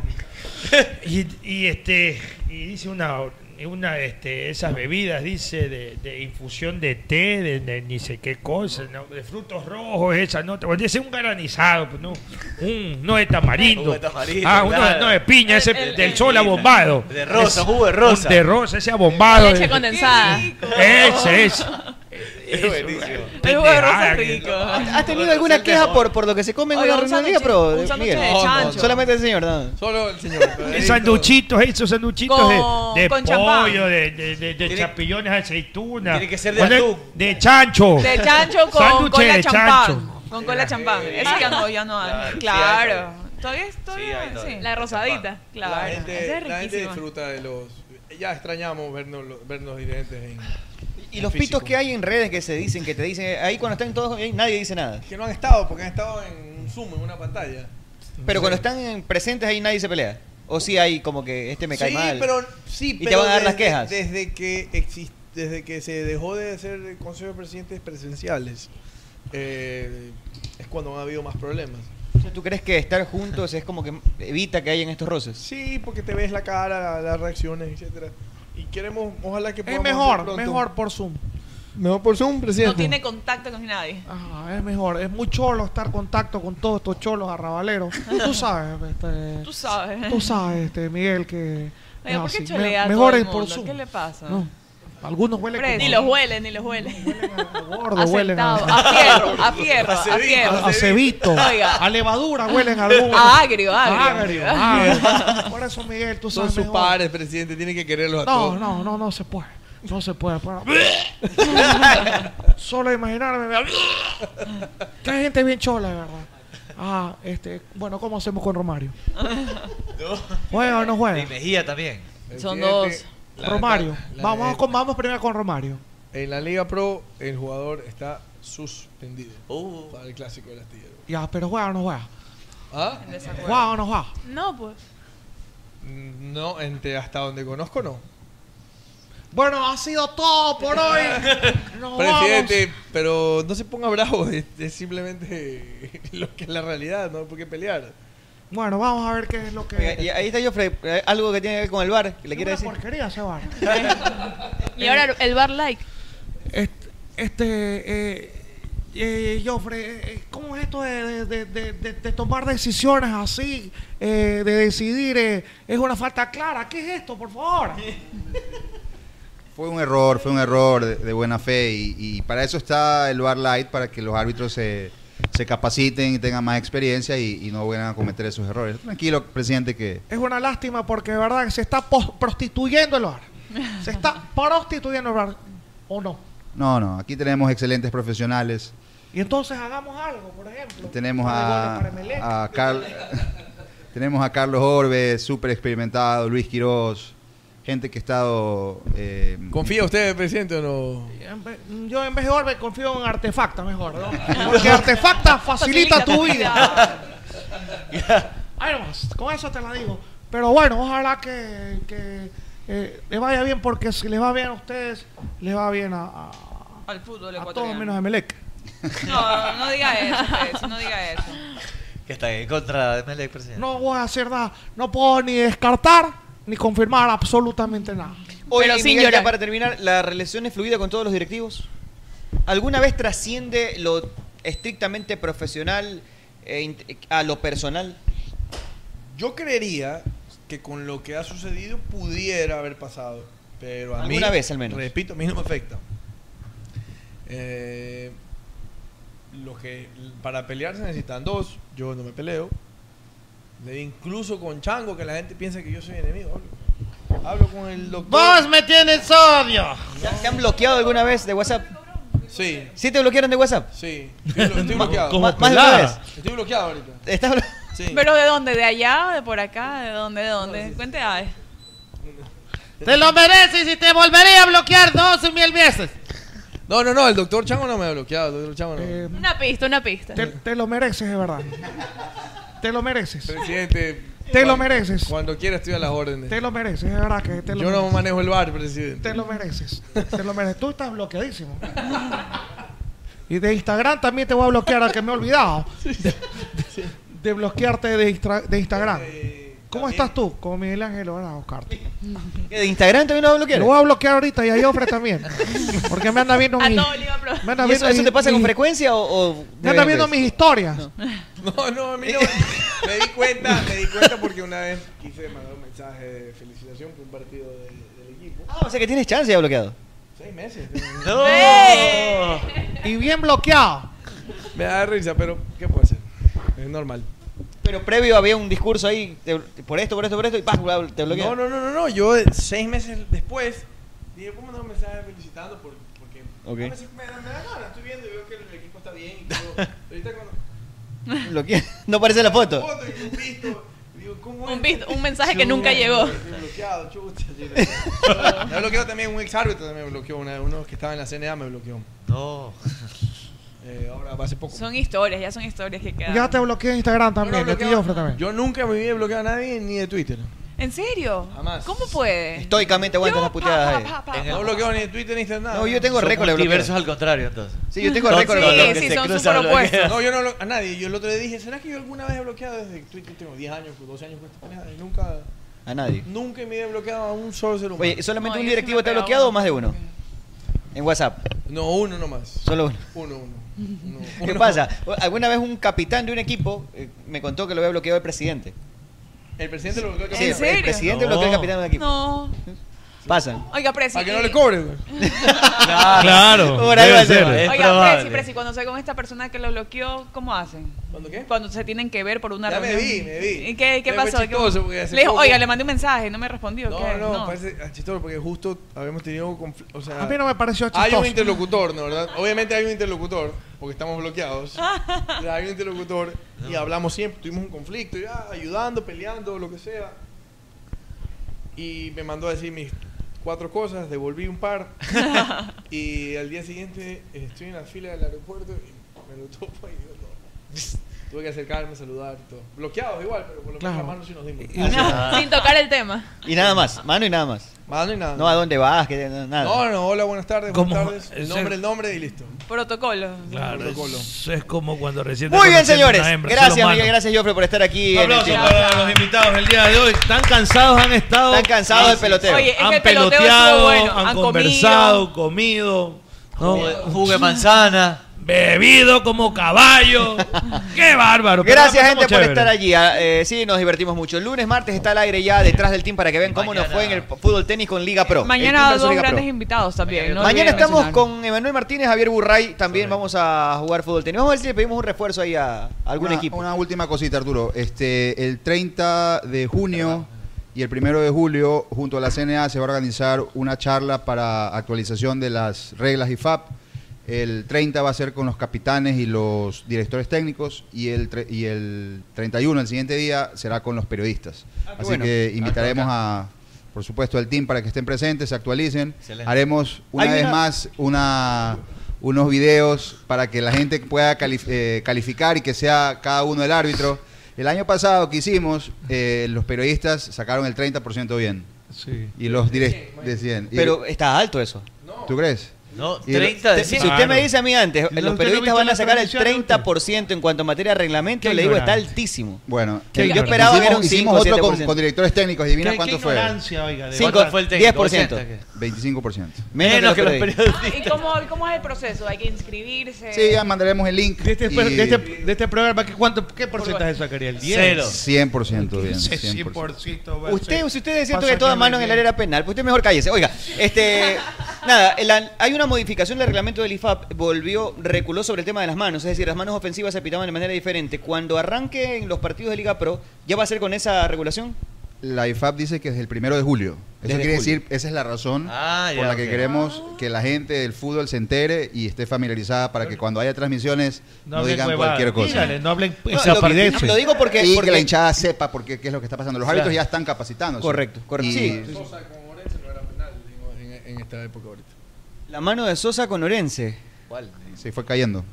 Y, y, este y dice una una este esas bebidas dice de, de infusión de té de, de ni sé qué cosa ¿no? de frutos rojos esa no ser un granizado pues, no un no de tamarindo Jugo de tamarindo, ah uno de- claro. no de piña ese El- el- del sol abombado De rosa, Es- jugo de rosa. un de rosa ese abombado Leche condensada. ese es Es buenísimo. El jugo de rosa pendejada es rico. ¿Has tenido alguna queja por, por lo que se come en un reunión de Pro, un sándwich Miguel? de chancho. Solamente el señor, ¿no? Solo el señor. Sanduchitos, esos sanduchitos Con- de, de con champán. pollo, de, de, de, de Tiene- champiñones, aceitunas. tiene que ser de. De chancho. De chancho con cola champán. chancho. Con cola champán. Eso ya no, ya no hay. sí Claro. Todavía es sí. La rosadita. Claro. La Esa gente, es la disfruta de los. Ya extrañamos vernos, vernos dirigentes en. Y los pitos que hay en redes que se dicen, que te dicen, ahí cuando están todos, ahí nadie dice nada. Que no han estado, porque han estado en un Zoom, en una pantalla. Pero cuando están en- presentes ahí nadie se pelea. O sí hay como que este me cae sí, mal. pero sí, Y te van a dar las quejas. Desde que exist- desde que se dejó de hacer el Consejo de Presidentes presenciales, eh, es cuando han habido más problemas. ¿Tú crees que estar juntos es como que evita que hayan estos roces? Sí, porque te ves la cara, las reacciones, etcétera. Y queremos, ojalá que Es podamos mejor, mejor por Zoom. Mejor por Zoom, presidente. No tiene contacto con nadie. Ajá, es mejor. Es muy cholo estar en contacto con todos estos cholos arrabaleros. Tú sabes, este, Tú sabes. tú sabes, este, Miguel, que Oiga, ¿por es qué así. cholea a Me- todo mejor el es por? Zoom. ¿Qué le pasa? No, algunos huelen Ni los huele, ni los huele. gordo, huelen a. A fierro, a fierro, a fierro. a, a cebito, Oiga. a levadura huelen algunos. A agrio, agrio. Agrio, agrio. Por eso, Miguel, tú Son sabes sus mejor. pares, presidente, tiene que quererlos a No, todos. no, no, no se puede. No se puede. pero- Solo imaginarme. Hay gente bien chola, de verdad. Ah, este, bueno, ¿cómo hacemos con Romario? ¿Juega o no Y juega? Mejía también. Son dos. La Romario. la Vamos, verdad, con- vamos primero con Romario. En la Liga Pro, el jugador está suspendido Uh. para el clásico del astillero. Ya, pero juega o no juega. ¿Ah? ¿Juega o no juega? No, pues. Mm, No, entre hasta donde conozco, no. Bueno, ha sido todo por hoy. Nos Presidente, pero no se ponga bravo, es, es simplemente lo que es la realidad, no hay por qué pelear. Bueno, vamos a ver qué es lo que. Oiga, y ahí está Joffrey, eh, algo que tiene que ver con el bar, que le quiere Una decir. porquería ese bar. Y ahora el bar like. Este, este, eh, Eh, Joffre, eh, ¿cómo es esto de, de- de- de- de tomar decisiones así? eh, de decidir, eh, es una falta clara. ¿Qué es esto, por favor? Fue un error, fue un error de, de buena fe y, y para eso está el VAR Light, para que los árbitros se, se capaciten y tengan más experiencia y, y no vuelvan a cometer esos errores. Tranquilo, presidente, que Es una lástima porque de verdad se está prostituyendo el bar. Se está prostituyendo el bar. ¿O no? no, no, aquí tenemos excelentes profesionales. Y entonces hagamos algo, por ejemplo. Tenemos a, a Carl- tenemos a Carlos Orbe, súper experimentado, Luis Quirós, gente que ha estado... eh, ¿Confía usted, presidente, o no? Yo en vez de Orbe confío en Artefacta mejor, ¿no? Porque Artefacta facilita tu vida. Ahí nomás, con eso te la digo. Pero bueno, ojalá que, que, eh, le vaya bien, porque si le va bien a ustedes, le va bien a, a, Al fútbol a todos menos a Melec. No, no diga eso, Pérez, no diga eso. Que está en contra de Melec, presidente. No voy a hacer nada. No puedo ni descartar ni confirmar absolutamente nada. Oye, Pero sin Miguel, ya llorar. para terminar, ¿la relación es fluida con todos los directivos? ¿Alguna vez trasciende lo estrictamente profesional e int- a lo personal? Yo creería que con lo que ha sucedido pudiera haber pasado. Pero a mí. Alguna vez, al menos. Repito, a mí no me afecta. Eh, lo que, para pelear se necesitan dos. Yo no me peleo. De- Incluso con Chango, que la gente piensa que yo soy enemigo. Hablo, hablo con el doctor. ¡Vos me tienes odio! ¿Te han bloqueado alguna vez de WhatsApp? Sí. ¿Sí te bloquearon de WhatsApp? Sí. Estoy, estoy bloqueado. ¿Cómo Más- de una vez. Estoy bloqueado ahorita. ¿Estás blo- Sí. ¿Pero de dónde? ¿De allá? ¿De por acá? ¿De dónde? ¿De dónde? Cuente ay. Te lo mereces y te volveré a bloquear dos mil veces. No, no, no, el doctor Chango no me ha bloqueado. El doctor Chango no. Eh, Una pista, una pista. Te, te lo mereces, de verdad. Te lo mereces. Presidente. Te lo mereces. Cuando quiera estoy a las órdenes. Te lo mereces, de verdad que te lo Yo no manejo el bar, presidente. Te lo mereces. Te lo mereces. Tú estás bloqueadísimo. Y de Instagram también te voy a bloquear, al que me he olvidado. De, de bloquearte de, de Instagram. ¿Cómo estás tú? Como Miguel Ángel, ¿verdad, Oscar? ¿De Instagram también lo va a bloquear? Lo voy a bloquear ahorita y a Jofre también. Porque me anda viendo A mis... todo le iba a pro- me anda ¿Y eso, viendo eso te mis- pasa con mis- frecuencia o, o Me anda viendo mis historias. No, no, a mí no. me di cuenta, me di cuenta porque una vez quise mandar un mensaje de felicitación por un partido de- del equipo. Ah, o sea que tienes chance ya bloqueado. Seis meses. ¡Eh! Y bien bloqueado. Me da risa, pero ¿qué puedo hacer? Es normal. Pero previo había un discurso ahí, de- por esto, por esto, por esto, y ¡pah! te bloquean. No, no, no, no, no. Yo eh, seis meses después dije, ¿puedo mandar un mensaje felicitando? Por, porque Ok. a veces me, da- me da gana. Estoy viendo y veo que el equipo está bien. Y todo. Ahorita cuando Bloquea- No aparece la foto. foto y un visto, digo, ¿cómo Un mensaje que nunca llegó. estoy bloqueado, chucha. Me bloqueó también un ex árbitro, también me bloqueó. Una, uno que estaba en la CNA me bloqueó. No. Eh, ahora hace poco. Son historias, ya son historias que quedan. Ya te bloqueé en Instagram también. No, no, de ti, bloqueado. Jofre también. Yo nunca me había bloqueado a nadie ni de Twitter. ¿En serio? Jamás. ¿Cómo puede? Estoicamente aguantas las puteadas ahí. En el no bloqueo ni de Twitter ni de nada. No, yo tengo récord de bloqueo. Diversos al contrario, entonces. Sí, yo tengo récord de bloqueo. Sí, son súper opuestos. No, yo no a nadie. Yo el otro día dije, ¿será que yo alguna vez he bloqueado desde Twitter? Tengo 10 años, 12 años con esta pendeja y nunca, A nadie. nunca me he bloqueado a un solo ser humano. Oye, ¿solamente No, un sí directivo te ha bloqueado o más de uno? En WhatsApp. No, uno nomás. Solo uno. Uno, uno. ¿Qué pasa? Alguna vez un capitán de un equipo eh, me contó que lo había bloqueado el presidente. El presidente lo bloqueó. Sí, ¿En el- serio? el presidente No. bloqueó al capitán de un equipo. No. Pasa. Oiga, Presi. Para que no y- le cobre, güey. Claro, Por ahí va el ser. Es Oiga. Presi, Presi, cuando se con esta persona que lo bloqueó, ¿cómo hacen? ¿Cuándo qué? Cuando se tienen que ver por una Ya me vi, me vi. ¿Y qué, qué fue pasó? chistoso, porque hace le dijo, poco- oiga, le mandé un mensaje, no me respondió. No, ¿qué? no, parece ah, chistoso porque justo habíamos tenido confl- o sea, A mí no me pareció Hay chistoso. un interlocutor, ¿no? ¿Verdad? Obviamente hay un interlocutor, porque estamos bloqueados. Hay un interlocutor y hablamos siempre, tuvimos un conflicto, ya, ayudando, peleando, lo que sea. Y me mandó a decir mis cuatro cosas, devolví un par. y al día siguiente estoy en la fila del aeropuerto y me lo topo y digo, no. Tuve que acercarme, saludar y todo. Bloqueados igual, pero por lo menos Claro. las manos sí nos dimos. Sin tocar el tema. Y nada más, mano y nada más. Mano y nada. No a dónde vas, que nada. No, no, hola, buenas tardes, ¿Cómo? buenas tardes. El nombre, el nombre y listo. Protocolo. Claro, Protocolo. eso es como cuando recién Muy bien, señores. hembra, Gracias, Miguel. mano. Gracias, Joffre, por estar aquí. Un en el aplauso para los invitados el día de hoy. Tan cansados han estado. Están cansados del peloteo. Oye, es que han el peloteo peloteado, bueno. han, Han conversado, comido. ¿no? Jugo de manzana. Bebido como caballo. ¡Qué bárbaro! Pero Gracias, gente, por chévere. estar allí. ah, eh, sí, nos divertimos mucho. El lunes, martes está al aire ya detrás del team para que vean cómo nos fue en el fútbol tenis con Liga Pro. Team Mañana dos Liga Pro. grandes invitados también. no Mañana estamos mencionar. con Emanuel Martínez, Javier Burray. También vamos a jugar fútbol tenis. Vamos a ver si le pedimos un refuerzo ahí a algún una, equipo. Una última cosita, Arturo. Este, el 30 de junio y el 1 de julio, junto a la CNA, se va a organizar una charla para actualización de las reglas IFAP. El 30 va a ser con los capitanes y los directores técnicos y el, tre- y el 31, el siguiente día, será con los periodistas. qué Así bueno. que invitaremos Ah, a, por supuesto, al team para que estén presentes, se actualicen. Excelente. Haremos una vez una- más una, unos videos para que la gente pueda eh, calificar y que sea cada uno el árbitro. El año pasado que hicimos, eh, los periodistas sacaron el 30% bien. Y los direct decían. y- Pero está alto eso. ¿Tú crees? No, Y lo- 30 de Si 100. usted me dice a mí antes, ¿Y no- los periodistas van a sacar el transmisión 30% en cuanto a materia de reglamento, le digo, está altísimo. Bueno, Yo esperaba hicimos, que era un 5 hicimos o otro con, 7%. con directores técnicos. Adivina ¿Qué- cuánto qué fue. oiga, de Cinco- verdad. fue el técnico? 10%. 25%. Menos que los periodistas. ¿Y cómo, cómo es el proceso? ¿Hay que inscribirse? Sí, ya mandaremos el link. De este, y- de este, de este programa, ¿qué, cuánto, ¿qué porcentaje sacaría? ¿El 10? Cero. 100% bien. Ese 100%. 100% va a Usted, si usted es cierto que toda mano en el área penal, pues usted mejor cállese. Oiga, este, nada, la- hay una modificación del reglamento del IFAP, volvió, reculó sobre el tema de las manos, es decir, las manos ofensivas se pitaban de manera diferente. Cuando arranquen los partidos de Liga Pro, ¿ya va a ser con esa regulación? La IFAP dice que es el primero de julio. Eso Desde quiere julio. decir, esa es la razón Ah, por ya, la que queremos que la gente del fútbol se entere y esté familiarizada para que cuando haya transmisiones no, digan cualquier cosa. Dígale, no hablen No, lo, lo digo porque, y porque- que la hinchada sepa por qué, qué es lo que está pasando. Los árbitros Claro. ya están capacitando. Correcto, correcto. Sí. Sosa con Orense no era penal en esta época ahorita. La mano de Sosa con Orense. Se fue cayendo.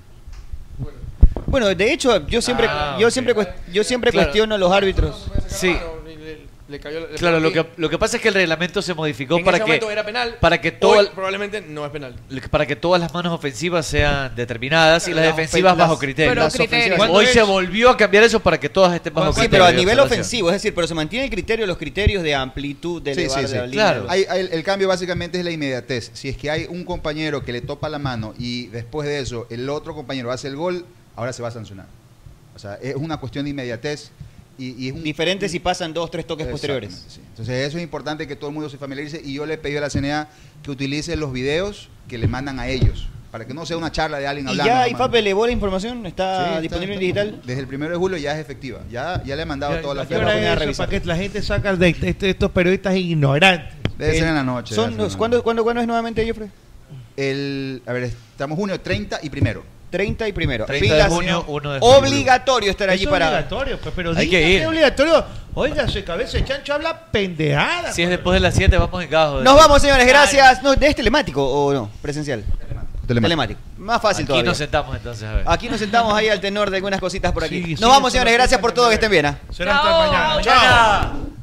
Bueno, de hecho, yo siempre, Ah, yo ok. siempre, cuest- yo siempre Claro. cuestiono a los árbitros. Sí. Le, le cayó, le Claro, lo que, lo que pasa es que el reglamento se modificó en para ese que, era penal. para que Hoy todo- probablemente no es penal. para que todas las manos ofensivas sean determinadas y las Las defensivas bajo criterio. pero criterios. Hoy ¿Cuándo se volvió a cambiar eso para que todas estén bajo Sí, criterio. pero a nivel ofensivo, es decir, pero se mantiene el criterio, los criterios de amplitud, de Sí, elevar sí, de sí. la línea. Hay- hay- el cambio básicamente es la inmediatez. Si es que hay un compañero que le topa la mano y después de eso el otro compañero hace el gol, ahora se va a sancionar. O sea, es una cuestión de inmediatez y, y es un... Diferente si pasan dos, tres toques posteriores. Sí. Entonces eso es importante que todo el mundo se familiarice y yo le he pedido a la CNA que utilice los videos que le mandan a ellos para que no sea una charla de alguien ¿Y hablando. ya nomás. IFAP elevó la información? ¿Está Sí, está- disponible en está- digital? Desde el primero de julio ya es efectiva. Ya, ya le he mandado Ya- toda la. Para que la gente saca de, de- de estos periodistas ignorantes. Debe ser en la noche. son los- la ¿cuándo, cuándo, cuándo es nuevamente, Jeffrey? El, a ver, estamos junio 30 y primero. 30 y primero. 30 de junio, 1 de julio. Obligatorio estar allí es para... obligatorio, pues, pero Hay diga que ir. es obligatorio. Oiga, su cabeza de chancho habla pendejada. Si es después de las 7, vamos en cajo. Nos vamos, señores, gracias. No, ¿Es telemático o no? ¿Presencial? Telemático. Más fácil Aquí todavía. nos sentamos entonces, a ver. Aquí nos sentamos ahí al tenor de algunas cositas por aquí. Sí, nos sí, vamos, señores. Gracias por todo. Que estén bien. ¿ah? Será hasta mañana. Chao.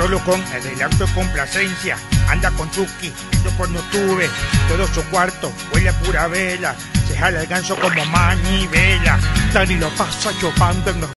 Solo con adelanto y complacencia. Anda con Chucky, yo pues no tuve. Todo su cuarto huele a pura vela. Se jala el ganso como manivela. Dani lo pasa chupando en los